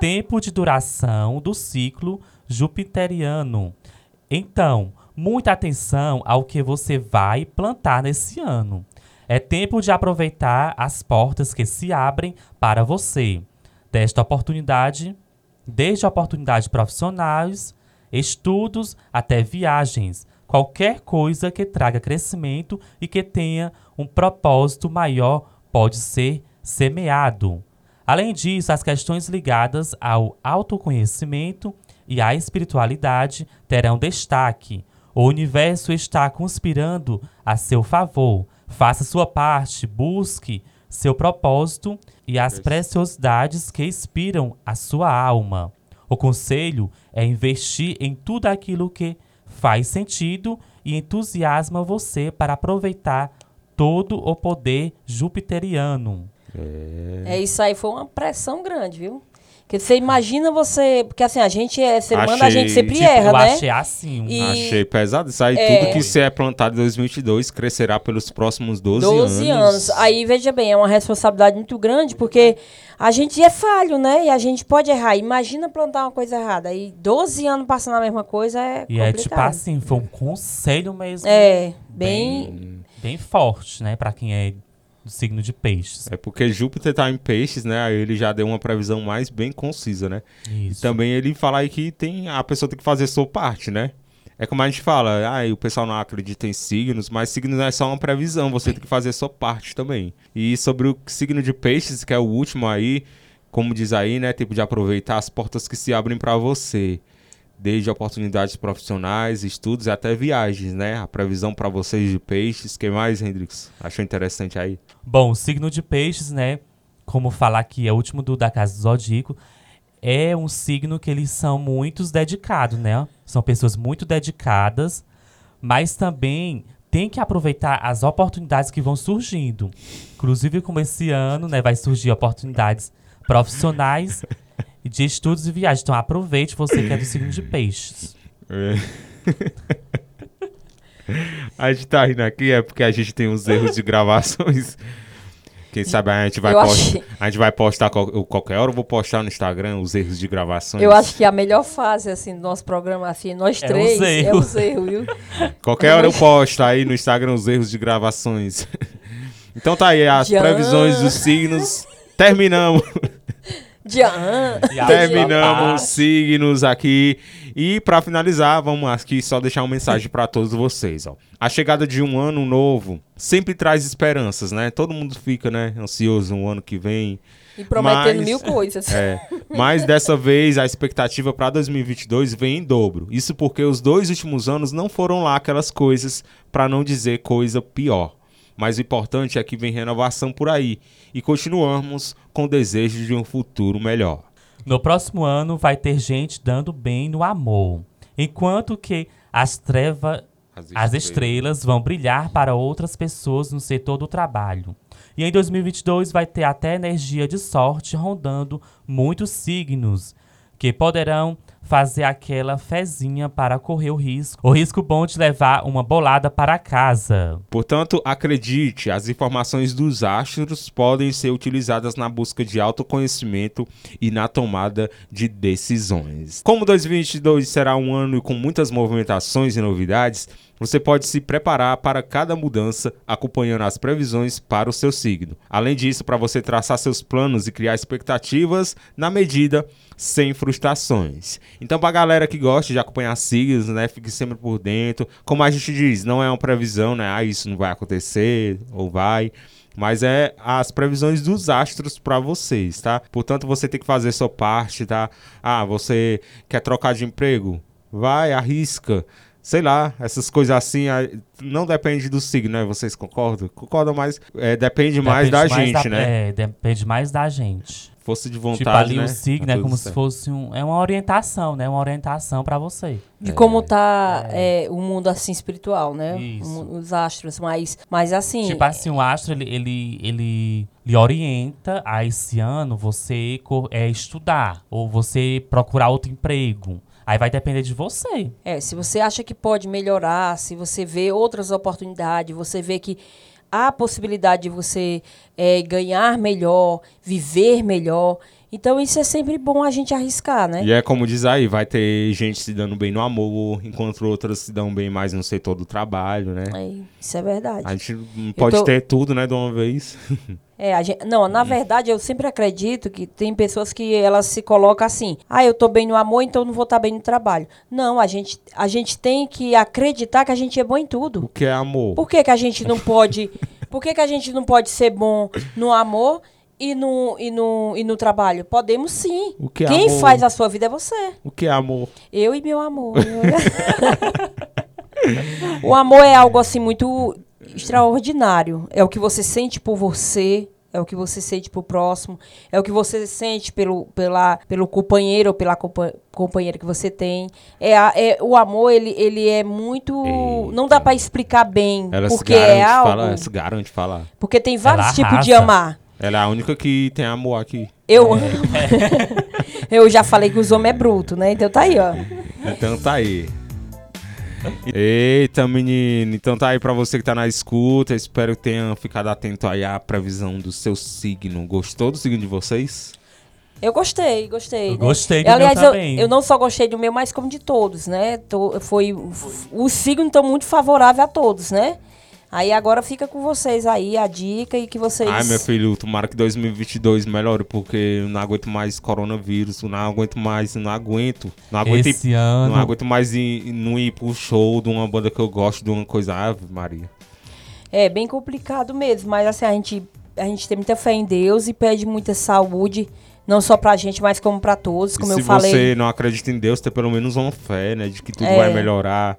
Tempo de duração do ciclo jupiteriano. Então, muita atenção ao que você vai plantar nesse ano. É tempo de aproveitar as portas que se abrem para você. Desta oportunidade, desde oportunidades profissionais, estudos até viagens, qualquer coisa que traga crescimento e que tenha um propósito maior pode ser semeado. Além disso, as questões ligadas ao autoconhecimento e à espiritualidade terão destaque. O universo está conspirando a seu favor. Faça sua parte, busque seu propósito e as preciosidades que inspiram a sua alma. O conselho é investir em tudo aquilo que faz sentido e entusiasma você para aproveitar todo o poder jupiteriano. É, isso aí foi uma pressão grande, viu? Porque você imagina você. Porque assim, a gente é ser humano, a Achei, gente sempre tipo, erra, Eu né? achei assim. E- Achei pesado. Isso aí, É. tudo que se é plantado em 2022 crescerá pelos próximos 12, 12 anos. Aí, veja bem, é uma responsabilidade muito grande, porque a gente é falho, né? E a gente pode errar. Imagina plantar uma coisa errada. Aí, 12 anos passando a mesma coisa é E é tipo assim, foi um conselho mesmo. É, bem... bem, bem forte, né? Pra quem é signo de peixes. É porque Júpiter tá em peixes, né? Aí ele já deu uma previsão mais bem concisa, né? E Isso. também ele fala aí que tem, a pessoa tem que fazer sua parte, né? É como a gente fala, ah, o pessoal não acredita em signos, mas signos não é só uma previsão, você tem que fazer sua parte também. E sobre o signo de peixes, que é o último aí, como diz aí, né? Tipo de aproveitar as portas que se abrem para você. Desde oportunidades profissionais, estudos até viagens, né? A previsão para vocês de peixes. que mais, Hendrix? Achou interessante aí? Bom, o signo de peixes, né? Como falar que é o último do, da casa do Zodíaco, é um signo que eles são muitos dedicados, né? São pessoas muito dedicadas, mas também tem que aproveitar as oportunidades que vão surgindo. Inclusive, como esse ano, né, vai surgir oportunidades profissionais e de estudos e viagens. Então aproveite você que é do signo de peixes. É. a gente tá rindo aqui é porque a gente tem uns erros de gravações. Quem sabe a gente vai, Eu post- achei- a gente vai postar qual- qualquer hora. Eu vou postar no Instagram os erros de gravações. Eu acho que a melhor fase, assim, do nosso programa, assim, nós É três, é erros. os erros, viu? Qualquer hora eu posto aí no Instagram os erros de gravações. então tá aí, as Jean. previsões dos signos. Terminamos. Dian. E a Terminamos os parte- signos aqui. E pra finalizar, vamos aqui só deixar uma mensagem pra todos vocês, ó. A chegada de um ano novo sempre traz esperanças, né? Todo mundo fica, né, ansioso no ano que vem. E prometendo Mas- mil coisas. É, mas dessa vez a expectativa para 2022 vem em dobro. Isso porque os dois últimos anos não foram lá aquelas coisas, para não dizer coisa pior. Mas o importante é que vem renovação por aí e continuamos com o desejo de um futuro melhor. No próximo ano vai ter gente dando bem no amor, enquanto que as trevas, as estrelas vão brilhar para outras pessoas no setor do trabalho. E em 2022 vai ter até energia de sorte rondando muitos signos, que poderão fazer aquela fezinha para correr o risco, o risco bom de levar uma bolada para casa. Portanto, acredite, as informações dos astros podem ser utilizadas na busca de autoconhecimento e na tomada de decisões. Como 2022 será um ano com muitas movimentações e novidades, você pode se preparar para cada mudança acompanhando as previsões para o seu signo. Além disso, para você traçar seus planos e criar expectativas na medida sem frustrações. Então, para a galera que gosta de acompanhar signos, né, fique sempre por dentro. Como a gente diz, não é uma previsão, né? Ah, isso não vai acontecer ou vai. Mas é as previsões dos astros para vocês, tá? Portanto, você tem que fazer sua parte, tá? Ah, você quer trocar de emprego? Vai, arrisca. Sei lá, essas coisas assim, ah, não depende do signo, né? Vocês concordam? Concordam, mas é, depende mais da Depende gente, da- né? É, depende mais da gente. Força de vontade, tipo, ali né? o signo Tá é tudo como certo. se fosse um. É uma orientação, né? Uma orientação pra você. De como tá é, o mundo assim espiritual, né? Isso. Os astros, mas, mas assim. Tipo assim, o astro, ele, ele, ele lhe orienta a esse ano você é, estudar ou você procurar outro emprego. Aí vai depender de você. É, se você acha que pode melhorar, se você vê outras oportunidades, você vê que há possibilidade de você é, ganhar melhor, viver melhor. Então isso é sempre bom a gente arriscar, né? E é como diz aí, vai ter gente se dando bem no amor, enquanto outras se dão bem mais no setor do trabalho, né? É, isso é verdade. A gente não pode tô- ter tudo, né, de uma vez. É, a gente, não, na verdade, eu sempre acredito que tem pessoas que elas se colocam assim: ah, eu tô bem no amor, então não vou estar bem no trabalho. Não, a gente, a gente tem que acreditar que a gente é bom em o tudo. que é amor? Por que, que a gente não pode. Por que, que a gente não pode ser bom no amor e no, e no, e no trabalho? Podemos sim. O que é Quem amor? faz a sua vida é você. O que é amor? Eu e meu amor. o amor é algo assim muito extraordinário. É o que você sente por você, é o que você sente pro próximo, é o que você sente pelo, pela, pelo companheiro ou pela compa companheira que você tem. É, a, é o amor, ele, ele é muito. Eita. Não dá para explicar bem, Ela porque se garante, é algo. fala, se garante falar. Porque tem vários Ela tipos de amar. Ela é a única que tem amor aqui. Eu Eu já falei que os homens é bruto, né? Então tá aí, ó. Então tá aí. Eita, menino. Então tá aí pra você que tá na escuta. Espero que tenha ficado atento aí à previsão do seu signo. Gostou do signo de vocês? Eu gostei, gostei. Eu né? gostei do Aliás, meu eu, também. eu não só gostei do meu, mas como de todos, né? Tô- foi, os signos estão muito favoráveis a todos, né? Aí agora fica com vocês aí a dica e que vocês. Ai, meu filho, tomara que 2022 melhore, porque eu não aguento mais coronavírus. eu Não aguento mais, não aguento. Não aguento, ir, Esse ano. não aguento mais ir, não ir pro show de uma banda que eu gosto, de uma coisa. Ave Maria. É bem complicado mesmo, mas assim, a gente, a gente tem muita fé em Deus e pede muita saúde, não só pra gente, mas como pra todos, como e eu se falei. você não acredita em Deus, ter pelo menos uma fé, né? De que tudo É. vai melhorar.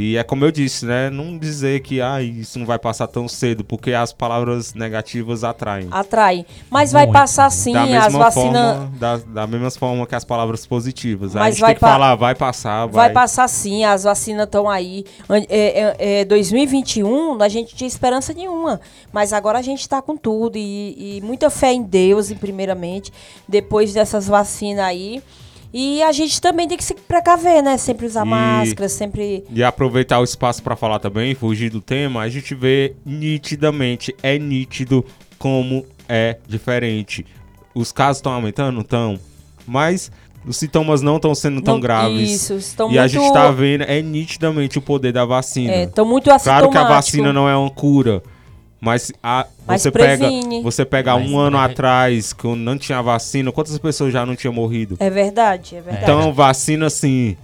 E é como eu disse, né? Não dizer que ah, isso não vai passar tão cedo, porque as palavras negativas atraem. Atrai. Mas vai Muito. passar sim, da as mesma vacinas. forma, da, da mesma forma que as palavras positivas. Aí a Mas gente vai tem que pa- falar, vai passar, vai. Vai passar sim, as vacinas estão aí. É, é, é, 2021, a gente tinha esperança nenhuma. Mas agora a gente está com tudo. E, e muita fé em Deus, em primeiramente. Depois dessas vacinas aí. E a gente também tem que se precaver, né? Sempre usar E- máscara, sempre. E aproveitar o espaço para falar também, fugir do tema, a gente vê nitidamente, é nítido como é diferente. Os casos estão aumentando? Estão. Mas os sintomas não estão sendo tão não- graves. Isso, estão e muito. a gente tá vendo, é nitidamente o poder da vacina. É, estão muito Claro que a assintomáticos. vacina não é uma cura. Mas, a, Mas você pega, você pega Mas um ano preve- atrás, que não tinha vacina, quantas pessoas já não tinham morrido? É verdade, é verdade. Então, vacina sim.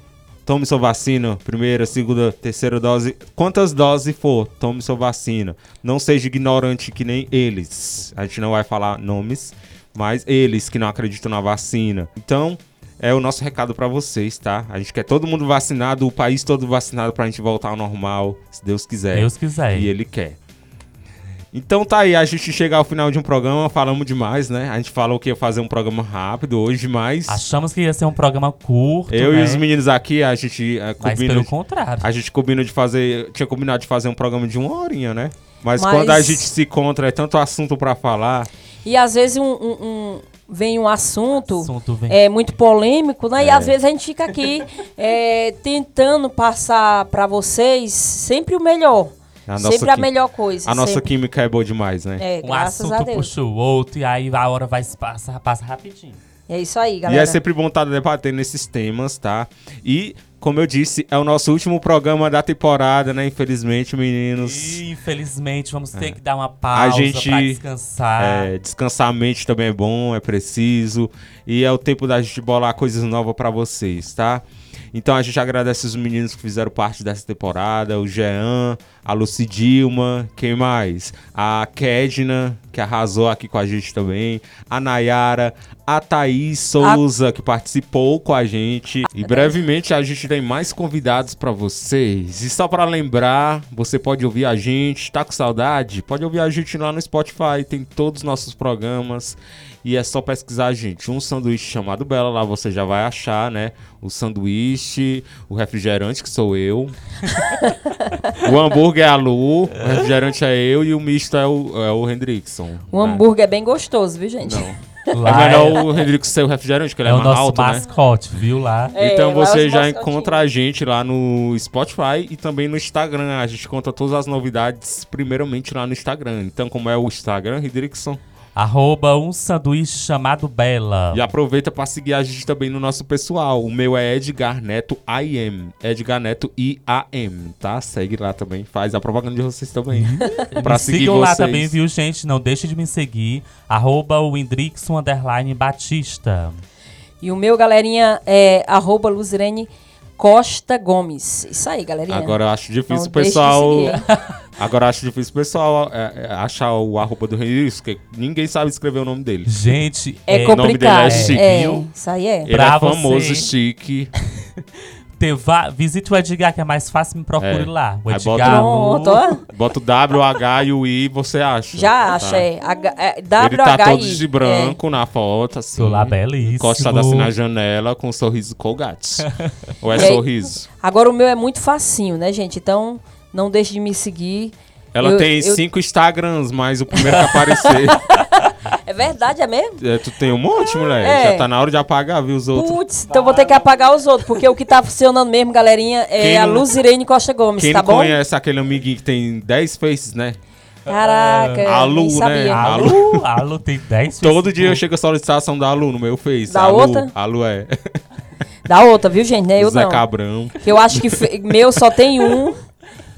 Tome sua vacina, primeira, segunda, terceira dose. Quantas doses for, tome sua vacina. Não seja ignorante que nem eles. A gente não vai falar nomes, mas eles que não acreditam na vacina. Então, é o nosso recado pra vocês, tá? A gente quer todo mundo vacinado, o país todo vacinado pra gente voltar ao normal, se Deus quiser. Deus quiser. E ele quer. Então tá aí, a gente chega ao final de um programa, falamos demais, né? A gente falou que ia fazer um programa rápido hoje, mas Achamos que ia ser um programa curto. eu né? e os meninos aqui, a gente eh, Mas combina, pelo contrário. a gente combina de fazer, tinha combinado de fazer um programa de uma horinha, né? Mas, Mas- quando a gente se encontra, é tanto assunto pra falar. E às vezes um, um- um- vem um assunto. assunto vem. é muito polêmico, né? E É. às vezes a gente fica aqui é, tentando passar pra vocês sempre o melhor. A nossa, sempre a melhor coisa. a nossa sempre. química é boa demais, né? É, um graças a assunto Deus. puxa o outro e aí a hora vai passar, passa rapidinho. É isso aí, E galera. é sempre bom estar debatendo esses temas, tá? E, como eu disse, é o nosso último programa da temporada, né? Infelizmente, meninos. E, infelizmente, vamos ter que dar uma pausa gente- pra descansar. É, descansar a mente também é bom, é preciso. E é o tempo da gente bolar coisas novas pra vocês, tá? Então a gente agradece os meninos que fizeram parte dessa temporada, o Jean, a Lucy Dilma, quem mais? A Kedna, que arrasou aqui com a gente também, a Nayara, a Thaís Souza, que participou com a gente. E brevemente a gente tem mais convidados pra vocês. E só pra lembrar, você pode ouvir a gente, tá com saudade? Pode ouvir a gente lá no Spotify, tem todos os nossos programas. E é só pesquisar, gente, um sanduíche chamado Bela, lá você já vai achar, né? O sanduíche, o refrigerante, que sou eu. o hambúrguer é a Lu, o refrigerante é eu e o misto é o, é o Hendrickson. O né? hambúrguer é bem gostoso, viu, gente? Não. É Lá melhor o Hendrickson ser o refrigerante, que ele é é, o mais nosso alto, né? mascote, viu lá? É, então lá você já mascotinhos. encontra a gente lá no Spotify e também no Instagram. A gente conta todas as novidades primeiramente lá no Instagram. Então, como é o Instagram, Hendrickson? Arroba um sanduíche chamado Bela. E aproveita para seguir a gente também no nosso pessoal. O meu é Edgar Neto IM. Edgar Neto IAM, tá? Segue lá também. Faz a propaganda de vocês também. pra me seguir sigam vocês. lá também, viu, gente? Não deixe de me seguir. Arroba o Batista. E o meu, galerinha, é arroba Luzirene Costa Gomes. Isso aí, galerinha. Agora eu acho difícil o pessoal. Agora eu acho difícil o pessoal é, é, achar o arroba do Hendrickson, porque ninguém sabe escrever o nome dele. Gente, É, o nome dele é complicado. chique, é, isso aí é. Ele Pra é famoso, você. chique. Te- visite o Edgar, que é mais fácil, me procure É. lá. O Aí bota Edgar. Ó. Bota o W, o H e o I, você acha. Já tá? acha, é. H, é Ele tá WHI. todo de branco na foto, assim. Tô lá belíssimo. Encostado assim na janela com um sorriso colgate. Ou é E aí- sorriso? É. Agora o meu é muito facinho, né, gente? Então, não deixe de me seguir. Ela Eu- tem eu- cinco Instagrams, mas o primeiro que aparecer. É verdade, é mesmo? é, tu tem um monte, mulher. É. Já tá na hora de apagar, viu, os outros. Putz, então vou ter que apagar os outros, porque o que tá funcionando mesmo, galerinha, é Quem a não- Luzirene Costa Gomes, Quem tá não bom? conhece aquele amiguinho que tem 10 faces, né? Caraca, A Lu, né? A Lu, a Lu tem 10 Todo dia eu chego a solicitação da Lu no meu Face. Da a Lu, outra? A Lu é. Da outra, viu, gente? Não é eu Zé não. Cabrão. Eu acho que meu só tem um.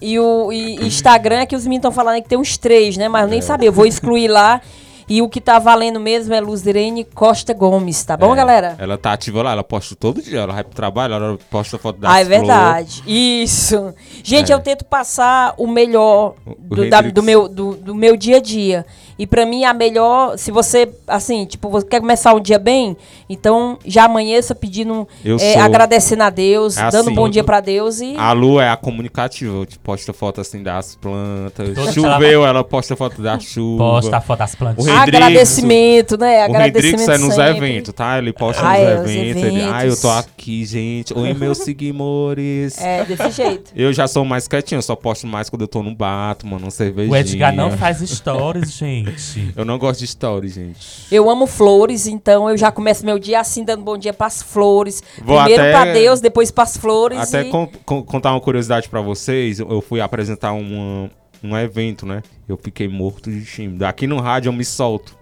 E o e Instagram é que os meninos estão falando que tem uns três, né? Mas eu nem sabia. Eu vou excluir lá. E o que tá valendo mesmo é Luzirene Costa Gomes, tá bom, É, galera? Ela tá ativa lá, ela posta todo dia. Ela vai pro trabalho, ela posta foto da Ah, é verdade. Isso. Gente, É. eu tento passar o melhor do, da- do meu, do, do meu dia a dia. E pra mim, a melhor, se você, assim, tipo, você quer começar um dia bem, então já amanheça pedindo, Eu é, sou- agradecendo a Deus, É dando um assim. bom dia pra Deus e... A Lu é a comunicativa, te posta foto assim das plantas. Toda Choveu, ela posta foto da chuva. Posta a foto das O plantinhas. Hendrix- agradecimento, né? O Agradecimento Hendrix é nos sempre. eventos, tá? Ele posta Ah, nos é, os eventos. Ele, ah, eu eventos. tô aqui, gente. Oi, meus seguidores. É, desse jeito. Eu já sou mais quietinho, eu só posto mais quando eu tô no Batman, num cervejinha. O Edgar não faz stories, gente. Eu não gosto de story, gente. Eu amo flores, então eu já começo meu dia assim, dando bom dia pras flores. Vou Primeiro até- pra Deus, depois pras flores. Até e... con- con- contar uma curiosidade pra vocês, eu fui apresentar uma- um evento, né? Eu fiquei morto de time. Aqui no rádio eu me solto.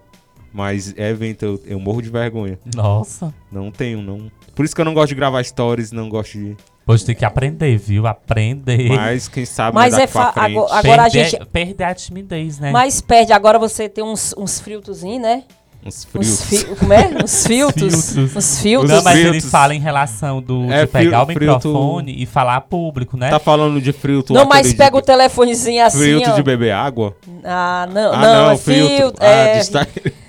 Mas evento eu, eu morro de vergonha. Nossa. Não tenho, não. Por isso que eu não gosto de gravar stories, não gosto de. Pois tem que aprender, viu? Aprender. Mas quem sabe Mas é fa- agora- agora a gente- perder a timidez, né? Mas perde, agora você tem uns, uns filtrozinhos, né? Uns frios. fi... Como é? Uns filtros. Filtros. Uns filtros. Não, mas ele fala em relação do, É, de pegar o fil- filtro- microfone e falar a público, né? Tá falando de filtro Não, mas pega o de, telefonezinho assim, filtro ó. de beber água? Ah, não, ah, não, não, é filtro. Ah, é, de estar-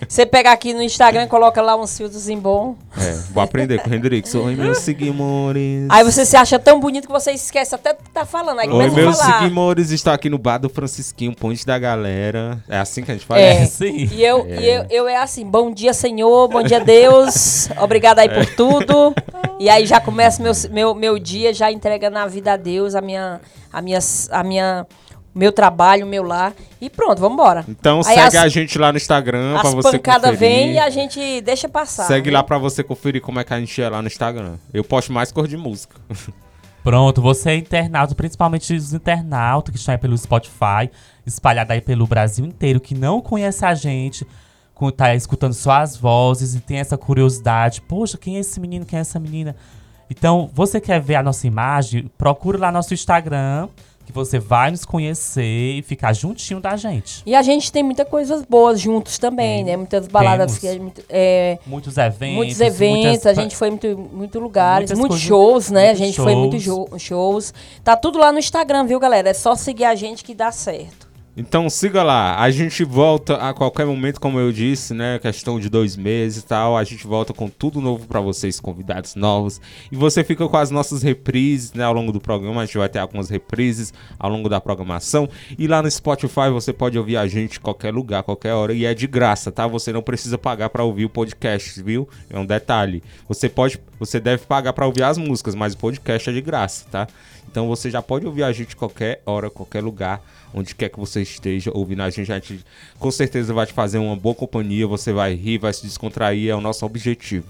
Você pega aqui no Instagram e coloca lá uns filtros em bom. É, vou aprender com o Hendrix. Oi, meus seguidores. Aí você se acha tão bonito que você esquece até do que tá falando. Aí Oi, meus seguidores, estou aqui no bar do Francisquinho, ponte da galera. É assim que a gente fala? É. Sim. E eu, e eu, eu é assim, bom dia, Senhor, bom dia, Deus, obrigado aí por tudo. E aí já começa meu, meu, meu dia, já entregando a vida a Deus, a minha, a minha, a minha, meu trabalho, o meu lar. E pronto, vamos embora. Então Aí segue as- a gente lá no Instagram pra As você pancadas conferir. vêm e a gente deixa passar. Segue né? lá pra você conferir como é que a gente é lá no Instagram. Eu posto mais cor de música. Pronto, você é internauta, principalmente os internautas que estão aí pelo Spotify, espalhado aí pelo Brasil inteiro, que não conhece a gente, com- tá escutando só as vozes e tem essa curiosidade. Poxa, quem é esse menino? Quem é essa menina? Então, você quer ver a nossa imagem? Procura lá nosso Instagram, que você vai nos conhecer e ficar juntinho da gente. E a gente tem muitas coisas boas juntos também, né? Muitas baladas Temos. que é, Muitos eventos. muitos eventos, muitas- a gente foi em muito, muito lugares, muitos coisas- shows, né? A gente foi em muitos shows. shows. Tá tudo lá no Instagram, viu, galera? É só seguir a gente que dá certo. Então siga lá. A gente volta a qualquer momento, como eu disse, né? Questão de dois meses e tal. A gente volta com tudo novo pra vocês, convidados novos. E você fica com as nossas reprises, né? Ao longo do programa. A gente vai ter algumas reprises ao longo da programação. E lá no Spotify você pode ouvir a gente em qualquer lugar, qualquer hora. E é de graça, tá? Você não precisa pagar pra ouvir o podcast, viu? É um detalhe. Você pode, você deve pagar pra ouvir as músicas, mas o podcast é de graça, tá? Então você já pode ouvir a gente qualquer hora, qualquer lugar, onde quer que você esteja ouvindo a gente. A gente com certeza vai te fazer uma boa companhia, você vai rir, vai se descontrair, é o nosso objetivo.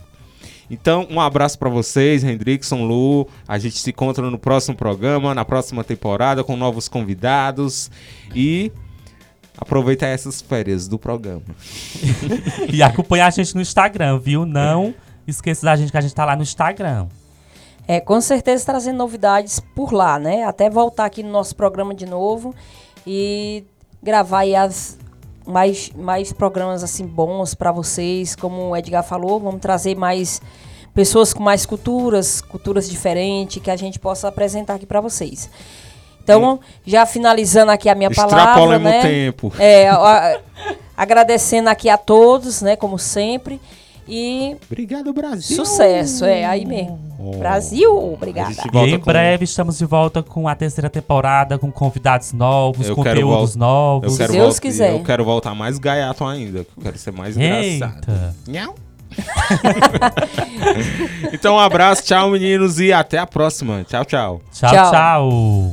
Então, um abraço pra vocês, Hendrickson, Lu. A gente se encontra no próximo programa, na próxima temporada, com novos convidados. E aproveita essas férias do programa. E acompanha a gente no Instagram, viu? Não esqueça da gente que a gente tá lá no Instagram. É, com certeza trazendo novidades por lá, né? Até voltar aqui no nosso programa de novo e gravar aí as mais, mais programas assim bons para vocês, como o Edgar falou, vamos trazer mais pessoas com mais culturas, culturas diferentes que a gente possa apresentar aqui para vocês. Então, já finalizando aqui a minha palavra, né? o tempo. É, a- agradecendo aqui a todos, né, como sempre. E Obrigado, Brasil. sucesso, é aí mesmo. Oh. Brasil, obrigada. E volta em com- breve estamos de volta com a terceira temporada, com convidados novos, Eu quero conteúdos vol- novos. Eu quero Deus voltar, quiser. Eu quero voltar mais gaiato ainda. que Eu quero ser mais engraçado. Eita! Nhau. então, um abraço, tchau, meninos, e até a próxima. Tchau, tchau. Tchau, Tchau. tchau.